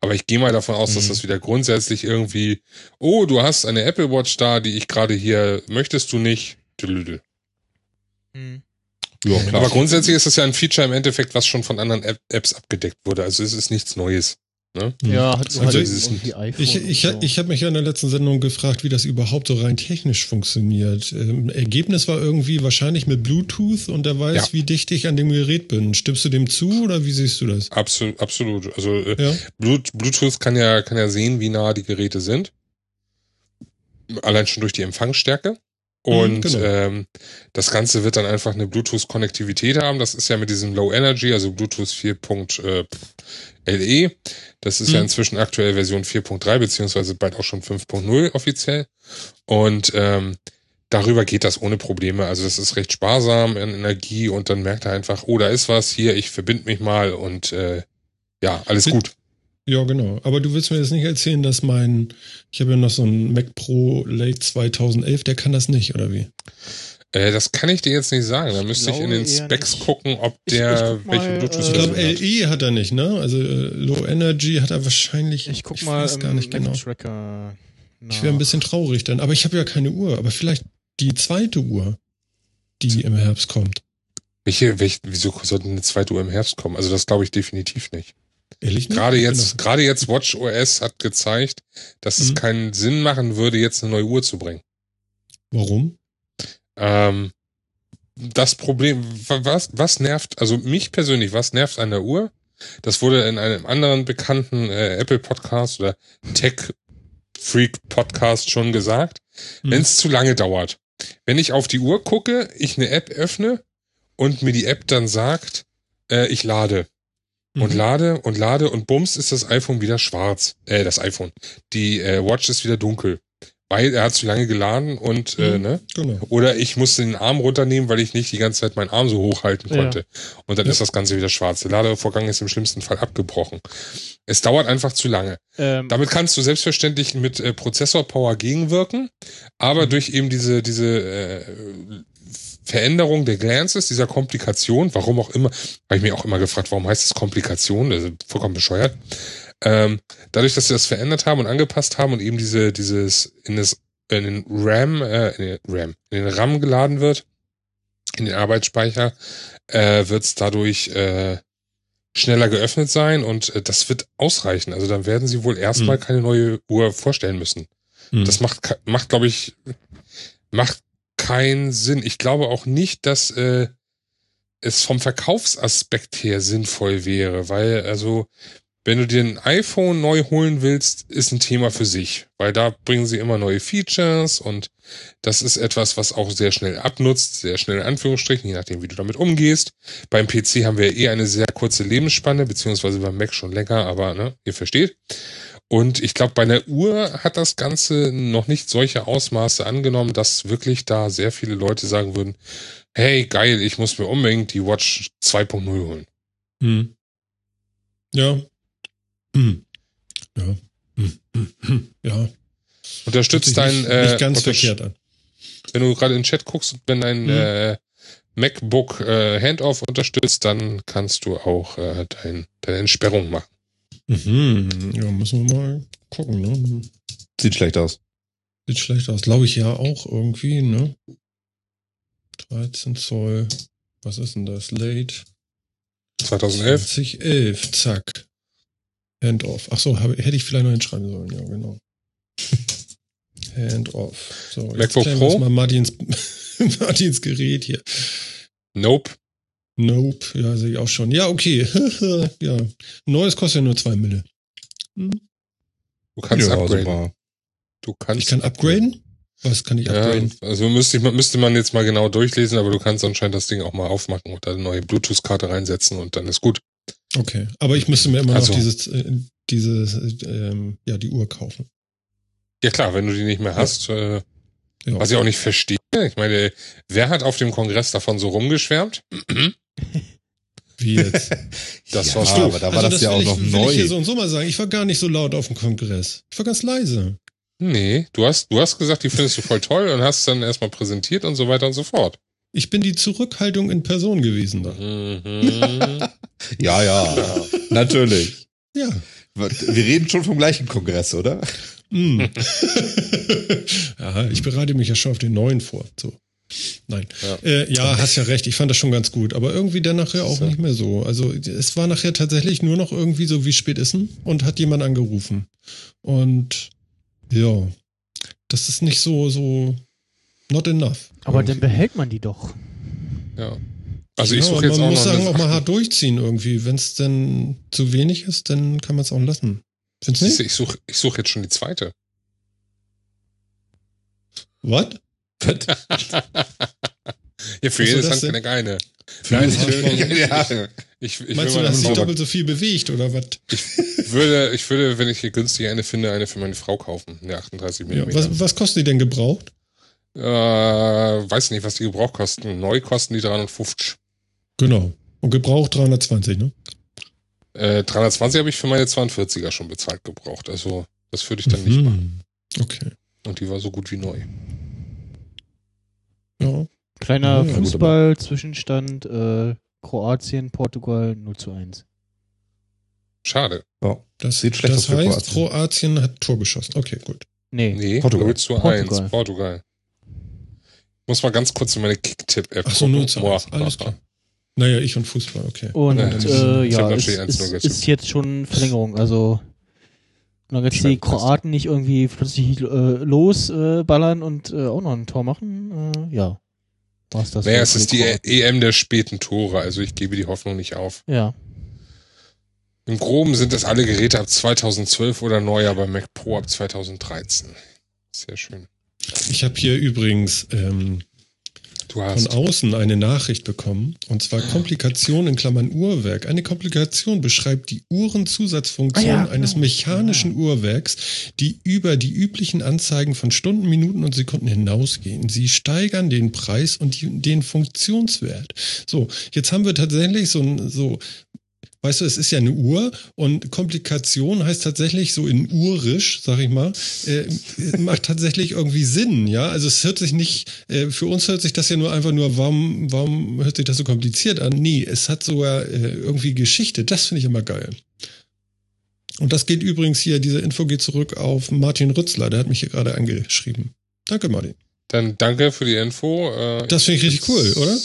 Aber ich gehe mal davon aus, dass Mhm. das wieder grundsätzlich irgendwie, oh, du hast eine Apple Watch da, die ich gerade hier, möchtest du nicht? Tüdelüdel. Hm. Ja, klar. Aber grundsätzlich ist das ja ein Feature im Endeffekt, was schon von anderen App Apps abgedeckt wurde. Also es ist nichts Neues. Ne? Ja, hat Also halt. Ich, ich, so. ich habe mich ja in der letzten Sendung gefragt, wie das überhaupt so rein technisch funktioniert. Ähm, Ergebnis war irgendwie wahrscheinlich mit Bluetooth und er weiß, Ja. wie dicht ich an dem Gerät bin. Stimmst du dem zu oder wie siehst du das? Absolut, absolut. Also äh, Ja. Bluetooth kann ja, kann ja sehen, wie nah die Geräte sind. Allein schon durch die Empfangsstärke. Und Mhm, genau. ähm, das Ganze wird dann einfach eine Bluetooth-Konnektivität haben. Das ist ja mit diesem Low Energy, also Bluetooth 4.LE. E. Das ist ja Mhm. inzwischen aktuell Version 4.3, beziehungsweise bald auch schon 5.0 offiziell. Und ähm, darüber geht das ohne Probleme. Also das ist recht sparsam an Energie und dann merkt er einfach, oh, da ist was hier, ich verbinde mich mal und äh, ja, alles Mit- gut. Ja, genau. Aber du willst mir jetzt nicht erzählen, dass mein, ich habe ja noch so einen Mac Pro Late 2011, der kann das nicht, oder wie? Äh, das kann ich dir jetzt nicht sagen. Da müsste ich in den Specs nicht. gucken, ob Ich- ich der guck mal, welche äh, Ich glaube, hat. LE hat er nicht, ne? Also äh, Low Energy hat er wahrscheinlich. ich guck mal weiß gar im nicht genau. Mac-Tracker Ich wäre ein bisschen traurig dann. Aber ich habe ja keine Uhr. Aber vielleicht die zweite Uhr, die im Herbst kommt. Welche, welche, wieso sollte eine zweite Uhr im Herbst kommen? Also das glaube ich definitiv nicht. Ehrlich? Gerade bin jetzt, gerade jetzt Watch OS hat gezeigt, dass es Mhm. keinen Sinn machen würde, jetzt eine neue Uhr zu bringen. Warum? Ähm, das Problem, wa- was, was nervt, also mich persönlich, was nervt an der Uhr? Das wurde in einem anderen bekannten äh, Apple Podcast oder Tech Freak Podcast schon gesagt. Mhm. Wenn es zu lange dauert. Wenn ich auf die Uhr gucke, ich eine App öffne und mir die App dann sagt, äh, ich lade und Mhm. lade und lade und bums ist das iPhone wieder schwarz. Äh, das iPhone. Die äh, Watch ist wieder dunkel. Weil er hat zu lange geladen und äh, Mhm. ne? Genau. Oder ich musste den Arm runternehmen, weil ich nicht die ganze Zeit meinen Arm so hochhalten Ja. konnte. Und dann Ja. ist das Ganze wieder schwarz. Der Ladevorgang ist im schlimmsten Fall abgebrochen. Es dauert einfach zu lange. Ähm, Damit kannst du selbstverständlich mit äh, Prozessorpower gegenwirken, aber durch eben diese, diese äh, Veränderung der Glances, dieser Komplikation, warum auch immer, habe ich mir auch immer gefragt, warum heißt es Komplikation? Das ist vollkommen bescheuert. Ähm, dadurch, dass sie das verändert haben und angepasst haben und eben diese, dieses in das in den RAM, äh, in den RAM, in den RAM geladen wird, in den Arbeitsspeicher, äh, wird es dadurch äh, schneller geöffnet sein und äh, das wird ausreichen. Also dann werden sie wohl erstmal Hm. keine neue Uhr vorstellen müssen. Hm. Das macht, macht glaube ich, macht keinen Sinn. Ich glaube auch nicht, dass äh, es vom Verkaufsaspekt her sinnvoll wäre, weil also wenn du dir ein iPhone neu holen willst, ist ein Thema für sich, weil da bringen sie immer neue Features und das ist etwas, was auch sehr schnell abnutzt, sehr schnell in Anführungsstrichen, je nachdem, wie du damit umgehst. Beim PC haben wir eh eine sehr kurze Lebensspanne, beziehungsweise beim Mac schon länger, aber ne, ihr versteht. Und ich glaube, bei einer Uhr hat das Ganze noch nicht solche Ausmaße angenommen, dass wirklich da sehr viele Leute sagen würden, hey, geil, ich muss mir unbedingt die Watch 2.0 holen. Hm. Ja. Hm. Ja. Hm. Hm. Hm. Ja. Unterstützt dein, nicht, äh, nicht ganz untersch- verkehrt an. wenn du gerade in den Chat guckst, wenn dein Mhm. äh, MacBook äh, Handoff unterstützt, dann kannst du auch äh, dein, deine Entsperrung machen. Mhm. Ja, müssen wir mal gucken, ne? Sieht schlecht aus. Sieht schlecht aus. Glaube ich ja auch irgendwie, ne? 13 Zoll. Was ist denn das? Late 2011? 2011. Zack. Handoff. Ach so, habe, hätte ich vielleicht noch hinschreiben sollen. Ja, genau. Handoff. So, jetzt MacBook wir Pro? mal Martins, Martins Gerät hier. Nope. Nope. Ja, sehe ich auch schon. Ja, okay. ja. Neues kostet ja nur zwei Mille. Du kannst ja, upgraden. super. Du kannst Ich kann upgraden? Was kann ich Ja, upgraden? also müsste, ich, müsste man jetzt mal genau durchlesen, aber du kannst anscheinend das Ding auch mal aufmachen und da eine neue Bluetooth-Karte reinsetzen und dann ist gut. Okay. Aber ich müsste mir immer Also- noch dieses, äh, dieses, äh, ähm, ja, die Uhr kaufen. Ja klar, wenn du die nicht mehr hast, äh, Ja. was ich auch nicht verstehe. Ich meine, wer hat auf dem Kongress davon so rumgeschwärmt? Wie jetzt? Das ja, warst du. aber da war das, ja will auch ich, noch will neu. Ich hier so und so mal sagen. Ich war gar nicht so laut auf dem Kongress. Ich war ganz leise. Nee, du hast, du hast gesagt, die findest du voll toll und hast dann erstmal präsentiert und so weiter und so fort. Ich bin die Zurückhaltung in Person gewesen. Da. Mhm. Ja, ja, natürlich. Ja. Wir reden schon vom gleichen Kongress, oder? Mm. ja, ich bereite mich ja schon auf den neuen vor. So. Nein. Ja. Äh, ja, hast ja recht. Ich fand das schon ganz gut. Aber irgendwie dann nachher auch So. nicht mehr so. Also es war nachher tatsächlich nur noch irgendwie so, wie spät ist denn? Und hat jemand angerufen. Und ja, das ist nicht so, so not enough. Aber dann behält man die doch. ja. Also ich Ja, suche jetzt man auch muss sagen, auch mal hart durchziehen irgendwie. Wenn es denn zu wenig ist, dann kann man es auch lassen. Findest du? Ich suche ich such jetzt schon die zweite. Was? Ja, für jedes Handgelenk eine. Für Nein, ich ja, ich, ich, Meinst du, dass sich doppelt so viel bewegt oder was? ich würde, ich würde, wenn ich hier günstig eine finde, eine für meine Frau kaufen. Eine 38 mm. Ja, was, was kostet die denn gebraucht? Äh, weiß nicht, was die Gebrauch kosten. Neu kosten die 350. Genau. Und gebraucht 320, ne? Äh, 320 habe ich für meine 42er schon bezahlt gebraucht. Also, das würde ich dann nicht Mhm. machen. Okay. Und die war so gut wie neu. Ja. Kleiner Ja, Fußball-Zwischenstand, äh, Kroatien, Portugal 0 zu 1. Schade. Ja. Das, Sieht schlecht das aus für heißt, Kroatien. Kroatien. hat Tor geschossen. Okay, gut. Nee. Nee, Portugal. 0 zu Portugal. 1. Portugal. Muss mal ganz kurz in meine Kick-Tipp-App Ach so, 0 zu 1. Boah. Alles klar. Naja, ich und Fußball, okay. Und Ja, das- äh, ja, es natürlich 1-0 ist, ist jetzt schon Verlängerung. Also wenn jetzt die. Kroaten nicht irgendwie plötzlich äh, losballern äh, ballern und äh, auch noch ein Tor machen, äh, ja. War's das Naja, es ist die Kroaten. EM der späten Tore, also ich gebe die Hoffnung nicht auf. Ja. Im Groben sind das alle Geräte ab 2012 oder neu, aber Mac Pro ab 2013. Sehr schön. Ich habe hier übrigens ähm, von hast. außen eine Nachricht bekommen. Und zwar Komplikation in Klammern Uhrwerk. Eine Komplikation beschreibt die Uhrenzusatzfunktion Ah ja, genau. eines mechanischen Uhrwerks, die über die üblichen Anzeigen von Stunden, Minuten und Sekunden hinausgehen. Sie steigern den Preis und die, den Funktionswert. So, jetzt haben wir tatsächlich so ein, so, weißt du, es ist ja eine Uhr und Komplikation heißt tatsächlich so in Urisch, sag ich mal, äh, macht tatsächlich irgendwie Sinn, ja. Also es hört sich nicht, äh, für uns hört sich das ja nur einfach nur, warum, warum hört sich das so kompliziert an? Nee, es hat sogar äh, irgendwie Geschichte. Das finde ich immer geil. Und das geht übrigens hier, diese Info geht zurück auf Martin Rützler, der hat mich hier gerade angeschrieben. Danke, Martin. Dann danke für die Info. Äh, Das finde ich richtig cool, oder?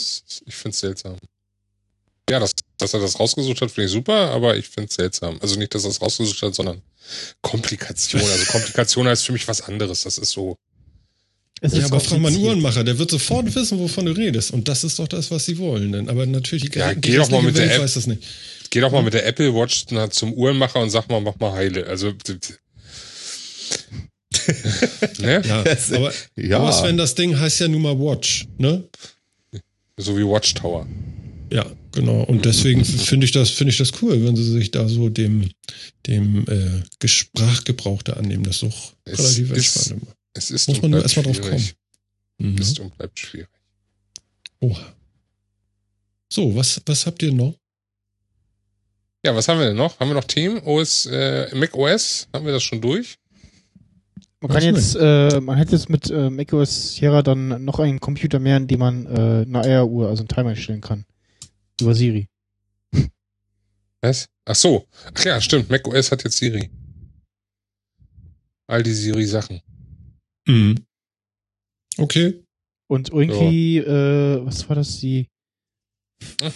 Ich finde es seltsam. Ja, dass, dass er das rausgesucht hat, finde ich super, aber ich finde es seltsam. Also nicht, dass er es rausgesucht hat, sondern Komplikation. Also Komplikation heißt für mich was anderes. Das ist so. Es Ja, ist aber frag mal einen. Uhrenmacher, der wird sofort wissen, wovon du redest. Und das ist doch das, was sie wollen. Denn, aber natürlich, die, Ja, geh doch mal mit der App. weiß das nicht. Geh doch mal mit der Apple Watch na, zum Uhrenmacher und sag mal, mach mal heile. Also, ne? Ja, aber, Ja. aber Sven, das Ding heißt ja nun mal Watch, ne? So wie Watchtower. Ja, genau. Und deswegen finde ich das, finde ich das cool, wenn sie sich da so dem, dem äh, Sprachgebrauch da annehmen. Das ist doch Es relativ ist- entspannt. immer. Es ist Muss man nur erstmal drauf schwierig. Mhm. Ist und bleibt schwierig. Oha. So, was, was habt ihr noch? Ja, was haben wir denn noch? Haben wir noch Themen? OS, äh, Mac OS? Haben wir das schon durch? Man kann jetzt, äh, man hat jetzt mit äh, macOS Sierra dann noch einen Computer mehr, in dem man äh, eine Eieruhr, also einen Timer einstellen kann. Über Siri. Was? Ach so. Ach ja, stimmt. Mac OS hat jetzt Siri. All die Siri-Sachen. Mhm. Okay. Und irgendwie, äh, was war das? Sie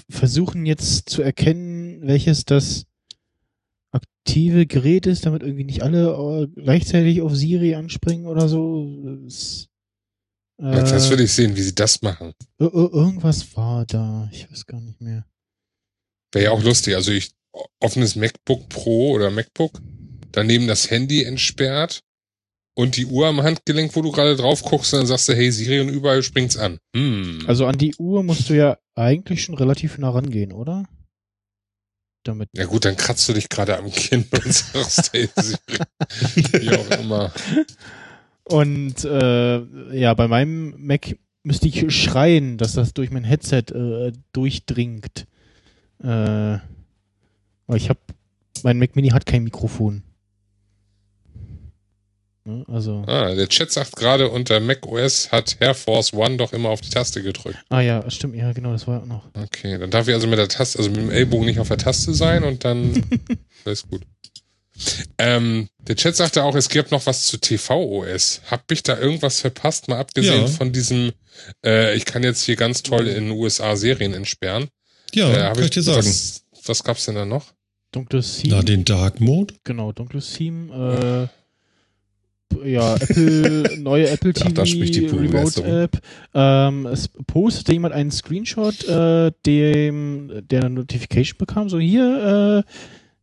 versuchen jetzt zu erkennen, welches das aktive Gerät ist, damit irgendwie nicht alle äh, gleichzeitig auf Siri anspringen oder so. Das, äh, das will ich sehen, wie sie das machen. ir- ir- Irgendwas war da. Ich weiß gar nicht mehr. Wäre ja auch lustig. Also ich, offenes MacBook Pro oder MacBook, daneben das Handy entsperrt und die Uhr am Handgelenk, wo du gerade drauf guckst, dann sagst du, hey Siri und überall springt's an. Hm. Also an die Uhr musst du ja eigentlich schon relativ nah rangehen, oder? Damit. ja gut, dann kratzt du dich gerade am Kinn und sagst, hey Siri. Wie auch immer. Und äh, ja, bei meinem Mac müsste ich schreien, dass das durch mein Headset äh, durchdringt. Äh, aber ich habe, mein Mac Mini hat kein Mikrofon. Ne, Also, Ah, der Chat sagt gerade, unter Mac OS hat Air Force One doch immer auf die Taste gedrückt. ah ja, stimmt, ja genau, das war auch noch. Okay, dann darf ich also mit der Taste, also mit dem Ellbogen nicht auf der Taste sein und dann alles gut. Ähm, der Chat sagte auch, es gibt noch was zu TV-OS. Hab ich da irgendwas verpasst, mal abgesehen Ja. von diesem, äh, ich kann jetzt hier ganz toll in den USA Serien entsperren. Ja, äh, kann ich dir sagen. Was, was gab's denn da noch? Dunkles Theme. Na, den Dark Mode? Genau, dunkles Theme. Äh, ja, Apple, neue Apple Ach, da spricht die TV Remote. App. Ähm, es postete jemand einen Screenshot, äh, dem, der eine Notification bekam. So, hier, äh,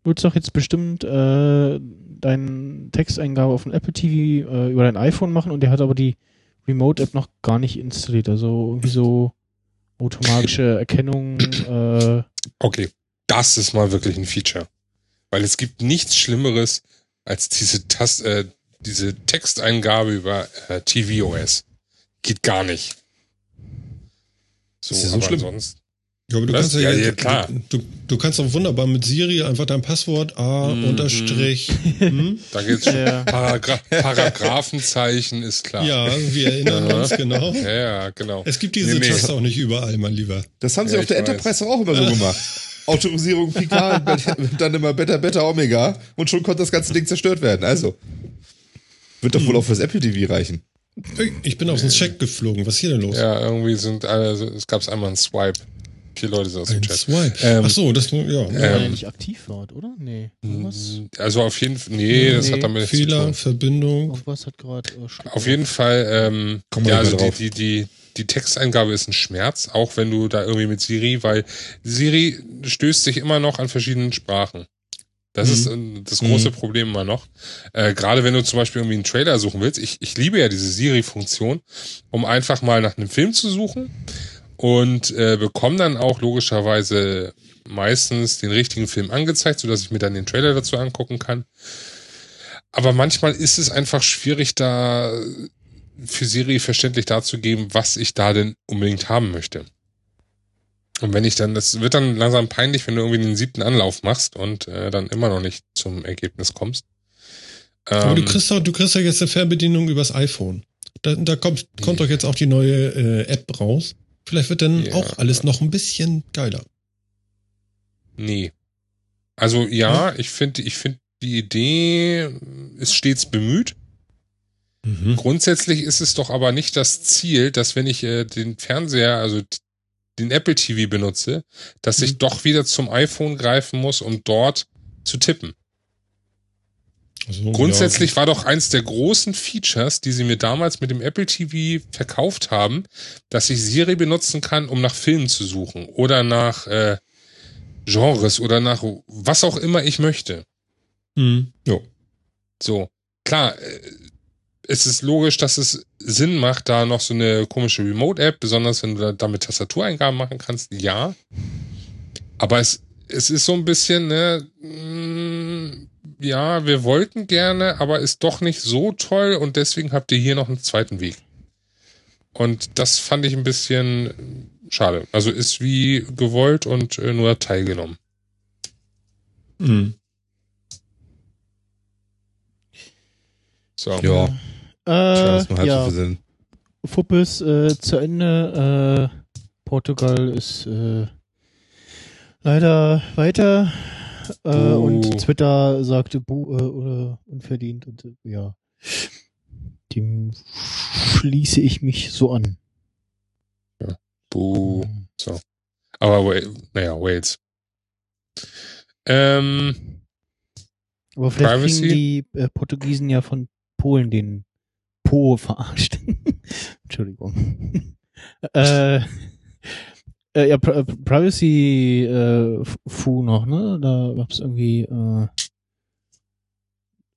willst du doch jetzt bestimmt äh, deine Texteingabe auf dem Apple TV äh, über dein iPhone machen und der hat aber die Remote App noch gar nicht installiert. Also irgendwie so automatische Erkennung. Äh, Okay, das ist mal wirklich ein Feature. Weil es gibt nichts Schlimmeres als diese Tast äh, diese Texteingabe über äh, tvOS. Geht gar nicht. So, Ist ja so aber schlimm? Ansonsten, Ja, aber du Was? kannst ja, Ja, jetzt- ja, klar. Du, du kannst auch wunderbar mit Siri einfach dein Passwort A Mhm. unterstrich. hm? da geht's schon. Ja. Paragra Paragraphenzeichen ist klar. Ja, wir erinnern uns, genau. ja, ja, genau. Es gibt diese Nee, nee. Taste auch nicht überall, mein Lieber. Das haben sie Ja, auf der weiß. Enterprise doch auch immer so gemacht. Autorisierung Picard, dann immer Beta, Beta, Omega und schon konnte das ganze Ding zerstört werden. Also, wird doch wohl auch fürs Apple TV reichen. Ich bin aus dem Check geflogen. Was ist hier denn los? Ja, irgendwie sind alle, es gab einmal einen Swipe. Vier Leute sind aus dem Chat. Swipe. Ähm, Ach so, das, ja. weil er Ähm, nicht aktiv war, oder? Nee. Irgendwas, Also auf jeden Fall, nee, das Nee. hat damit Fehler. Verbindung. irgendwas hat gerade. Äh, Auf jeden Fall, ähm, ja, also die, die, die, die Texteingabe ist ein Schmerz, auch wenn du da irgendwie mit Siri, weil Siri stößt sich immer noch an verschiedenen Sprachen. Das Mhm. ist äh, das große Mhm. Problem immer noch. Äh, Gerade wenn du zum Beispiel irgendwie einen Trailer suchen willst. Ich, ich liebe ja diese Siri-Funktion, um einfach mal nach einem Film zu suchen und äh, bekomme dann auch logischerweise meistens den richtigen Film angezeigt, sodass ich mir dann den Trailer dazu angucken kann. Aber manchmal ist es einfach schwierig, da für Siri verständlich darzugeben, was ich da denn unbedingt haben möchte. Und wenn ich dann, das wird dann langsam peinlich, wenn du irgendwie den siebten Anlauf machst und äh, dann immer noch nicht zum Ergebnis kommst. Aber du Ähm, kriegst doch, du kriegst ja jetzt eine Fernbedienung übers iPhone. Da, da kommt, kommt doch jetzt auch die neue äh, App raus. Vielleicht wird dann Ja. auch alles noch ein bisschen geiler. Nee. Also ja, ich finde, ich finde die Idee ist stets bemüht. Mhm. Grundsätzlich ist es doch aber nicht das Ziel, dass wenn ich äh, den Fernseher, also den Apple TV benutze, dass ich doch wieder zum iPhone greifen muss, um dort zu tippen. Also, Grundsätzlich war doch eins der großen Features, die sie mir damals mit dem Apple TV verkauft haben, dass ich Siri benutzen kann, um nach Filmen zu suchen oder nach äh, Genres oder nach was auch immer ich möchte. Mhm. Jo. So, klar, äh, es ist logisch, dass es Sinn macht, da noch so eine komische Remote-App, besonders wenn du da- damit Tastatureingaben machen kannst, ja. Aber es, es ist so ein bisschen, ne, mm, ja, wir wollten gerne, aber ist doch nicht so toll und deswegen habt ihr hier noch einen zweiten Weg. Und das fand ich ein bisschen schade. Also ist wie gewollt und äh, nur teilgenommen. Mhm. So. Ja, Äh, war halt ja, so viel Sinn. Fuppes äh, zu Ende. Äh, Portugal ist äh, leider weiter. Äh, und Twitter sagte Bu äh, oder unverdient. Und äh, ja, dem schließe ich mich so an. Buh. So. Aber, naja, Wales. Ähm, Aber vielleicht Privacy? kriegen die äh, Portugiesen ja von Polen den Po verarscht. Entschuldigung. äh, äh, ja, Pri äh, Privacy äh, Fu noch, ne? Da gab's irgendwie äh,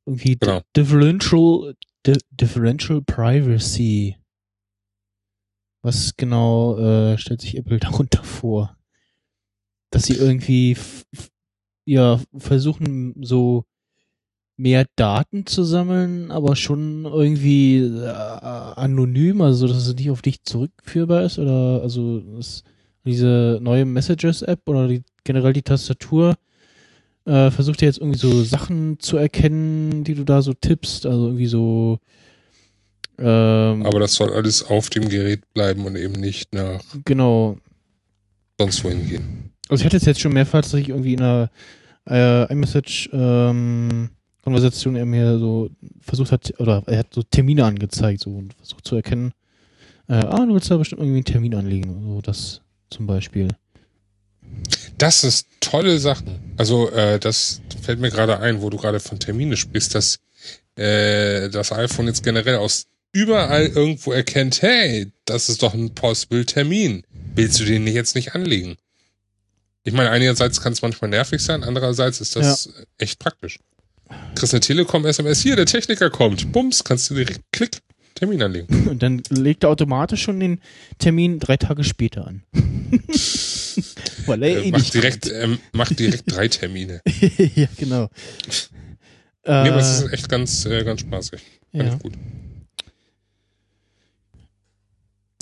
irgendwie Genau. Differential di Differential Privacy. Was genau äh, stellt sich Apple darunter vor? Dass sie irgendwie ja versuchen so mehr Daten zu sammeln, aber schon irgendwie äh, anonym, also dass es nicht auf dich zurückführbar ist oder also das, diese neue Messages-App oder die, generell die Tastatur äh, versucht ja jetzt irgendwie so Sachen zu erkennen, die du da so tippst, also irgendwie so ähm, aber das soll alles auf dem Gerät bleiben und eben nicht nach genau, sonst wohin gehen. Also ich hatte es jetzt schon mehrfach, dass ich irgendwie in einer äh, iMessage ähm, Konversation er mir so versucht hat, oder er hat so Termine angezeigt so und versucht zu erkennen, äh, ah, du willst da bestimmt irgendwie einen Termin anlegen, so das zum Beispiel. Das ist tolle Sachen. Also äh, das fällt mir gerade ein, wo du gerade von Termine sprichst, dass äh, das iPhone jetzt generell aus überall irgendwo erkennt, hey, das ist doch ein possible Termin. Willst du den jetzt nicht anlegen? Ich meine, einerseits kann es manchmal nervig sein, andererseits ist das echt praktisch. Kriegst eine Telekom-SMS, hier, der Techniker kommt. Bums, kannst du direkt klick, Termin anlegen. Und dann legt er automatisch schon den Termin drei Tage später an. Weil er Äh, eh macht direkt, ähm, macht direkt drei Termine. ja, genau. Nee, aber es Äh, ist echt ganz, äh, ganz spaßig. Fand ja. ich gut.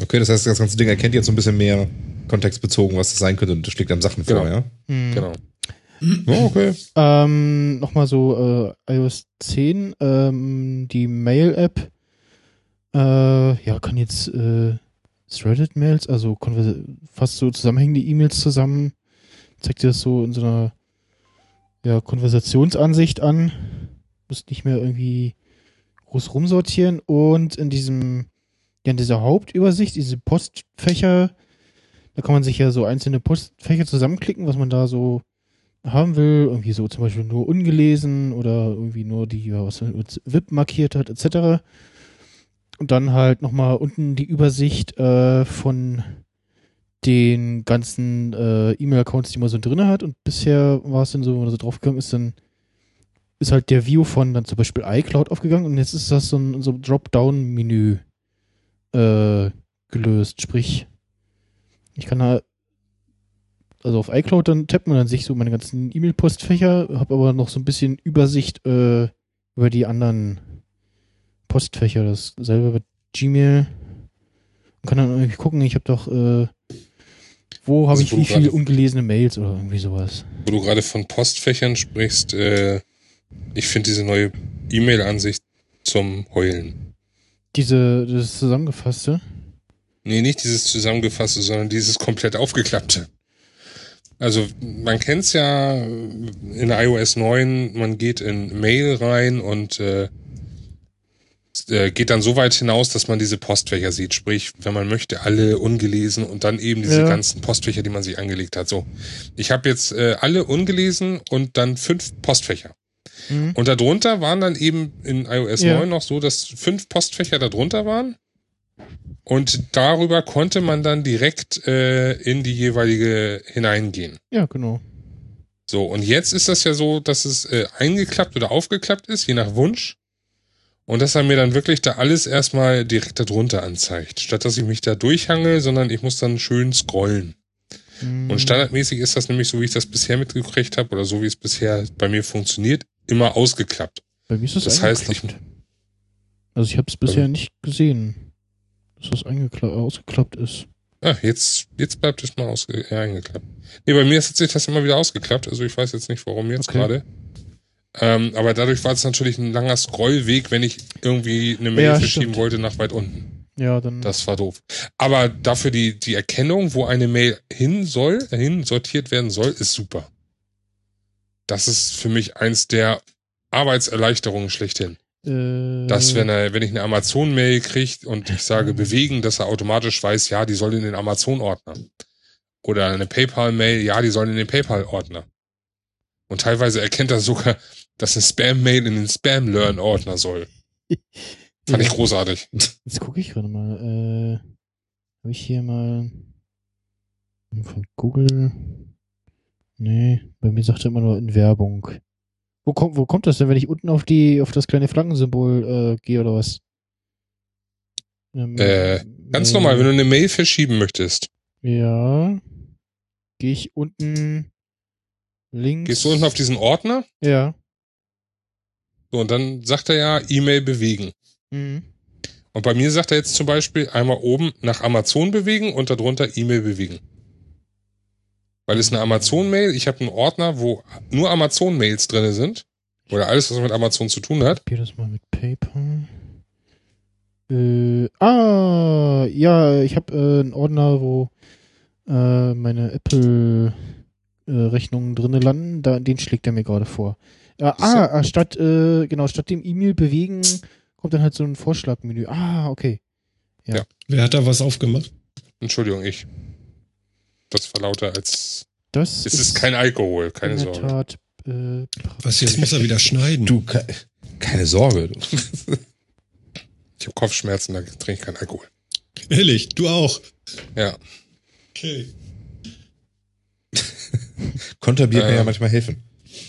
Okay, das heißt, das ganze Ding erkennt jetzt so ein bisschen mehr kontextbezogen, was das sein könnte und schlägt dann Sachen vor, Genau. ja? hm. Genau. Oh, okay. Ähm, Nochmal so äh, iOS 10, ähm, die Mail-App, äh, ja, kann jetzt äh, Threaded-Mails, also fast so zusammenhängende E-Mails zusammen, zeigt dir das so in so einer ja, Konversationsansicht an. Muss nicht mehr irgendwie groß rumsortieren und in diesem, ja, in dieser Hauptübersicht, diese Postfächer, da kann man sich ja so einzelne Postfächer zusammenklicken, was man da so haben will, irgendwie so zum Beispiel nur ungelesen oder irgendwie nur die, was man mit VIP markiert hat, etc. Und dann halt nochmal unten die Übersicht äh, von den ganzen äh, E-Mail-Accounts, die man so drinne hat. Und bisher war es dann so, wenn man so draufgegangen ist, dann ist halt der View von dann zum Beispiel iCloud aufgegangen und jetzt ist das so ein so Dropdown-Menü äh, gelöst. Sprich, ich kann da also auf iCloud dann tappen und dann sehe ich so meine ganzen E-Mail-Postfächer, habe aber noch so ein bisschen Übersicht äh, über die anderen Postfächer. Dasselbe bei Gmail. Und kann dann irgendwie gucken, ich habe doch, äh, wo habe Also, ich wo wie viele ungelesene Mails oder irgendwie sowas. Wo du gerade von Postfächern sprichst, äh, ich finde diese neue E-Mail-Ansicht zum Heulen. Diese, das zusammengefasste. Nee, nicht dieses zusammengefasste, sondern dieses komplett aufgeklappte. Also man kennt's ja in iOS 9, man geht in Mail rein und äh, äh, geht dann so weit hinaus, dass man diese Postfächer sieht. Sprich, wenn man möchte, alle ungelesen und dann eben diese Ja. ganzen Postfächer, die man sich angelegt hat. So, ich habe jetzt äh, alle ungelesen und dann fünf Postfächer. Mhm. Und darunter waren dann eben in iOS Ja. 9 noch so, dass fünf Postfächer darunter waren. Und darüber konnte man dann direkt äh, in die jeweilige hineingehen. Ja, genau. So, und jetzt ist das ja so, dass es äh, eingeklappt oder aufgeklappt ist, je nach Wunsch. Und dass er mir dann wirklich da alles erstmal direkt darunter anzeigt. Statt dass ich mich da durchhangel, sondern ich muss dann schön scrollen. Mhm. Und standardmäßig ist das nämlich so, wie ich das bisher mitgekriegt habe, oder so wie es bisher bei mir funktioniert, immer ausgeklappt. Bei mir ist das, Das heißt, ich. Also ich habe es bisher nicht gesehen, dass das ausgeklappt ist. ah, jetzt, jetzt bleibt es mal ausge äh, eingeklappt. Nee, bei mir hat sich das immer wieder ausgeklappt, also ich weiß jetzt nicht, warum jetzt Okay. gerade. Ähm, aber dadurch war es natürlich ein langer Scrollweg, wenn ich irgendwie eine Mail Ja, verschieben stimmt. wollte nach weit unten. Ja, dann. Das war doof. Aber dafür die, die Erkennung, wo eine Mail hin soll, hin sortiert werden soll, ist super. Das ist für mich eins der Arbeitserleichterungen schlechthin. äh, Dass, wenn, er, wenn ich eine Amazon-Mail kriege und ich sage bewegen, dass er automatisch weiß, ja, die soll in den Amazon-Ordner. Oder eine PayPal-Mail, ja, die soll in den PayPal-Ordner. Und teilweise erkennt er sogar, dass eine Spam-Mail in den Spam-Learn-Ordner soll. Fand ich großartig. Jetzt gucke ich gerade mal. Äh, Habe ich hier mal von Google? Nee, bei mir sagt er immer nur in Werbung. Wo kommt, wo kommt das denn, wenn ich unten auf die, auf das kleine Flaggensymbol äh, gehe oder was? Ähm, Äh, Ganz normal, wenn du eine Mail verschieben möchtest, Ja. Gehe ich unten links. gehst du unten auf diesen Ordner Ja. So, und dann sagt er ja E-Mail bewegen. Mhm. Und bei mir sagt er jetzt zum Beispiel einmal oben nach Amazon bewegen und darunter E-Mail bewegen. Weil es eine Amazon-Mail, ich habe einen Ordner, wo nur Amazon-Mails drinne sind. Oder alles, was mit Amazon zu tun hat. Probier das mal mit PayPal. Äh, ah, ja, ich habe äh, einen Ordner, wo äh, meine Apple-Rechnungen drinne landen. Da, den schlägt er mir gerade vor. Ja, ah, ah, statt, äh, genau, statt dem E-Mail bewegen, kommt dann halt so ein Vorschlagmenü. Ah, okay. Wer hat da was aufgemacht? Entschuldigung, ich. Das war lauter als. Das Es ist kein Alkohol, keine in der Sorge. Tat. Äh, Was, jetzt muss er wieder schneiden. Du, ke keine Sorge. Du. Ich habe Kopfschmerzen, da trinke ich keinen Alkohol. Ehrlich, du auch. Ja. Okay. Konterbier kann ja Ähm. manchmal helfen.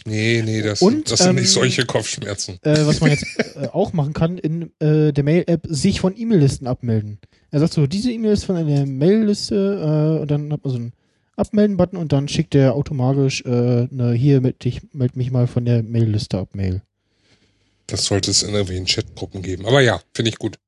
Nee, nee, das, Und, das sind ähm, nicht solche Kopfschmerzen. äh, was man jetzt äh, auch machen kann, in äh, der Mail-App sich von E-Mail-Listen abmelden. Er sagt so, diese E-Mail ist von einer Mail-Liste äh, und dann hat man so einen Abmelden-Button und dann schickt er automatisch äh, eine hier meld, dich, meld mich mal von der Mail-Liste ab Mail. Das sollte es in irgendwelchen Chatgruppen geben. Aber ja, finde ich gut.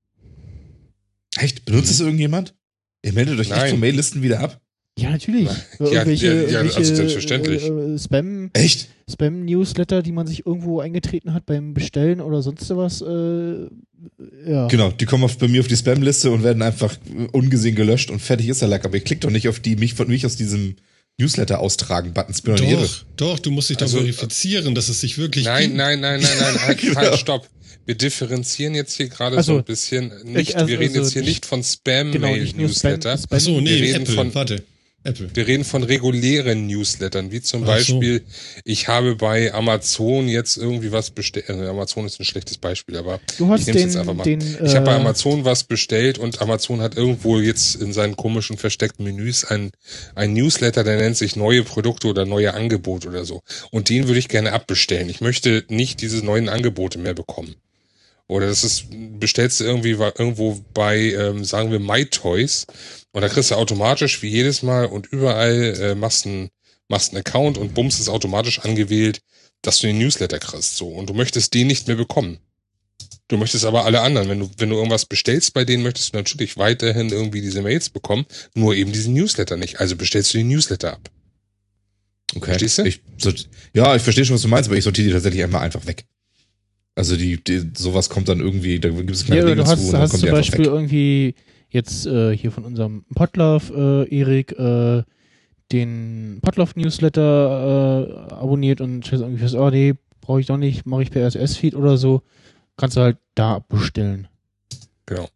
Echt? Benutzt es irgendjemand? Ihr meldet euch Nein. nicht von Maillisten wieder ab? Ja, natürlich. Ja, irgendwelche ja, ja, also selbstverständlich. Äh, äh, Spam, Echt? Spam-Newsletter, die man sich irgendwo eingetreten hat beim Bestellen oder sonst was. Äh, ja. Genau, die kommen auf, bei mir auf die Spam-Liste und werden einfach äh, ungesehen gelöscht und fertig ist der Lack. Aber ihr klickt doch nicht auf die mich von mich aus diesem Newsletter austragen Buttons. Bin doch irre. Doch, doch, du musst dich Also, doch verifizieren, dass es sich wirklich Nein, gibt. nein, nein, nein, nein, halt, Genau. halt, stopp. Wir differenzieren jetzt hier gerade Also, so ein bisschen. Nicht, also- wir reden also jetzt hier nicht- nicht von Genau, nicht nur Spam. Spam-Mail-Newsletter. Spam Ach so, nee, Wir reden Apple, von- warte. Apple. Wir reden von regulären Newslettern, wie zum Ach so. Beispiel, ich habe bei Amazon jetzt irgendwie was bestellt. Also Amazon ist ein schlechtes Beispiel, aber Du hast ich nehme jetzt einfach mal. den ich habe bei äh, Amazon was bestellt und Amazon hat irgendwo jetzt in seinen komischen versteckten Menüs ein, ein Newsletter, der nennt sich neue Produkte oder neue Angebote oder so. Und den würde ich gerne abbestellen. Ich möchte nicht diese neuen Angebote mehr bekommen. Oder das ist, bestellst du irgendwie irgendwo bei, ähm, sagen wir, MyToys und da kriegst du automatisch wie jedes Mal und überall äh, machst einen machst einen Account und bums ist automatisch angewählt, dass du den Newsletter kriegst. So. Und du möchtest den nicht mehr bekommen. Du möchtest aber alle anderen. Wenn du, wenn du irgendwas bestellst bei denen, möchtest du natürlich weiterhin irgendwie diese Mails bekommen, nur eben diesen Newsletter nicht. Also bestellst du den Newsletter ab. Okay. Verstehst du? Ich, sort- ja, ich verstehe schon, was du meinst, aber ich sortiere die tatsächlich einmal einfach weg. Also die, die sowas kommt dann irgendwie, da gibt es Ja, keine oder Dinge du hast, zu und dann hast kommt zum Beispiel weg. irgendwie jetzt äh, hier von unserem Podlove, äh, Erik, äh, den Podlove-Newsletter äh, abonniert und stellst irgendwie fest, oh nee, brauche ich doch nicht, mache ich per RSS-Feed oder so. Kannst du halt da bestellen. Genau.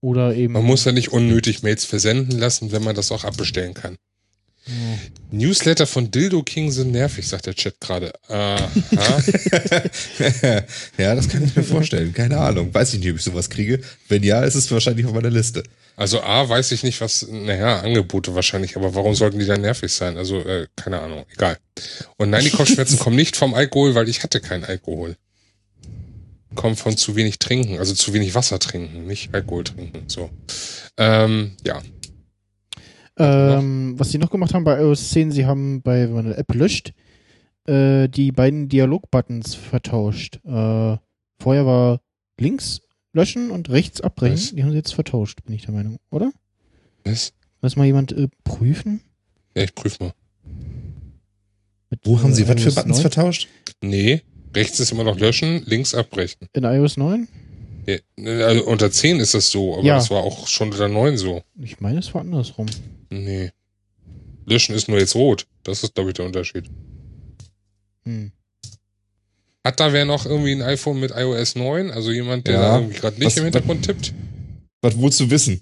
Oder eben. Man muss ja nicht unnötig Mails versenden lassen, wenn man das auch abbestellen kann. Newsletter von Dildo King sind nervig, sagt der Chat gerade. Ja, das kann ich mir vorstellen. Keine Ahnung. Weiß ich nicht, ob ich sowas kriege. Wenn ja, ist es wahrscheinlich auf meiner Liste. Also A, weiß ich nicht, was, naja, Angebote wahrscheinlich, aber warum sollten die dann nervig sein? Also, äh, keine Ahnung, egal. Und nein, die Kopfschmerzen kommen nicht vom Alkohol, weil ich hatte keinen Alkohol. Kommen von zu wenig trinken, also zu wenig Wasser trinken, nicht Alkohol trinken, so. Ähm, ja. Ähm, was sie noch gemacht haben bei iOS 10, sie haben bei, wenn man eine App löscht, äh, die beiden Dialog-Buttons vertauscht. Äh, vorher war links löschen und rechts abbrechen. Was? Die haben sie jetzt vertauscht, bin ich der Meinung, oder? Was? Lass mal jemand äh, prüfen. Ja, ich prüf mal. Mit, Wo haben Sie äh, was für Buttons 9? vertauscht? vertauscht? Nee, rechts ist immer noch löschen, links abbrechen. In iOS 9? Ja, also unter 10 ist das so, aber Ja. das war auch schon unter 9 so. Ich meine, es war andersrum. Nee. Löschen ist nur jetzt rot. Das ist, glaube ich, der Unterschied. Hm. Hat da wer noch irgendwie ein iPhone mit iOS 9? Also jemand, der Ja. da irgendwie gerade nicht Was- im Hintergrund tippt? Was wolltest du wissen?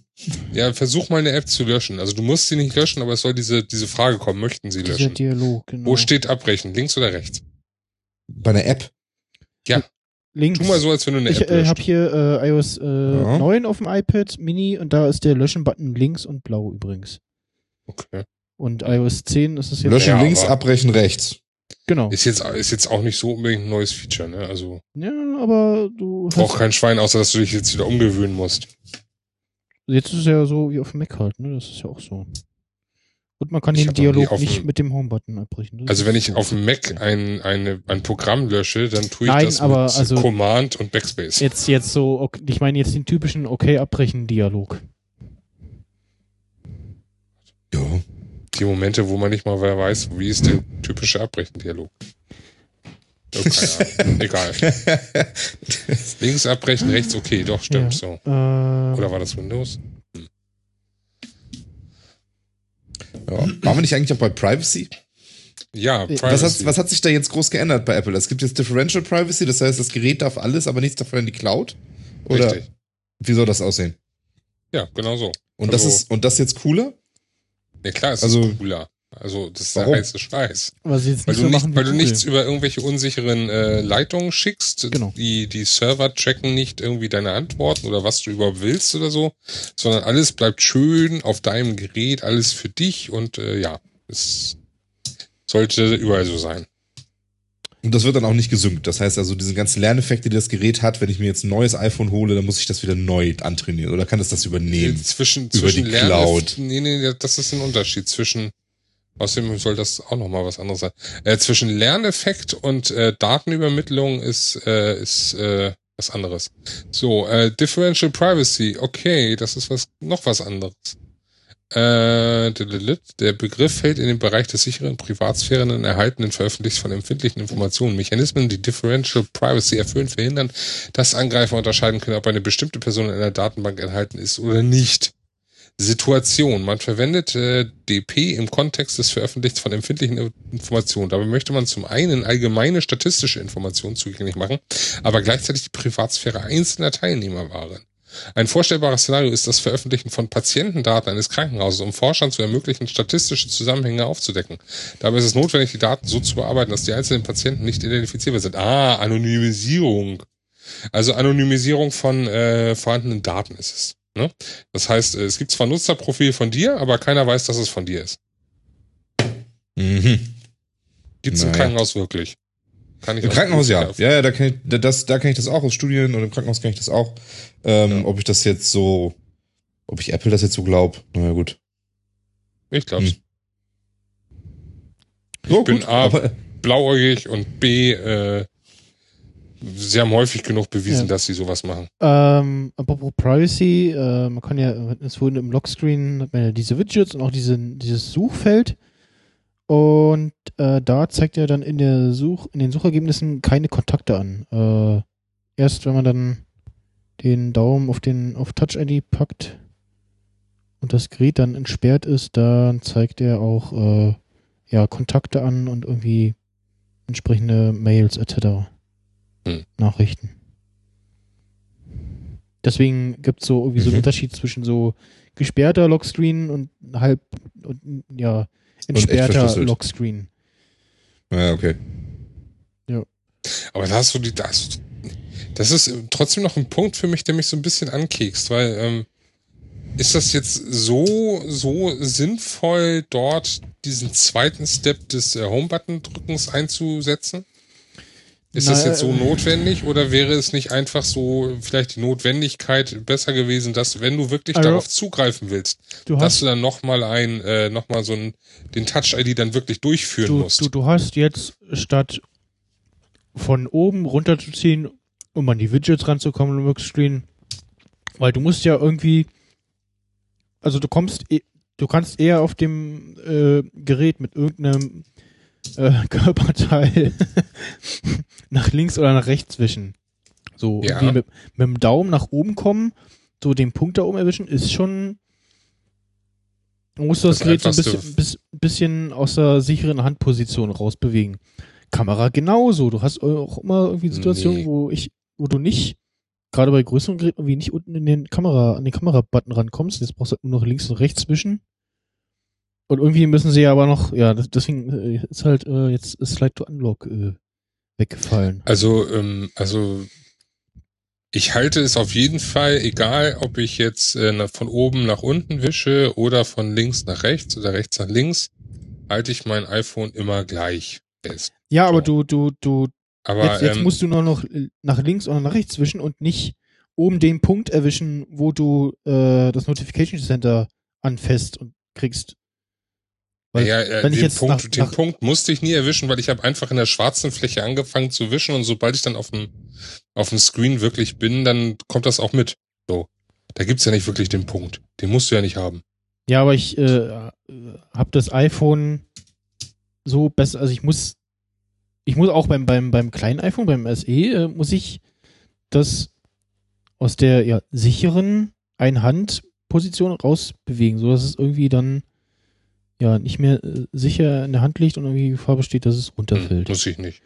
Ja, versuch mal eine App zu löschen. Also du musst sie nicht löschen, aber es soll diese, diese Frage kommen, möchten sie Dieser löschen? Dialog, genau. Wo steht abbrechen? Links oder rechts? Bei einer App? Ja, Links. tu mal so, als wenn du eine Ich App äh, löscht. habe hier äh, iOS äh, 9 auf dem iPad Mini und da ist der Löschen-Button links und blau übrigens. Okay. Und iOS 10 ist es jetzt. Löschen Ja, links, abbrechen rechts. Genau. Ist jetzt, ist jetzt auch nicht so unbedingt ein neues Feature, ne? Also Ja, aber du braucht kein Schwein, außer dass du dich jetzt wieder umgewöhnen musst. jetzt ist es ja so wie auf dem Mac halt, ne? Das ist ja auch so. Und man kann Ich den Dialog nicht mit dem Home-Button abbrechen. Das Also wenn ich auf dem Mac ein, eine, ein Programm lösche, dann tue ich Nein, das aber mit also- Command und Backspace. Jetzt, jetzt so, ich meine jetzt den typischen Okay-Abbrechen-Dialog. Ja. Die Momente, wo man nicht mal wer weiß, wie ist der typische Abbrechen-Dialog. Oh, keine Ahnung. Egal. Links abbrechen, rechts okay, doch, stimmt Ja. so. Äh, Oder war das Windows? ja. Waren wir nicht eigentlich auch bei Privacy? Ja, Was Privacy. Was hat, was hat sich da jetzt groß geändert bei Apple? Es gibt jetzt Differential Privacy, das heißt, das Gerät darf alles, aber nichts davon in die Cloud? Oder Richtig. wie soll das aussehen? Ja, genau so. Und das Also- ist und das jetzt cooler? Ja klar, es also- ist cooler. Also das ist der Warum? heiße Scheiß. was sie jetzt Weil nicht du, so nicht, weil du nichts über irgendwelche unsicheren äh, Leitungen schickst. Genau. Die, die Server tracken nicht irgendwie deine Antworten oder was du überhaupt willst oder so, sondern alles bleibt schön auf deinem Gerät, alles für dich und äh, ja, es sollte überall so sein. Und das wird dann auch nicht gesynkt. Das heißt also, diese ganzen Lerneffekte, die das Gerät hat, wenn ich mir jetzt ein neues iPhone hole, dann muss ich das wieder neu antrainieren. Oder kann es das übernehmen? Zwischen, Über zwischen die Lern- Cloud. Nee, nee, das ist ein Unterschied zwischen Außerdem soll das auch nochmal was anderes sein. Äh, zwischen Lerneffekt und äh, Datenübermittlung ist, äh, ist äh, was anderes. So, äh, Differential Privacy, okay, das ist was noch was anderes. Äh, der Begriff fällt in den Bereich des sicheren Privatsphären und erhaltenen Veröffentlichs von empfindlichen Informationen. Mechanismen, die Differential Privacy erfüllen, verhindern, dass Angreifer unterscheiden können, ob eine bestimmte Person in einer Datenbank enthalten ist oder nicht. Situation. Man verwendet äh, DP im Kontext des Veröffentlichens von empfindlichen Informationen. Dabei möchte man zum einen allgemeine statistische Informationen zugänglich machen, aber gleichzeitig die Privatsphäre einzelner Teilnehmer wahren. Ein vorstellbares Szenario ist das Veröffentlichen von Patientendaten eines Krankenhauses, um Forschern zu ermöglichen, statistische Zusammenhänge aufzudecken. Dabei ist es notwendig, die Daten so zu bearbeiten, dass die einzelnen Patienten nicht identifizierbar sind. Ah, Anonymisierung. Also Anonymisierung von äh, vorhandenen Daten ist es. Ne? Das heißt, äh, es gibt zwar ein Nutzerprofil von dir, aber keiner weiß, dass es von dir ist. Mhm. Gibt es im. Krankenhaus wirklich? Kann ich Im aus- Krankenhaus ja. Ja, ja, da kann ich, da- das, da kann ich das auch aus Studien und im Krankenhaus kann ich das auch. Ähm, Ja. Ob ich das jetzt so, ob ich Apple das jetzt so glaub, naja gut. Ich glaub's. Hm. So, bin gut, A- aber, Blauäugig und B, äh, sie haben häufig genug bewiesen, Ja. dass sie sowas machen. Ähm, apropos Privacy, äh, man kann ja, es wurden im Lockscreen hat man ja diese Widgets und auch diese, dieses Suchfeld. Und äh, da zeigt er dann in der Such, in den Suchergebnissen keine Kontakte an. Äh, erst wenn man dann den Daumen auf den auf Touch ID packt und das Gerät dann entsperrt ist, dann zeigt er auch äh, ja Kontakte an und irgendwie entsprechende Mails etc. Hm. Nachrichten. deswegen gibt es so irgendwie so einen Mhm. Unterschied zwischen so gesperrter Lockscreen und halb und ja, entsperrter. Lockscreen. Ja, okay. Aber da hast du die, da hast du, das ist trotzdem noch ein Punkt für mich, der mich so ein bisschen ankekst, weil ähm, ist das jetzt so so sinnvoll, dort diesen zweiten Step des äh, Home-Button-Drückens einzusetzen? Ist das Na, jetzt so äh, notwendig oder wäre es nicht einfach so vielleicht die Notwendigkeit besser gewesen, dass wenn du wirklich Also, darauf zugreifen willst, Du dass hast, du dann noch mal ein äh, noch mal so ein den Touch-ID dann wirklich durchführen du, musst? du, du hast jetzt statt von oben runterzuziehen, um an die Widgets ranzukommen im Lockscreen, weil du musst ja irgendwie, also du kommst, eh- du kannst eher auf dem äh, Gerät mit irgendeinem äh, Körperteil nach links oder nach rechts wischen. So Ja. mit, mit dem Daumen nach oben kommen, so den Punkt da oben erwischen, ist schon. Man muss das, Das Gerät so ein bisschen, bis, bisschen aus der sicheren Handposition rausbewegen. Kamera genauso. Du hast auch immer irgendwie Situationen, Nee. wo ich, wo du nicht, gerade bei größeren Geräten, irgendwie nicht unten in den Kamera, an den Kamerabutton rankommst. Jetzt brauchst du halt nur noch links und rechts wischen. Und irgendwie müssen sie ja aber noch, ja, deswegen äh, ist halt äh, jetzt ist Slide to Unlock äh, weggefallen. Also, ähm, also ich halte es auf jeden Fall, egal ob ich jetzt äh, von oben nach unten wische oder von links nach rechts oder rechts nach links, halte ich mein iPhone immer gleich fest. Ja, aber So. du, du, du, Aber jetzt, jetzt ähm, musst du nur noch nach links oder nach rechts wischen und nicht oben den Punkt erwischen, wo du äh, das Notification Center anfasst und kriegst. Weil, ja, äh, wenn ich den, jetzt Punkt, nach- den nach- Punkt musste ich nie erwischen, weil ich habe einfach in der schwarzen Fläche angefangen zu wischen und sobald ich dann auf dem auf dem Screen wirklich bin, dann kommt das auch mit. So, da gibt's ja nicht wirklich den Punkt. Den musst du ja nicht haben. Ja, aber ich äh, habe das iPhone so besser, also ich muss, ich muss auch beim, beim, beim kleinen iPhone, beim SE, äh, muss ich das aus der ja, sicheren Einhandposition rausbewegen, so dass es irgendwie dann ja nicht mehr äh, sicher in der Hand liegt und irgendwie Gefahr besteht, dass es Hm, runterfällt. muss ich nicht.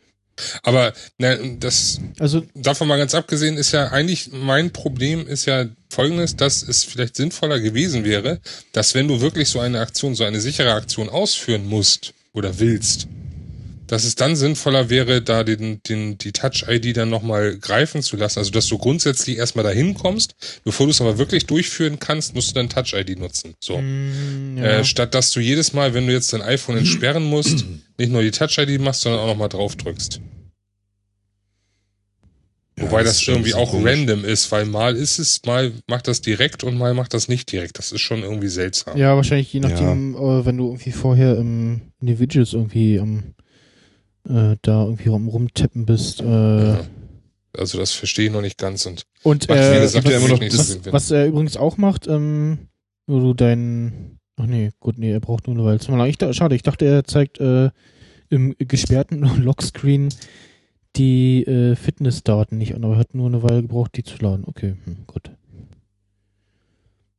Aber na, das Also davon mal ganz abgesehen ist ja eigentlich mein Problem ist ja folgendes, dass es vielleicht sinnvoller gewesen wäre, dass wenn du wirklich so eine Aktion, so eine sichere Aktion ausführen musst oder willst, dass es dann sinnvoller wäre, da den, den, die Touch-ID dann nochmal greifen zu lassen. Also, dass du grundsätzlich erstmal dahin kommst, bevor du es aber wirklich durchführen kannst, musst du dann Touch-ID nutzen. So. mh, ja. Äh, statt dass du jedes Mal, wenn du jetzt dein iPhone entsperren musst, nicht nur die Touch-ID machst, sondern auch nochmal drauf drückst. Ja, Wobei das, ein irgendwie auch komisch. random ist, weil mal ist es, mal macht das direkt und mal macht das nicht direkt. Das ist schon irgendwie seltsam. Ja, wahrscheinlich je nachdem, äh, wenn du irgendwie vorher im, in den Widgets irgendwie am äh, da irgendwie rum, rumtippen bist. Äh, Ja. Also das verstehe ich noch nicht ganz und Und Macht, wie äh, gesagt, was, ja immer noch nicht so was, was er übrigens auch macht, ähm, wo du dein Ach nee, gut, nee, er braucht nur eine Weile. Zumal Ich, da- schade, ich dachte, er zeigt äh, im gesperrten Lockscreen die äh, Fitnessdaten nicht an, aber er hat nur eine Weile gebraucht, die zu laden. Okay, hm, gut.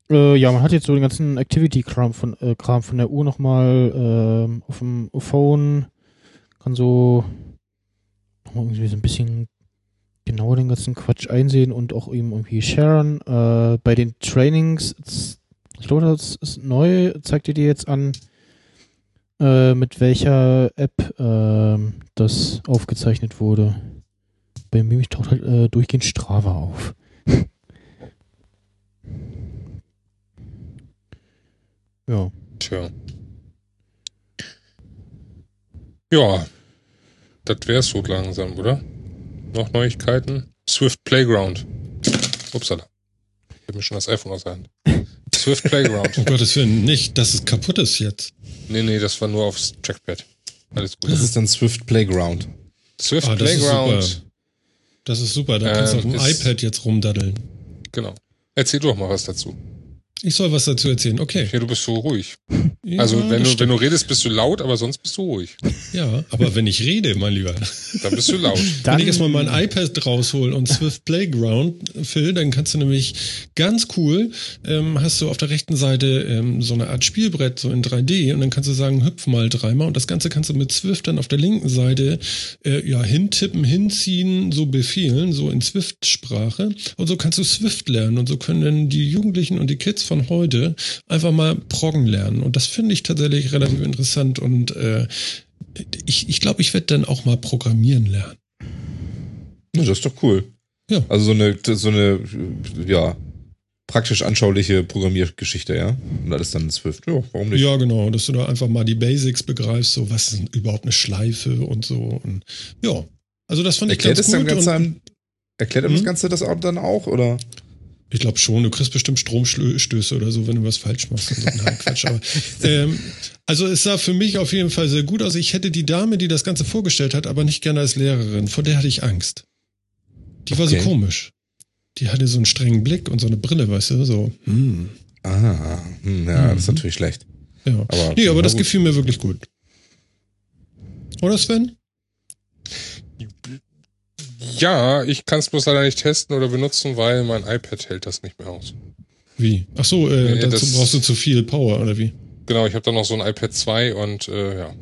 Äh, ja, man hat jetzt so den ganzen Activity-Kram von, äh, Kram von der Uhr nochmal ähm, auf dem Phone. Kann so irgendwie so ein bisschen genauer den ganzen Quatsch einsehen und auch eben irgendwie sharen. Äh, bei den Trainings, ich glaube, das ist neu, zeigt ihr dir jetzt an, äh, mit welcher App ähm, das aufgezeichnet wurde. Bei mir taucht halt äh, durchgehend Strava auf. ja. Tja. Ja, das wär's so langsam, oder? Noch Neuigkeiten? Swift Playground. Upsala. Ich hab mir schon das iPhone aus der Hand. Swift Playground. Um Gottes Willen, nicht, dass es kaputt ist jetzt. Nee, nee, das war nur aufs Trackpad. Alles gut. Das ist dann Swift Playground. Swift Ah, das ist Playground. super. Das ist super, da kannst du Ähm, auf dem ist- iPad jetzt rumdaddeln. Genau. Erzähl du doch mal was dazu. Ich soll was dazu erzählen. Okay. Ja, du bist so ruhig. Ja, Also wenn du, wenn du redest, bist du laut, aber sonst bist du ruhig. Ja, aber wenn ich rede, mein Lieber. Dann bist du laut. wenn ich erstmal mein iPad raushol und Swift Playground, Phil, dann kannst du nämlich ganz cool, ähm, hast du auf der rechten Seite ähm, so eine Art Spielbrett, so in 3D, und dann kannst du sagen, hüpf mal dreimal. Und das Ganze kannst du mit Swift dann auf der linken Seite äh, ja hintippen, hinziehen, so befehlen, so in Swift-Sprache. Und so kannst du Swift lernen. Und so können dann die Jugendlichen und die Kids von heute einfach mal proggen lernen. Und das finde ich tatsächlich relativ interessant. Und äh, ich, ich glaube, ich werde dann auch mal programmieren lernen. Ja, das ist doch cool. Ja. Also so eine, so eine, ja, praktisch anschauliche Programmiergeschichte, ja. Und alles dann in Swift. Ja, warum nicht? Ja, genau, dass du da einfach mal die Basics begreifst, so was ist überhaupt eine Schleife und so. Und ja, also das fand ich Erklärt ganz es dann gut. ganz erklärt das Hm? Ganze das auch dann auch, oder? Ich glaube schon, du kriegst bestimmt Stromstöße oder so, wenn du was falsch machst und so ein Quatsch. Aber, ähm, also es sah für mich auf jeden Fall sehr gut aus. Ich hätte die Dame, die das Ganze vorgestellt hat, aber nicht gerne als Lehrerin. Vor der hatte ich Angst. Die war Okay. so komisch. Die hatte so einen strengen Blick und so eine Brille, weißt du, so. Hm. Ah, hm, ja, das ist Mhm. natürlich schlecht. Ja. Aber, nee, aber das gut. gefiel mir wirklich gut. Oder Sven? Ja, ich kann es bloß leider nicht testen oder benutzen, weil mein iPad hält das nicht mehr aus. Wie? Ach so, äh, Nee, dazu brauchst du zu viel Power, oder wie? Genau, ich habe da noch so ein iPad 2 und äh, ja.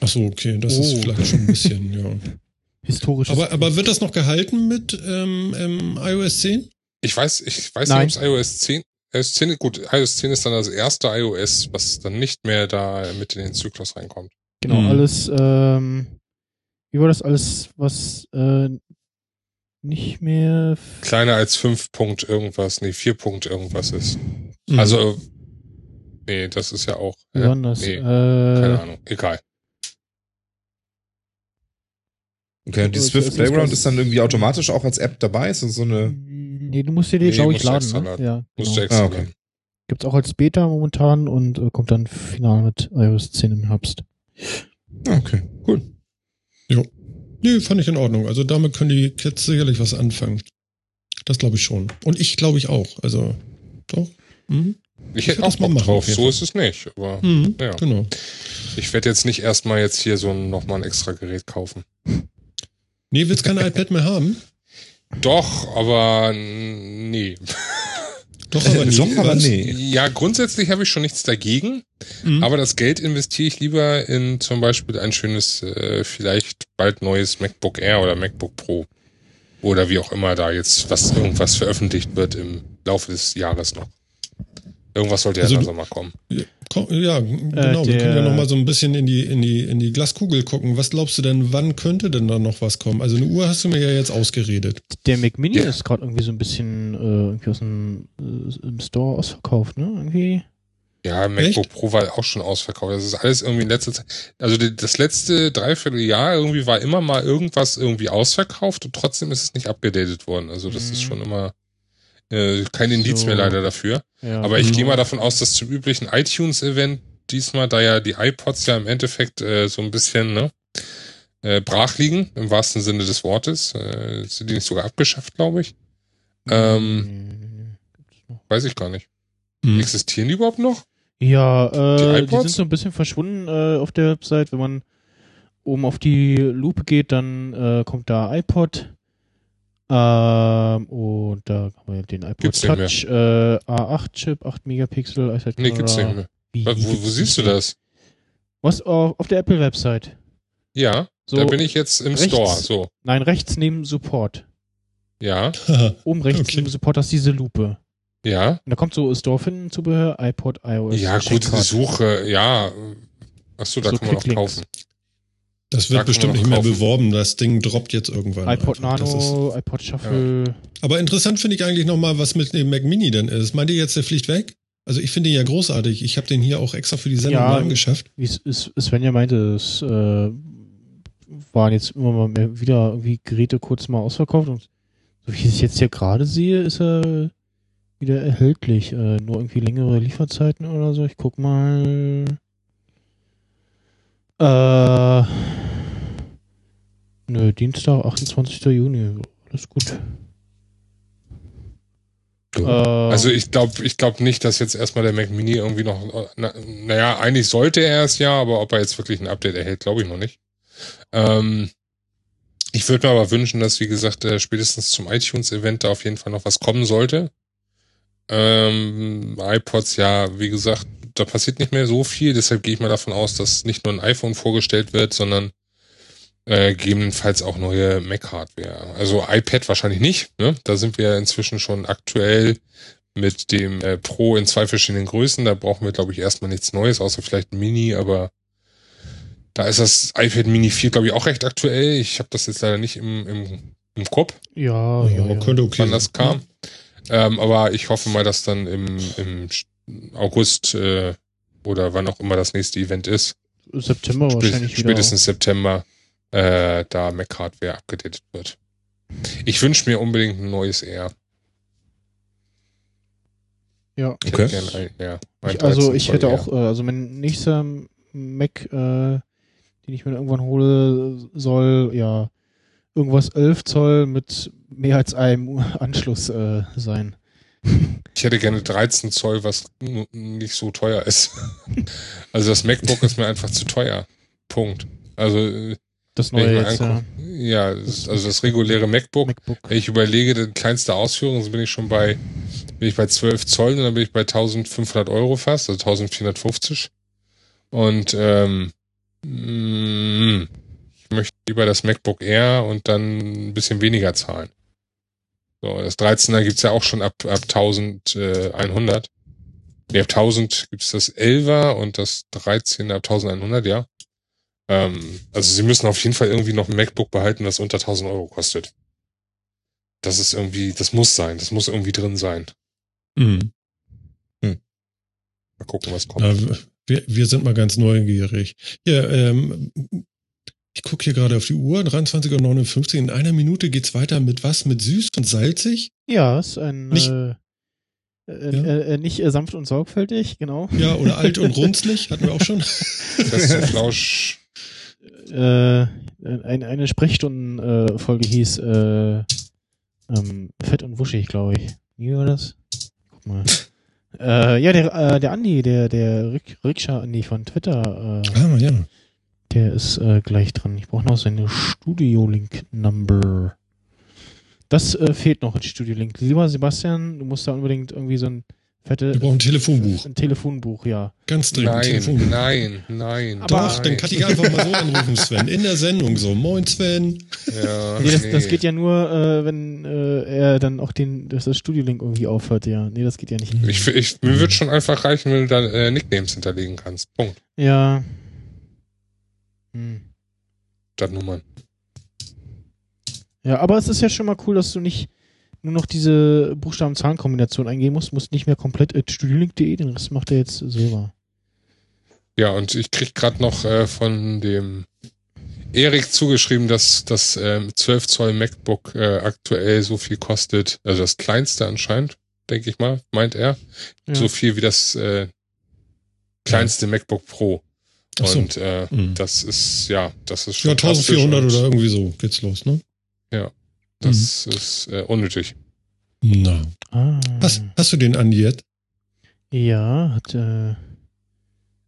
Ach so, okay, das ist Oh. vielleicht schon ein bisschen, ja. Historisch. Aber, aber wird das noch gehalten mit ähm, ähm, iOS 10? Ich weiß, ich weiß Nein. nicht, ob es iOS 10, iOS 10, gut, iOS 10 ist dann das erste iOS, was dann nicht mehr da mit in den Zyklus reinkommt. Genau, Mhm. alles, ähm, wie war das alles, was äh, nicht mehr. Kleiner als 5 Punkt irgendwas, nee, 4 Punkt irgendwas ist. Mhm. Also, nee, das ist ja auch, Wie äh, nee, keine äh, Ahnung, egal. Okay, und die Swift Playground ist dann irgendwie automatisch auch als App dabei? Ist das so eine. Nee, du musst dir die, Nee, glaube ich, laden. Ne? laden. Ja, Musst genau. du extra Ah, okay. lernen. Gibt's auch als Beta momentan und äh, kommt dann final mit iOS 10 im Herbst. Ah, okay, cool. Nee, fand ich in Ordnung. Also damit können die Kids sicherlich was anfangen. Das glaube ich schon. Und ich glaube ich auch. Also, doch. Mhm. Ich Ich hätte auch mal Bock machen, drauf, so ist es nicht, aber Mhm. ja. Genau. Ich werde jetzt nicht erstmal jetzt hier so ein, nochmal ein extra Gerät kaufen. Nee, willst kein iPad mehr haben? Doch, aber nee. Doch, aber nie. Doch, aber nee. Ja, grundsätzlich habe ich schon nichts dagegen, Mhm. aber das Geld investiere ich lieber in zum Beispiel ein schönes, äh, vielleicht bald neues MacBook Air oder MacBook Pro. Oder wie auch immer da jetzt was irgendwas veröffentlicht wird im Laufe des Jahres noch. Irgendwas sollte ja Also im du- Sommer kommen. Ko- Ja, genau. wir der- können ja noch mal so ein bisschen in die, in, die, in die Glaskugel gucken. Was glaubst du denn, wann könnte denn da noch was kommen? Also eine Uhr hast du mir ja jetzt ausgeredet. Der Mac Mini Ja. ist gerade irgendwie so ein bisschen äh, irgendwie aus dem äh, im Store ausverkauft, ne? Irgendwie. Ja, MacBook Pro war auch schon ausverkauft. Das ist alles irgendwie in letzter Zeit. Also das letzte Dreivierteljahr irgendwie war immer mal irgendwas irgendwie ausverkauft und trotzdem ist es nicht abgedatet worden. Also das ist Mhm. schon immer äh, kein Indiz So. mehr leider dafür. Ja, Aber ich genau. gehe mal davon aus, dass zum üblichen iTunes-Event diesmal, da ja die iPods ja im Endeffekt äh, so ein bisschen ne, äh, brach liegen, im wahrsten Sinne des Wortes, äh, sind die nicht sogar abgeschafft, glaube ich. Ähm, Mhm. weiß ich gar nicht. Mhm. Existieren die überhaupt noch? Ja, äh, Die die, iPods? sind so ein bisschen verschwunden äh, auf der Website. Wenn man oben auf die Lupe geht, dann äh, kommt da iPod. Ähm, und da kann man den iPod Gibt's. Touch, äh, A8-Chip, 8 Megapixel, iPad Nee, gibt's nicht mehr. Wie, Wo, wo siehst du das? Was? Auf, auf der Apple-Website. Ja, So, da bin ich jetzt im rechts. Store. So, Nein, rechts neben Support. ja, Oben rechts Okay. neben Support, das ist diese Lupe. ja. Und da kommt so Store finden, Zubehör, iPod, iOS. Ja, gut, Checkcard. Suche, ja. Achso, da So kann man auch kaufen. Das Da wird bestimmt nicht mehr kaufen. beworben. Das Ding droppt jetzt irgendwann. iPod einfach. Ist, Nano, iPod Shuffle. aber interessant finde ich eigentlich noch mal, was mit dem Mac Mini denn ist. Meint ihr jetzt, der fliegt weg? Also ich finde ihn ja großartig. Ich habe den hier auch extra für die Sendung Ja. angeschafft. wie Svenja meinte, es äh, waren jetzt immer mal mehr wieder irgendwie Geräte kurz mal ausverkauft und so wie ich es jetzt hier gerade sehe, ist er wieder erhältlich. Äh, nur irgendwie längere Lieferzeiten oder so. Ich guck mal. Äh, nö, Dienstag, 28. Juni. Alles gut. Ja? Äh, Also ich glaube ich glaub nicht, dass jetzt erstmal der Mac Mini irgendwie noch, na, naja, eigentlich sollte er es ja, aber ob er jetzt wirklich ein Update erhält, glaube ich noch nicht. Ähm, ich würde mir aber wünschen, dass, wie gesagt, äh, spätestens zum iTunes-Event da auf jeden Fall noch was kommen sollte. Ähm, iPods, ja, wie gesagt, da passiert nicht mehr so viel, deshalb gehe ich mal davon aus, dass nicht nur ein iPhone vorgestellt wird, sondern äh, gegebenenfalls auch neue Mac-Hardware. Also iPad wahrscheinlich nicht, ne? Da sind wir inzwischen schon aktuell mit dem äh, Pro in zwei verschiedenen Größen. Da brauchen wir, glaube ich, erstmal nichts Neues, außer vielleicht Mini, aber da ist das iPad Mini 4, glaube ich, auch recht aktuell. Ich habe das jetzt leider nicht im, im, im Kopf, ja, ja, Ja, ja. könnte okay wann das kam. Ähm, aber ich hoffe mal, dass dann im, im August äh, oder wann auch immer das nächste Event ist, September Spä- wahrscheinlich wieder. spätestens September, äh, da Mac Hardware abgedatet wird. Ich wünsche mir unbedingt ein neues R. Ja. Ich Okay. hätte gern ein, ja, ein Ich, also 13 ich hätte R. auch, äh, also mein nächster Mac, äh, den ich mir irgendwann hole, soll ja irgendwas 11 Zoll mit mehr als einem Anschluss äh, sein. Ich hätte gerne 13 Zoll, was nicht so teuer ist. Also das MacBook ist mir einfach zu teuer. Punkt. Also äh, Das neue jetzt, ja. ja, also das reguläre MacBook, MacBook. wenn ich überlege, die kleinste Ausführung, bin ich schon bei, bin ich bei 12 Zoll und dann bin ich bei 1500 Euro fast, also 1450. Und ähm, mm, ich möchte lieber das MacBook Air und dann ein bisschen weniger zahlen. So, das 13er gibt's ja auch schon ab, ab 1100. Nee, ab 1000 gibt's das 11er und das 13er ab 1100, ja. Ähm, also sie müssen auf jeden Fall irgendwie noch ein MacBook behalten, das unter 1000 Euro kostet. Das ist irgendwie, das muss sein, das muss irgendwie drin sein. Mhm. Mal gucken, was kommt. Na, wir, wir sind mal ganz neugierig. Ja, ähm, ich gucke hier gerade auf die Uhr, 23.59 Uhr. In einer Minute geht's weiter mit was? Mit süß und salzig? Ja, ist ein Nicht- äh, äh, Ja. äh, nicht äh, sanft und sorgfältig, genau. Ja, oder alt und runzlig? Hatten wir auch schon. Fest und Flausch. Äh, eine, eine Sprechstundenfolge äh, hieß äh, ähm, Fett und wuschig, glaube ich. Wie war das? Guck mal. äh, ja, der, äh, der Andi, der, der Rick, Rikscha Andi von Twitter, äh, Ah, ja. der ist äh, gleich dran. Ich brauche noch seine Studio-Link-Number. Das äh, fehlt noch, als Studio-Link. Lieber Sebastian, du musst da unbedingt irgendwie so ein fette, Wir brauchen ein Telefonbuch. ein Telefonbuch, ja. Ganz dringend. ein Nein, Telefonbuch. nein, nein. Aber- Doch, dann kann ich einfach mal so anrufen, Sven. In der Sendung so. Moin, Sven. Ja, Nee, das, das geht ja nur, äh, wenn äh, er dann auch den, dass das Studio-Link irgendwie aufhört, ja. Nee, das geht ja nicht. Ich, ich, mir wird schon einfach reichen, wenn du da äh, Nicknames hinterlegen kannst. Punkt. Ja. Hm. Statt Nummern. Ja, aber es ist ja schon mal cool, dass du nicht nur noch diese Buchstaben-Zahlen-Kombination eingeben musst, musst nicht mehr komplett at studiolink.de, den Rest macht er jetzt selber. Ja, und ich krieg gerade noch äh, von dem Erik zugeschrieben, dass das ähm, 12 Zoll MacBook äh, aktuell so viel kostet, also das kleinste anscheinend, denke ich mal, meint er, Ja. so viel wie das äh, kleinste MacBook Pro. So. Und äh, Mhm. das ist, ja, das ist schon Ja, 1400 drastisch oder irgendwie so geht's los, ne? Das ist äh, unnötig. Na. Ah. Hast, hast du den Andi jetzt? Ja, hat, äh,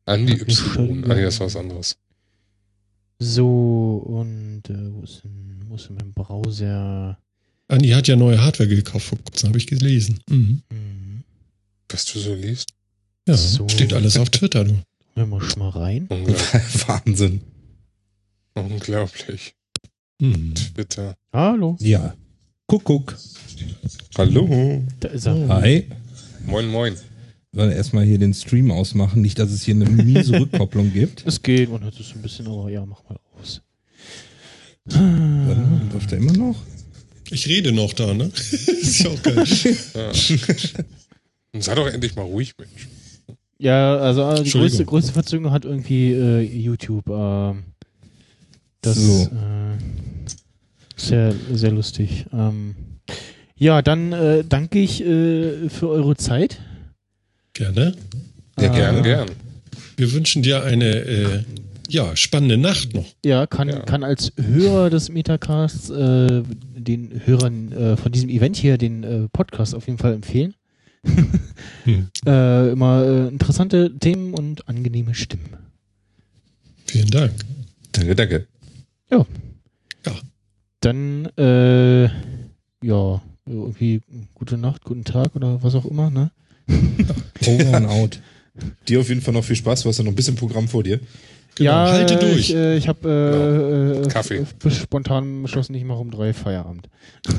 Andi Y. Ah, nee, das war was anderes. so, und, äh, wo ist denn, wo ist denn mein Browser? Andi hat ja neue Hardware gekauft vor kurzem, habe ich gelesen. Mhm. Hm. Was du so liest? Ja, So. steht alles auf Twitter, du. Hören wir schon mal rein. Wahnsinn. Unglaublich. Mhm. Twitter. Hallo, Ja. Kuckuck. Hallo. da ist er. Hi. Moin, moin. Sollen wir erstmal hier den Stream ausmachen, nicht, dass es hier eine miese Rückkopplung gibt. Es geht, man hört es so ein bisschen, aber ja, mach mal aus. Warte mal, läuft der immer noch? Ich rede noch da, ne? ist ja auch geil. Ja. Sei doch endlich mal ruhig, Mensch. Ja, also äh, die größte, größte Verzögerung hat irgendwie äh, YouTube. ähm, das So. äh, sehr, sehr lustig. Ähm, ja, dann äh, danke ich äh, für eure Zeit. Gerne. Ja, Äh, gern, gern. Wir wünschen dir eine äh, ja, spannende Nacht noch. Ja, kann, Ja. kann als Hörer des Metacasts äh, den Hörern äh, von diesem Event hier den äh, Podcast auf jeden Fall empfehlen. Hm. äh, immer äh, interessante Themen und angenehme Stimmen. Vielen Dank. Danke, danke. Dann, äh, ja, irgendwie gute Nacht, guten Tag oder was auch immer, ne? Over and out. Dir auf jeden Fall noch viel Spaß. Du hast ja noch ein bisschen Programm vor dir. Genau, ja, halte äh, durch. Ich, äh, ich habe äh, Kaffee. äh, bis spontan beschlossen, ich mache um drei Feierabend.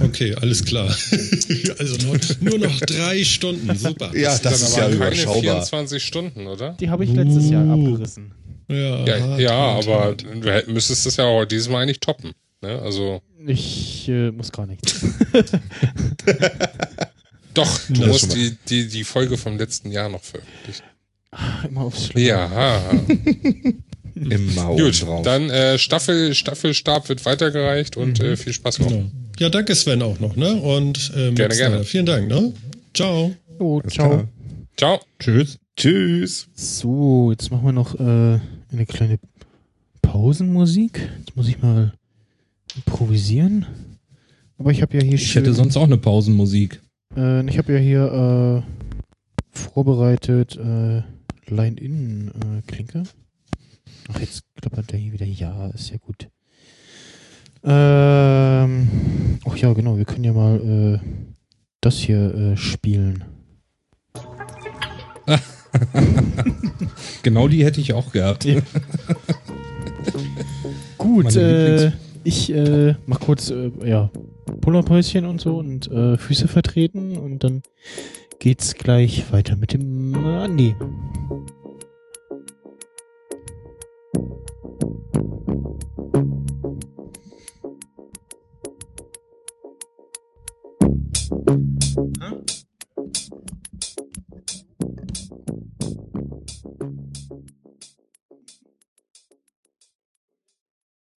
Okay, alles klar. also noch, nur noch drei Stunden. Super. Ja, das ist ja aber keine überschaubar. 24 Stunden, oder? Die habe ich letztes Jahr Uh. abgerissen. Ja, Ja, ja hart, aber hart. du hätt- müsstest das ja auch dieses Mal eigentlich toppen. Ne? Also, Ich äh, muss gar nichts. doch, du Das musst die, die, die Folge vom letzten Jahr noch veröffentlichen. Immer aufs Schlimm. Ja, Im Mau gut. drauf. Dann äh, Staffel, Staffelstab wird weitergereicht und Mhm. äh, viel Spaß noch. Genau. Ja, danke Sven auch noch, ne? Und ähm, Gerne, gerne. Vielen Dank, ne? Ciao. Oh, ciao. Ciao. Tschüss. Tschüss. So, jetzt machen wir noch äh, eine kleine Pausenmusik. Jetzt muss ich mal improvisieren. Aber ich habe ja hier Ich hätte sonst auch eine Pausenmusik. Äh, ich habe ja hier äh, vorbereitet äh, Line-In-Klinke. Ach, jetzt klappert der hier wieder. Ja, ist ja gut. Ähm, ach ja, genau. Wir können ja mal äh, das hier äh, spielen. Genau die hätte ich auch gehabt. Gut, Meine äh, ich äh, mach kurz äh, ja, Pullerpäuschen und so und äh, Füße vertreten und dann geht's gleich weiter mit dem äh, Andi.